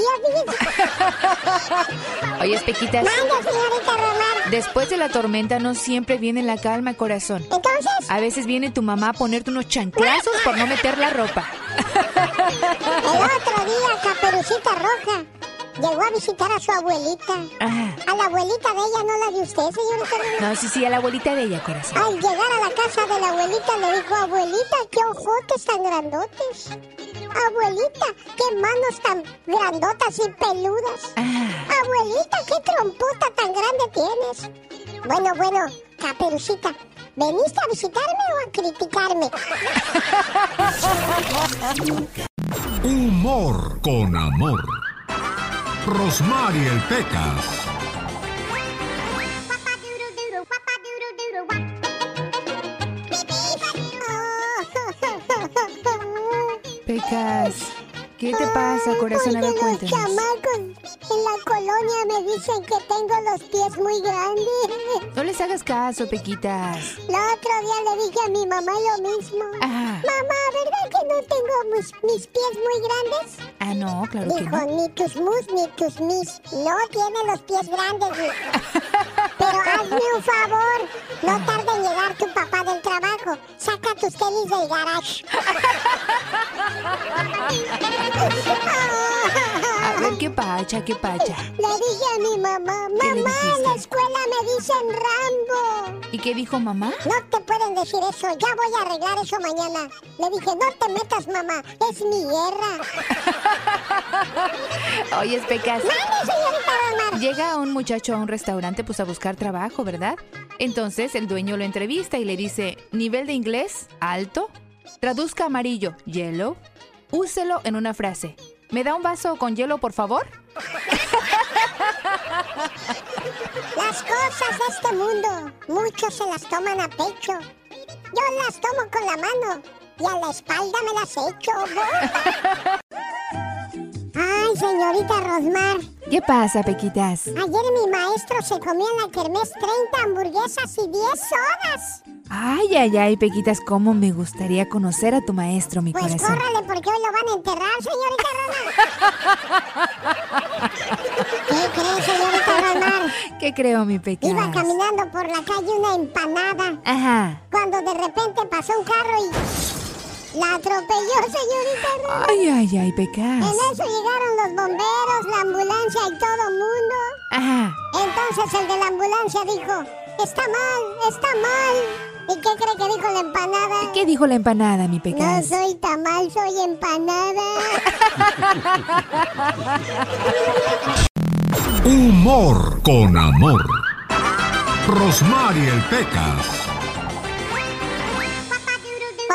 Oye, Pequitas. Manda, señorita Romar. Después de la tormenta no siempre viene la calma, corazón. Entonces. A veces viene tu mamá a ponerte unos chanclazos por no meter la ropa. El otro día, Caperucita Roja llegó a visitar a su abuelita. A la abuelita de ella, no la de usted, señorita. No, sí, sí, a la abuelita de ella, corazón. Al llegar a la casa de la abuelita le dijo, abuelita, qué ojotes tan grandotes. Abuelita, qué manos tan grandotas y peludas. Abuelita, qué trompota tan grande tienes. Bueno, bueno, Caperucita, ¿veniste a visitarme o a criticarme? Humor con amor. Rosmarie el Pecas. Pecas, ¿qué te pasa, corazón? A ver, Porque los cuéntanos. chamacos en la colonia me dicen que tengo los pies muy grandes. No les hagas caso, Pequitas. El otro día le dije a mi mamá lo mismo. Ajá. Mamá, ¿verdad que no tengo mis, mis pies muy grandes? Ah, no, claro que Dijo, no. ni tus mus ni tus mis. No tiene los pies grandes. Pero hazme un favor. No tarde en llegar tu papá del trabajo. Saca tus tenis del garage. A ver, qué pacha, qué pacha. Le dije a mi mamá, ¿Qué le mamá, en la escuela me dicen Rambo. ¿Y qué dijo mamá? No te pueden decir eso, ya voy a arreglar eso mañana. Le dije, no te metas, mamá, es mi guerra. Oye, Pecas. Llega un muchacho a un restaurante pues a buscar trabajo, ¿verdad? Entonces el dueño lo entrevista y le dice, nivel de inglés, alto. Traduzca amarillo, yellow. Úselo en una frase. ¿Me da un vaso con hielo, por favor? Las cosas de este mundo, muchos se las toman a pecho. Yo las tomo con la mano y a la espalda me las echo. Ay, señorita Rosmar, ¿Qué pasa, Pequitas? ayer mi maestro se comió en la kermés 30 hamburguesas y 10 sodas. Ay, ay, ay, Pequitas, cómo me gustaría conocer a tu maestro, mi Pues corazón. córrale porque hoy lo van a enterrar, señorita Rosmar. ¿Qué cree, señorita Rosmar? ¿Qué creo, mi Iba Pecas? caminando por la calle una empanada. Ajá. Cuando de repente pasó un carro y la atropelló, señorita Rosmar. Ay, ay, ay, En Pecas. eso llegaron los bomberos, la ambulancia y todo el mundo. Ajá. Entonces el de la ambulancia dijo, está mal, está mal. ¿Y qué cree que dijo la empanada? ¿Qué dijo la empanada, mi No Pecas? soy tamal, soy empanada. Humor con amor. Rosmarie el Pecas.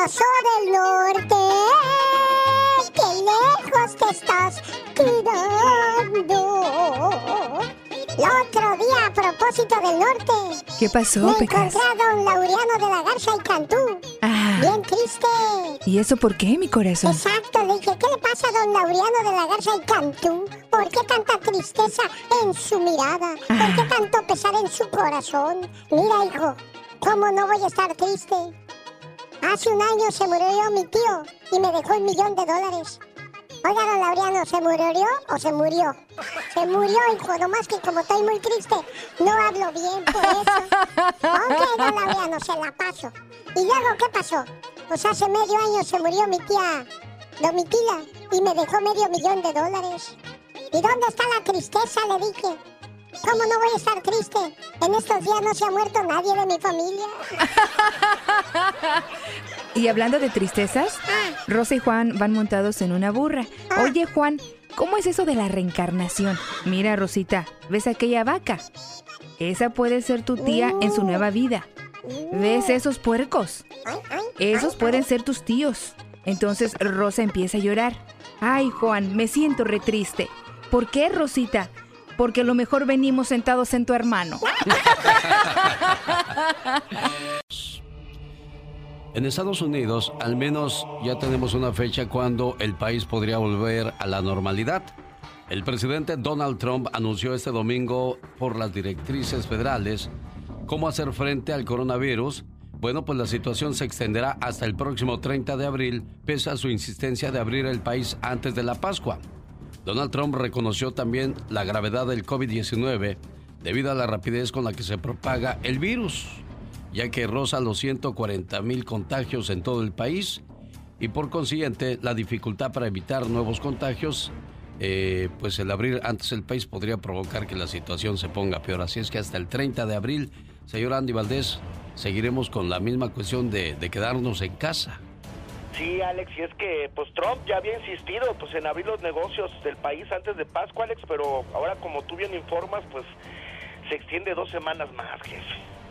Pasó del norte, qué lejos te estás quedando. El otro día, a propósito del norte, ¿Qué pasó, me Pecas? encontré a don Laureano de la Garza y Cantú. Ah. Bien triste. ¿Y eso por qué, mi corazón? Exacto, le dije, ¿qué le pasa a don Laureano de la Garza y Cantú? ¿Por qué tanta tristeza en su mirada? ¿Por qué tanto pesar en su corazón? Mira, hijo, ¿cómo no voy a estar triste? Hace un año se murió mi tío y me dejó un millón de dólares. Oiga, don Laureano, ¿se murió o se murió? Se murió, hijo, nomás que como estoy muy triste, no hablo bien por eso. Ok, don Laureano, se la paso. ¿Y luego qué pasó? Pues hace medio año se murió mi tía Domitila y me dejó medio millón de dólares. ¿Y dónde está la tristeza? Le dije. ¿Cómo no voy a estar triste? En estos días no se ha muerto nadie de mi familia. Y hablando de tristezas, Rosa y Juan van montados en una burra. Oye, Juan, ¿cómo es eso de la reencarnación? Mira, Rosita, ¿ves aquella vaca? Esa puede ser tu tía en su nueva vida. ¿Ves esos puercos? Esos pueden ser tus tíos. Entonces Rosa empieza a llorar. Ay, Juan, me siento re triste. ¿Por qué, Rosita? Porque a lo mejor venimos sentados en tu hermano. En Estados Unidos, al menos ya tenemos una fecha cuando el país podría volver a la normalidad. El presidente Donald Trump anunció este domingo por las directrices federales cómo hacer frente al coronavirus. Bueno, pues la situación se extenderá hasta el próximo 30 de abril, pese a su insistencia de abrir el país antes de la Pascua. Donald Trump reconoció también la gravedad del COVID-19, debido a la rapidez con la que se propaga el virus, ya que roza los 140 mil contagios en todo el país y por consiguiente la dificultad para evitar nuevos contagios, eh, pues el abrir antes el país podría provocar que la situación se ponga peor. Así es que hasta el 30 de abril, señor Andy Valdés, seguiremos con la misma cuestión de, de quedarnos en casa. Sí, Alex, y es que pues Trump ya había insistido pues en abrir los negocios del país antes de Pascua, Alex, pero ahora como tú bien informas, pues se extiende dos semanas más, jefe.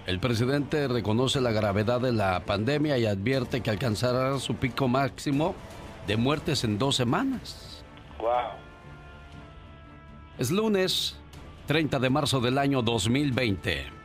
El presidente reconoce la gravedad de la pandemia y advierte que alcanzará su pico máximo de muertes en dos semanas. Wow. Es lunes 30 de marzo del año 2020.